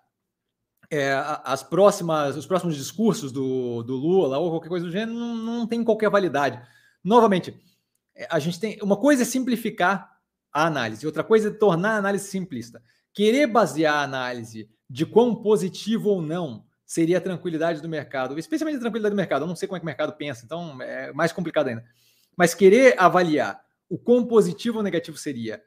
é, as próximas, os próximos discursos do, do Lula ou qualquer coisa do gênero, não, não tem qualquer validade. Novamente, é, a gente tem. Uma coisa é simplificar a análise, outra coisa é tornar a análise simplista. Querer basear a análise de quão positivo ou não seria a tranquilidade do mercado, especialmente a tranquilidade do mercado. Eu não sei como é que o mercado pensa, então é mais complicado ainda. Mas querer avaliar o quão positivo ou negativo seria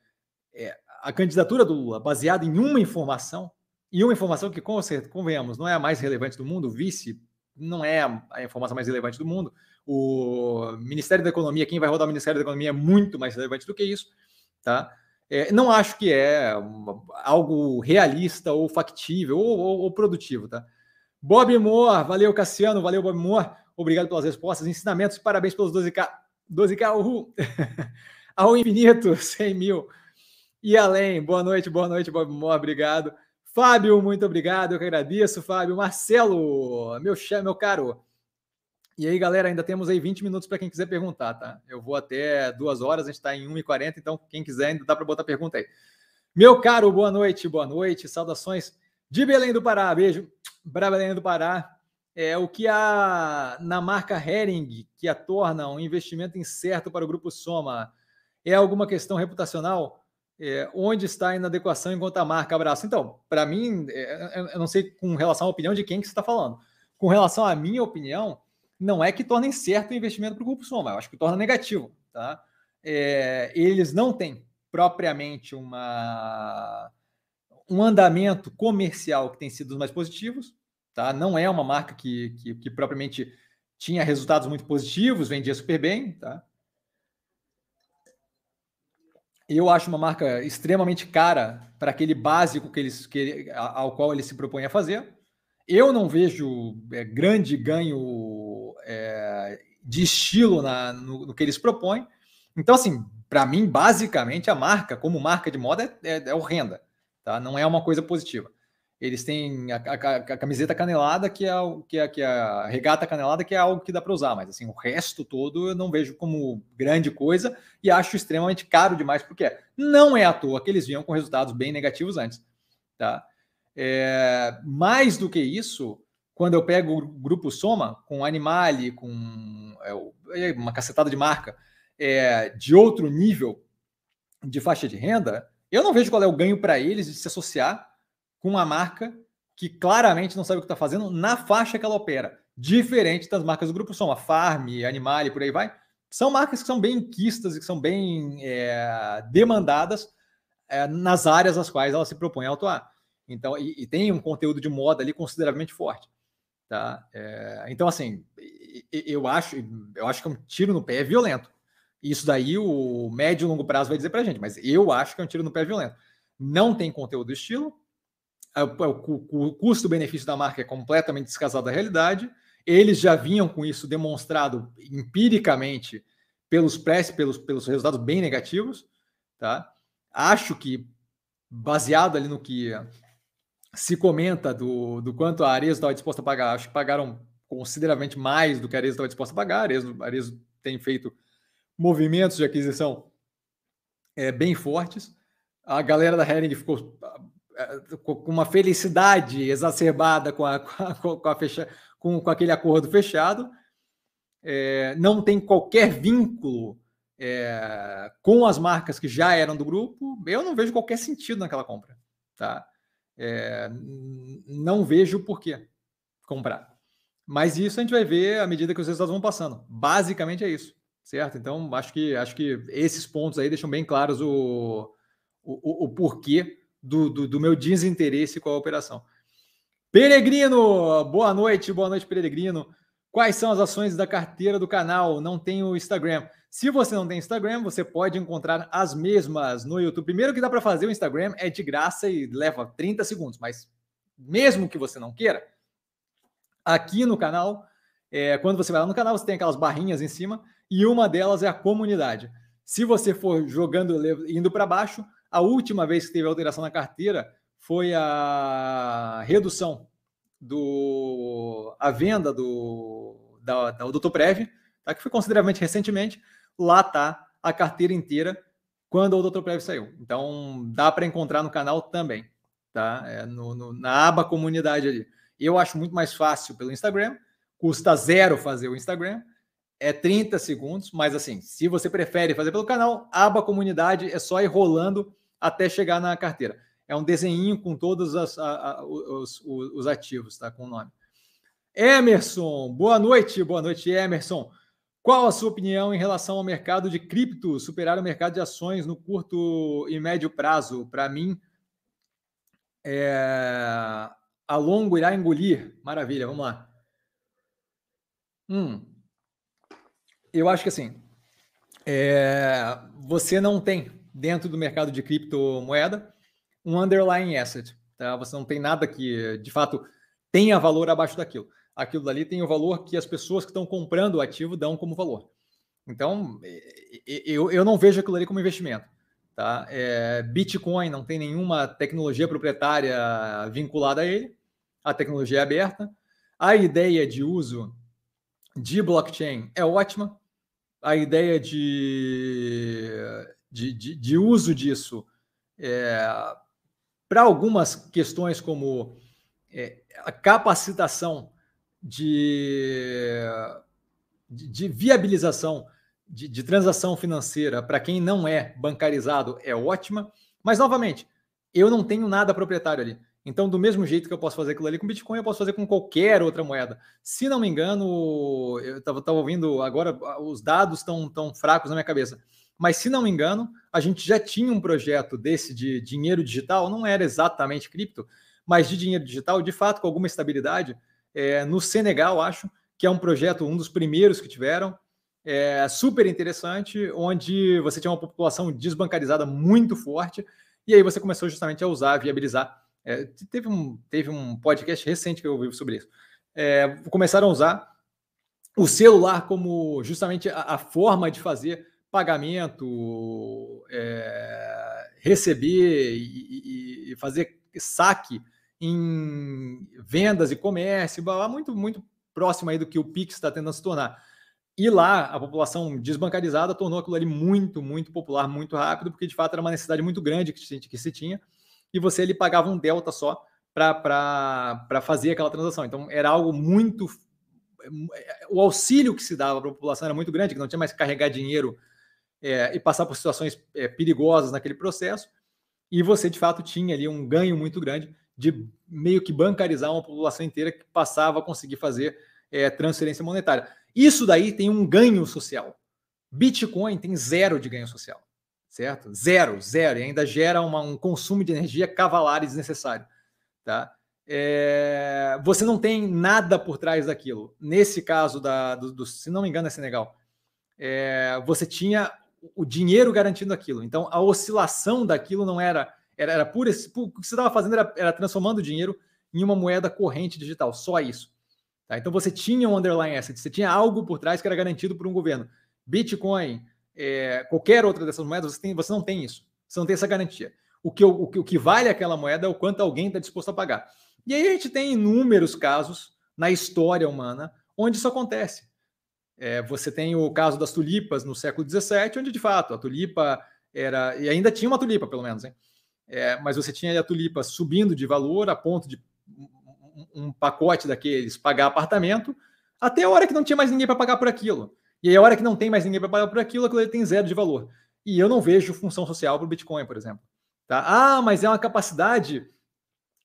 é, a candidatura do Lula baseada em uma informação, e uma informação que, convenhamos, não é a mais relevante do mundo, o vice não é a informação mais relevante do mundo, o Ministério da Economia, quem vai rodar o Ministério da Economia é muito mais relevante do que isso, tá? É, não acho que é algo realista ou factível ou, ou, ou, produtivo, tá? Bob Moore, valeu Cassiano, valeu Bob Moore, obrigado pelas respostas, ensinamentos, parabéns pelos 12k, 12k, uhul! Ao infinito, 100 mil. E além, boa noite, boa noite, Bob Moore, obrigado. Fábio, muito obrigado, eu que agradeço, Fábio. Marcelo, meu, meu caro. E aí, galera, ainda temos aí 20 minutos para quem quiser perguntar, tá? Eu vou até duas horas, a gente está em 1h40, então quem quiser ainda dá para botar pergunta aí. Meu caro, boa noite, boa noite, saudações de Belém do Pará, beijo para Belém do Pará. É o que há na marca Hering que a torna um investimento incerto para o grupo Soma. É alguma questão reputacional? É, onde está a inadequação enquanto a marca abraça? Então, para mim, é, eu não sei com relação à opinião de quem que você está falando. Com relação à minha opinião, não é que torna incerto o investimento para o grupo Soma, eu acho que torna negativo. Tá? É, eles não têm propriamente uma, um andamento comercial que tem sido mais positivos. Tá? Não é uma marca que, que, que propriamente tinha resultados muito positivos, vendia super bem. Tá? Eu acho uma marca extremamente cara para aquele básico que eles, que, ao qual ele se propõe a fazer. Eu não vejo é, grande ganho é, de estilo na, no, no, que eles propõem. Então, assim, para mim, basicamente, a marca, como marca de moda, é, é, é horrenda. Tá? Não é uma coisa positiva. Eles têm a, a, a, camiseta canelada, que é, que, é, que é a regata canelada, que é algo que dá para usar, mas assim, o resto todo eu não vejo como grande coisa e acho extremamente caro demais, porque não é à toa que eles vinham com resultados bem negativos antes. Tá? É, mais do que isso, quando eu pego o grupo Soma, com Animale, com é, uma cacetada de marca, é, de outro nível de faixa de renda, eu não vejo qual é o ganho para eles de se associar com uma marca que claramente não sabe o que está fazendo na faixa que ela opera. Diferente das marcas do grupo Soma, Farm, Animale, por aí vai. São marcas que são bem quistas e que são bem é, demandadas é, nas áreas às quais ela se propõe a atuar. Então, e, e, tem um conteúdo de moda ali consideravelmente forte. Tá? É, então, assim, eu acho, eu acho que é um tiro no pé violento. Isso daí o médio e longo prazo vai dizer para a gente, mas eu acho que é um tiro no pé violento. Não tem conteúdo estilo, o, custo-benefício da marca é completamente descasado da realidade. Eles já vinham com isso demonstrado empiricamente pelos press, pelos, pelos resultados bem negativos. Tá? Acho que, baseado ali no que se comenta do, do quanto a Arezzo estava disposta a pagar, acho que pagaram consideravelmente mais do que a Arezzo estava disposta a pagar. A Arezzo, a Arezzo tem feito movimentos de aquisição é, bem fortes. A galera da Hering ficou com uma felicidade exacerbada com, a, com, a fecha, com, com aquele acordo fechado, é, não tem qualquer vínculo é, com as marcas que já eram do grupo, eu não vejo qualquer sentido naquela compra. Tá? É, não vejo por que comprar. Mas isso a gente vai ver à medida que os resultados vão passando. Basicamente é isso, certo? Então, acho que, acho que esses pontos aí deixam bem claros o, o, o porquê do, do, do meu desinteresse com a operação. Peregrino, boa noite, boa noite, Peregrino. Quais são as ações da carteira do canal? Não tenho Instagram. Se você não tem Instagram, você pode encontrar as mesmas no YouTube. Primeiro que dá para fazer o Instagram é de graça e leva 30 segundos, mas mesmo que você não queira, aqui no canal, é, quando você vai lá no canal, você tem aquelas barrinhas em cima e uma delas é a comunidade. Se você for jogando, indo para baixo, a última vez que teve alteração na carteira foi a redução do a venda do da, da Doutor Prev, tá? que foi consideravelmente recentemente. Lá tá a carteira inteira quando o Doutor Prev saiu. Então dá para encontrar no canal também, tá? É no, no, na aba comunidade ali. Eu acho muito mais fácil pelo Instagram, custa zero fazer o Instagram, é 30 segundos, mas assim, se você prefere fazer pelo canal, aba comunidade é só ir rolando até chegar na carteira. É um desenho com todos as, a, a, os, os, ativos, tá? Com o nome. Emerson, boa noite, boa noite, Emerson. Qual a sua opinião em relação ao mercado de cripto superar o mercado de ações no curto e médio prazo? Para mim, é... a longo irá engolir. Maravilha, vamos lá. Hum, eu acho que assim, é... você não tem dentro do mercado de criptomoeda um underlying asset. Tá? Você não tem nada que, de fato, tenha valor abaixo daquilo. Aquilo dali tem o valor que as pessoas que estão comprando o ativo dão como valor. Então, eu, eu não vejo aquilo ali como investimento. Tá? É, Bitcoin não tem nenhuma tecnologia proprietária vinculada a ele. A tecnologia é aberta. A ideia de uso de blockchain é ótima. A ideia de de, de, de uso disso é, para algumas questões como é, a capacitação de, de, de viabilização de, de transação financeira para quem não é bancarizado é ótima, mas novamente, eu não tenho nada proprietário ali. Então, do mesmo jeito que eu posso fazer aquilo ali com Bitcoin, eu posso fazer com qualquer outra moeda. Se não me engano, eu estava ouvindo agora, os dados estão tão fracos na minha cabeça. Mas se não me engano, a gente já tinha um projeto desse de dinheiro digital, não era exatamente cripto, mas de dinheiro digital, de fato, com alguma estabilidade, é, no Senegal, acho, que é um projeto, um dos primeiros que tiveram, é, super interessante, onde você tinha uma população desbancarizada muito forte, e aí você começou justamente a usar, viabilizar é, teve, um, teve um podcast recente que eu ouvi sobre isso. É, começaram a usar o celular como justamente a, a forma de fazer pagamento, é, receber e, e, fazer saque em vendas e comércio, muito, muito próximo aí do que o Pix está tentando se tornar. E lá, a população desbancarizada tornou aquilo ali muito, muito popular, muito rápido, porque de fato era uma necessidade muito grande que que se tinha e você ele pagava um delta só para fazer aquela transação. Então era algo muito. O auxílio que se dava para a população era muito grande, que não tinha mais que carregar dinheiro é, e passar por situações é, perigosas naquele processo. E você, de fato, tinha ali um ganho muito grande de meio que bancarizar uma população inteira que passava a conseguir fazer é, transferência monetária. Isso daí tem um ganho social. Bitcoin tem zero de ganho social certo? Zero, zero, e ainda gera uma, um consumo de energia cavalar e desnecessário, tá? É, você não tem nada por trás daquilo. Nesse caso, da, do, do se não me engano, é Senegal, é, você tinha o dinheiro garantindo aquilo. Então, a oscilação daquilo não era. Era, era pura. O que você estava fazendo era, era, transformando o dinheiro em uma moeda corrente digital, só isso. Tá? Então, você tinha um underlying asset, você tinha algo por trás que era garantido por um governo. Bitcoin, é, qualquer outra dessas moedas, você, tem, você não tem isso. Você não tem essa garantia. O que, o, o que vale aquela moeda é o quanto alguém está disposto a pagar. E aí a gente tem inúmeros casos na história humana onde isso acontece. É, você tem o caso das tulipas no século XVII, onde de fato a tulipa era. E ainda tinha uma tulipa, pelo menos, hein? É, mas você tinha a tulipa subindo de valor a ponto de um pacote daqueles pagar apartamento, até a hora que não tinha mais ninguém para pagar por aquilo. E aí, a hora que não tem mais ninguém para pagar por aquilo, aquilo tem zero de valor. E eu não vejo função social para o Bitcoin, por exemplo. Tá? Ah, mas é uma capacidade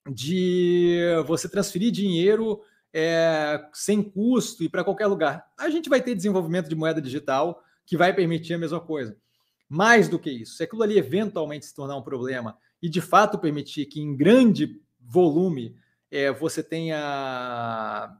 de você transferir dinheiro é, sem custo e para qualquer lugar. A gente vai ter desenvolvimento de moeda digital que vai permitir a mesma coisa. Mais do que isso, se aquilo ali eventualmente se tornar um problema e de fato permitir que em grande volume é, você tenha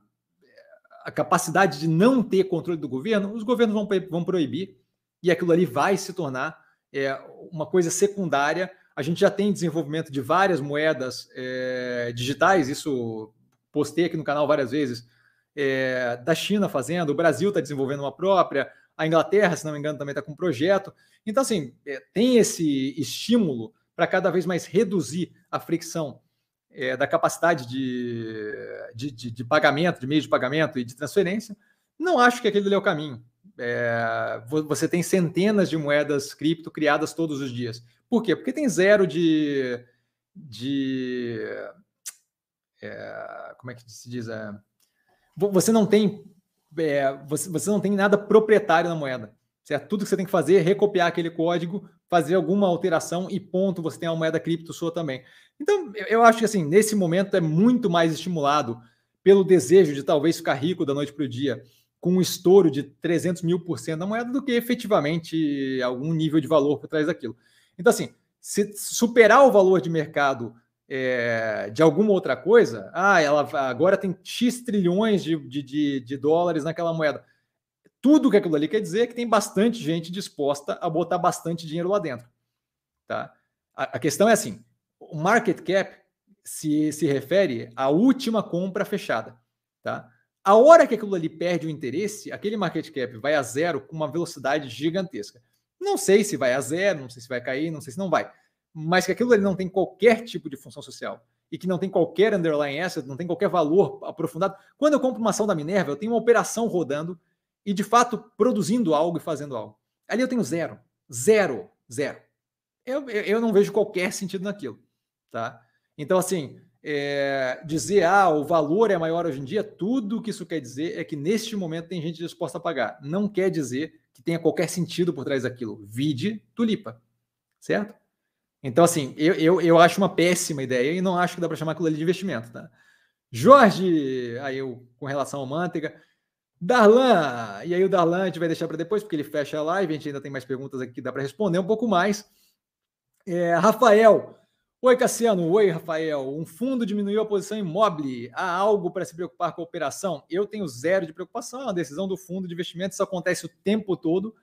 a capacidade de não ter controle do governo, os governos vão, vão proibir e aquilo ali vai se tornar é, uma coisa secundária. A gente já tem desenvolvimento de várias moedas é, digitais, isso postei aqui no canal várias vezes, é, da China fazendo, o Brasil está desenvolvendo uma própria, a Inglaterra, se não me engano, também está com um projeto. Então, assim, é, tem esse estímulo para cada vez mais reduzir a fricção é, da capacidade de, de, de, de, pagamento, de meio de pagamento e de transferência, não acho que aquele é o caminho. É, você tem centenas de moedas cripto criadas todos os dias. Por quê? Porque tem zero de. de é, como é que se diz? É, você não tem. É, você, você não tem nada proprietário na moeda. Certo? Tudo que você tem que fazer é recopiar aquele código, fazer alguma alteração e ponto, você tem a moeda cripto sua também. Então, eu acho que assim, nesse momento é muito mais estimulado pelo desejo de talvez ficar rico da noite para o dia com um estouro de 300 mil por cento da moeda do que efetivamente algum nível de valor por trás daquilo. Então, assim, se superar o valor de mercado é, de alguma outra coisa, ah, ela agora tem X trilhões de, de, de, de dólares naquela moeda. Tudo que aquilo ali quer dizer é que tem bastante gente disposta a botar bastante dinheiro lá dentro. Tá? A, a questão é assim: o market cap se, se refere à última compra fechada. Tá? A hora que aquilo ali perde o interesse, aquele market cap vai a zero com uma velocidade gigantesca. Não sei se vai a zero, não sei se vai cair, não sei se não vai. Mas que aquilo ali não tem qualquer tipo de função social e que não tem qualquer underlying asset, não tem qualquer valor aprofundado. Quando eu compro uma ação da Minerva, eu tenho uma operação rodando e de fato produzindo algo e fazendo algo. Ali eu tenho zero, zero, zero. Eu, eu não vejo qualquer sentido naquilo, tá? Então, assim, é, dizer ah, o valor é maior hoje em dia, tudo que isso quer dizer é que neste momento tem gente disposta a pagar. Não quer dizer que tenha qualquer sentido por trás daquilo. Vide tulipa, certo? Então, assim, eu, eu, eu acho uma péssima ideia e não acho que dá para chamar aquilo ali de investimento, tá? Jorge, aí eu com relação ao manteiga. Darlan, e aí o Darlan a gente vai deixar para depois, porque ele fecha a live, a gente ainda tem mais perguntas aqui que dá para responder um pouco mais. É, Rafael, oi Cassiano, oi Rafael, um fundo diminuiu a posição imóvel, há algo para se preocupar com a operação? Eu tenho zero de preocupação, a decisão do fundo de investimento, isso acontece o tempo todo,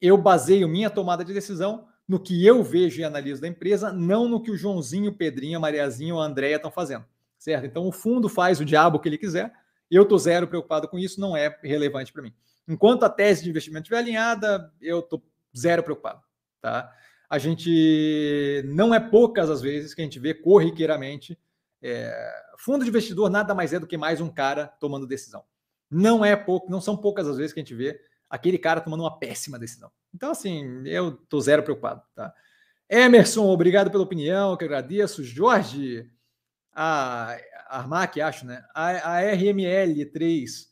eu baseio minha tomada de decisão no que eu vejo e analiso da empresa, não no que o Joãozinho, Pedrinho, ou a Andréia estão fazendo, certo? Então o fundo faz o diabo que ele quiser, eu estou zero preocupado com isso, não é relevante para mim. Enquanto a tese de investimento estiver alinhada, eu estou zero preocupado. Tá? A gente não é poucas as vezes que a gente vê corriqueiramente. É, fundo de investidor nada mais é do que mais um cara tomando decisão. Não é pouco, não são poucas as vezes que a gente vê aquele cara tomando uma péssima decisão. Então, assim, eu estou zero preocupado. Tá? Emerson, obrigado pela opinião, que agradeço. Jorge, a Armac, acho, né? A, a RML3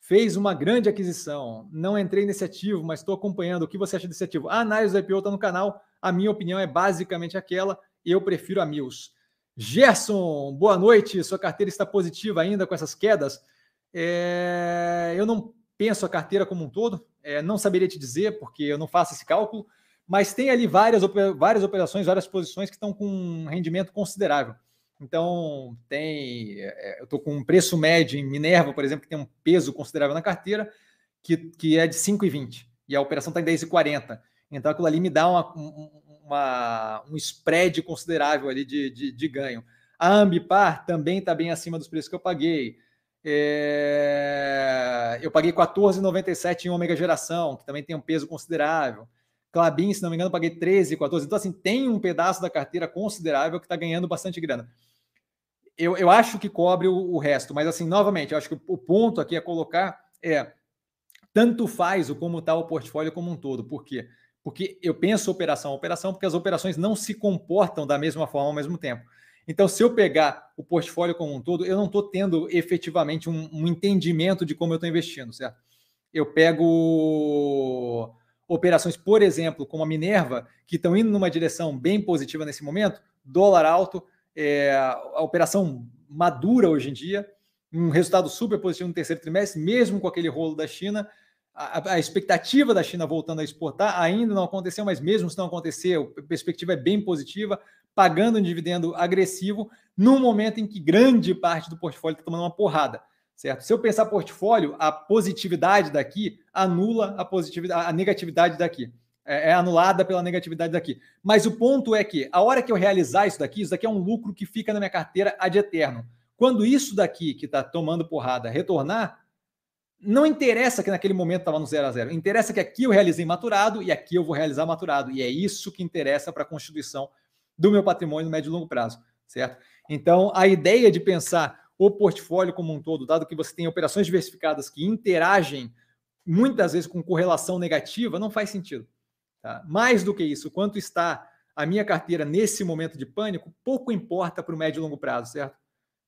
fez uma grande aquisição. Não entrei nesse ativo, mas estou acompanhando. O que você acha desse ativo? A análise do IPO está no canal. A minha opinião é basicamente aquela. Eu prefiro a Mills. Gerson, boa noite. Sua carteira está positiva ainda com essas quedas? É... Eu não penso a carteira como um todo. É, não saberia te dizer, porque eu não faço esse cálculo. Mas tem ali várias, várias operações, várias posições que estão com um rendimento considerável. Então, tem. É, eu estou com um preço médio em Minerva, por exemplo, que tem um peso considerável na carteira, que, que é de 5,20 e a operação está em 10,40. Então, aquilo ali me dá uma, uma, um spread considerável ali de, de, de ganho. A Ambipar também está bem acima dos preços que eu paguei. É... Eu paguei 14,97 em ômega geração, que também tem um peso considerável. Clabin, se não me engano, paguei 13, 14. Então, assim, tem um pedaço da carteira considerável que está ganhando bastante grana eu, eu acho que cobre o, o, resto, mas assim, novamente, eu acho que o ponto aqui a colocar é tanto faz o como está o portfólio como um todo. Por quê? Porque eu penso operação a operação, porque as operações não se comportam da mesma forma ao mesmo tempo. Então, se eu pegar o portfólio como um todo, eu não estou tendo efetivamente um, um, entendimento de como eu estou investindo, certo? Eu pego operações, por exemplo, como a Minerva, que estão indo numa direção bem positiva nesse momento, dólar alto, é, a operação madura hoje em dia, um resultado super positivo no terceiro trimestre, mesmo com aquele rolo da China. A, a, expectativa da China voltando a exportar ainda não aconteceu, mas mesmo se não acontecer, a perspectiva é bem positiva, pagando um dividendo agressivo, num momento em que grande parte do portfólio está tomando uma porrada. Certo? Se eu pensar portfólio, a positividade daqui anula a positividade, a negatividade daqui é, é, anulada pela negatividade daqui. Mas o ponto é que, a hora que eu realizar isso daqui, isso daqui é um lucro que fica na minha carteira ad eterno. Quando isso daqui, que está tomando porrada, retornar, não interessa que naquele momento estava no zero a zero. Interessa que aqui eu realizei maturado e aqui eu vou realizar maturado. E é isso que interessa para a constituição do meu patrimônio no médio e longo prazo, certo? Então, a ideia de pensar o portfólio como um todo, dado que você tem operações diversificadas que interagem muitas vezes com correlação negativa, não faz sentido. Tá? Mais do que isso, quanto está a minha carteira nesse momento de pânico, pouco importa para o médio e longo prazo, certo?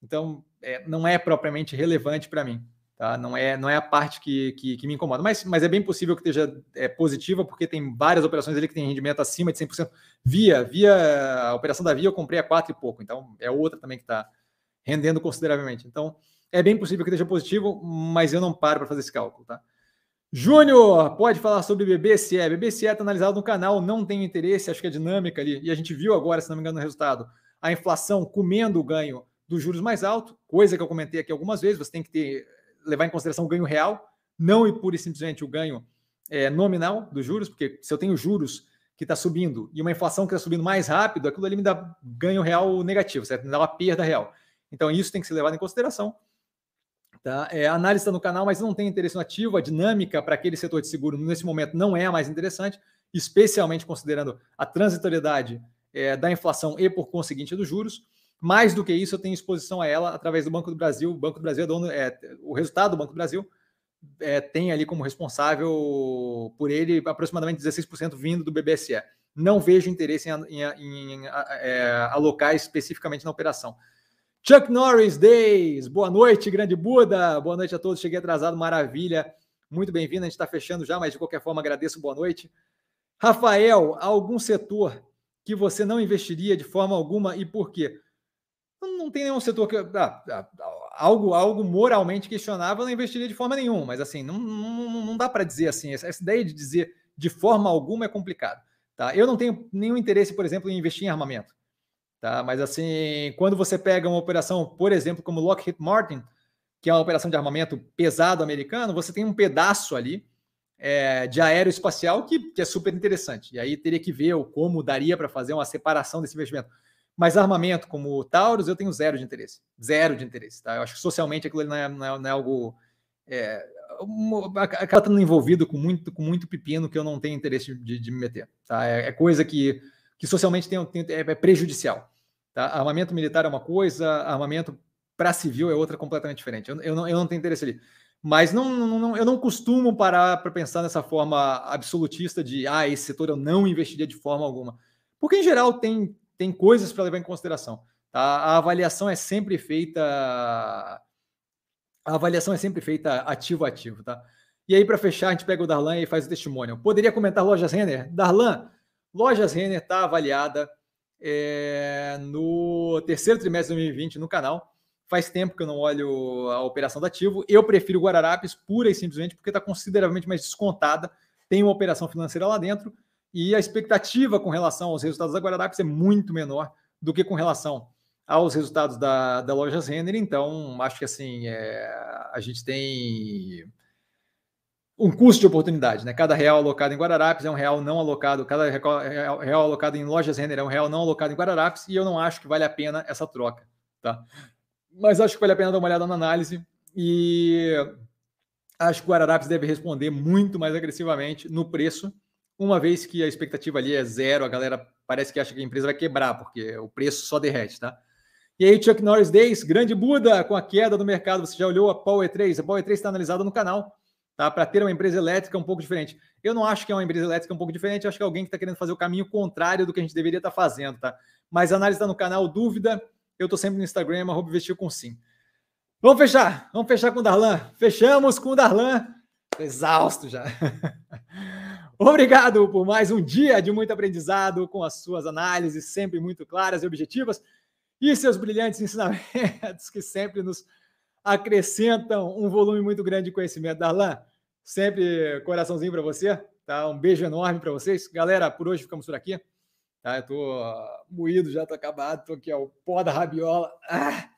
Então, é, não é propriamente relevante para mim. Tá? Não, é, não é a parte que, que, que, me incomoda. Mas, mas é bem possível que esteja é, positiva, porque tem várias operações ali que tem rendimento acima de 100%. Via, via a operação da Via eu comprei a 4 e pouco. Então, é outra também que está rendendo consideravelmente. Então, é bem possível que esteja positivo, mas eu não paro para fazer esse cálculo. Tá? Júnior, pode falar sobre BBCE. BBCE está analisado no canal, não tem interesse, acho que é dinâmica ali. E a gente viu agora, se não me engano, no resultado, a inflação comendo o ganho dos juros mais alto, coisa que eu comentei aqui algumas vezes, você tem que ter, levar em consideração o ganho real, não e pura e simplesmente o ganho é, nominal dos juros, porque se eu tenho juros que está subindo e uma inflação que está subindo mais rápido, aquilo ali me dá ganho real negativo, certo? Me dá uma perda real. Então, isso tem que ser levado em consideração. Tá? É, a análise está no canal, mas não tem interesse no ativo. A dinâmica para aquele setor de seguro nesse momento não é a mais interessante, especialmente considerando a transitoriedade é, da inflação e, por conseguinte, dos juros. Mais do que isso, eu tenho exposição a ela através do Banco do Brasil. O Banco do Brasil é dono, é, o resultado do Banco do Brasil é, tem ali como responsável por ele aproximadamente 16% vindo do BBSE. Não vejo interesse em, em, em, em é, alocar especificamente na operação. Chuck Norris Days, boa noite, grande Buda, boa noite a todos. Cheguei atrasado, maravilha, muito bem-vindo. A gente está fechando já, mas de qualquer forma agradeço, boa noite. Rafael, algum setor que você não investiria de forma alguma e por quê? Não tem nenhum setor que. Ah, ah, algo, algo moralmente questionável, eu não investiria de forma nenhuma, mas assim, não, não, não dá para dizer assim. Essa, essa, ideia de dizer de forma alguma é complicado. Tá? Eu não tenho nenhum interesse, por exemplo, em investir em armamento. Tá? Mas assim, quando você pega uma operação, por exemplo, como Lockheed Martin, que é uma operação de armamento pesado americano, você tem um pedaço ali é, de aeroespacial que, que, é super interessante. E aí teria que ver como daria para fazer uma separação desse investimento. Mas armamento como o Taurus, eu tenho zero de interesse. Zero de interesse. Tá? Eu acho que socialmente aquilo não é, não é, não é algo. É, acaba estando envolvido com muito, com muito pepino que eu não tenho interesse de, de me meter. Tá? É, é, coisa que, que socialmente tem, tem, é prejudicial. Tá? Armamento militar é uma coisa, armamento para civil é outra completamente diferente. Eu, eu, não, eu não tenho interesse ali. Mas não, não, eu não costumo parar para pensar nessa forma absolutista de ah, esse setor eu não investiria de forma alguma. Porque, em geral, tem, tem coisas para levar em consideração. Tá? A avaliação é sempre feita. A avaliação é sempre feita ativo a ativo, tá? E aí, para fechar, a gente pega o Darlan e faz o testemunho. Poderia comentar Lojas Renner? Darlan, Lojas Renner está avaliada é, no terceiro trimestre de 2020 no canal. Faz tempo que eu não olho a operação do ativo. Eu prefiro Guararapes pura e simplesmente porque está consideravelmente mais descontada. Tem uma operação financeira lá dentro e a expectativa com relação aos resultados da Guararapes é muito menor do que com relação aos resultados da, da Lojas Renner. Então, acho que assim, é, a gente tem um custo de oportunidade, né? Cada real alocado em Guararapes é um real não alocado, cada real, alocado em lojas Renner é um real não alocado em Guararapes, e eu não acho que vale a pena essa troca, tá? mas acho que vale a pena dar uma olhada na análise e acho que o Guararapes deve responder muito mais agressivamente no preço, uma vez que a expectativa ali é zero, a galera parece que acha que a empresa vai quebrar, porque o preço só derrete, tá? E aí, Chuck Norris Days, grande Buda, com a queda do mercado, você já olhou a Power 3? A Power 3 está analisada no canal, tá? Para ter uma empresa elétrica um pouco diferente. Eu não acho que é uma empresa elétrica um pouco diferente, acho que é alguém que está querendo fazer o caminho contrário do que a gente deveria estar tá fazendo, tá? Mas a análise está no canal, dúvida, eu estou sempre no Instagram, arroba vestir com sim. Vamos fechar. Vamos fechar com o Darlan. Fechamos com o Darlan. Tô exausto já. Obrigado por mais um dia de muito aprendizado com as suas análises sempre muito claras e objetivas e seus brilhantes ensinamentos que sempre nos acrescentam um volume muito grande de conhecimento. Darlan, sempre coraçãozinho para você. Tá? Um beijo enorme para vocês. Galera, por hoje ficamos por aqui. Tá? Eu tô moído, já tô acabado, tô aqui, ó, o pó da rabiola. Ah!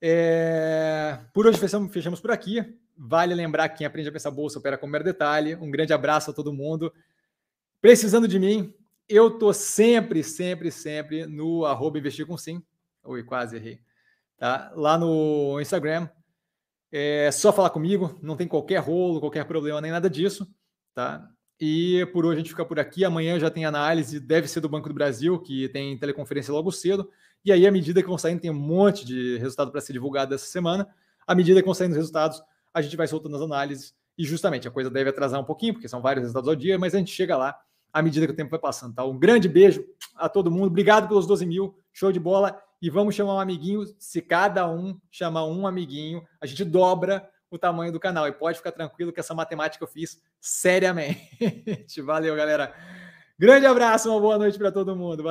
É... Por hoje fechamos, fechamos por aqui. Vale lembrar que quem aprende a pensar bolsa opera com o mero detalhe. Um grande abraço a todo mundo. Precisando de mim, eu tô sempre, sempre, sempre no arroba investir com sim. Oi, quase errei. Tá? Lá no Instagram. É só falar comigo, não tem qualquer rolo, qualquer problema, nem nada disso. Tá? E por hoje a gente fica por aqui. Amanhã já tem análise, deve ser do Banco do Brasil, que tem teleconferência logo cedo. E aí, à medida que vão saindo, tem um monte de resultado para ser divulgado essa semana. À medida que vão saindo os resultados, a gente vai soltando as análises. E justamente a coisa deve atrasar um pouquinho, porque são vários resultados ao dia, mas a gente chega lá à medida que o tempo vai passando. Tá? Um grande beijo a todo mundo. Obrigado pelos 12 mil. Show de bola. E vamos chamar um amiguinho. Se cada um chamar um amiguinho, a gente dobra o tamanho do canal. E pode ficar tranquilo que essa matemática eu fiz seriamente. Valeu, galera. Grande abraço, uma boa noite para todo mundo.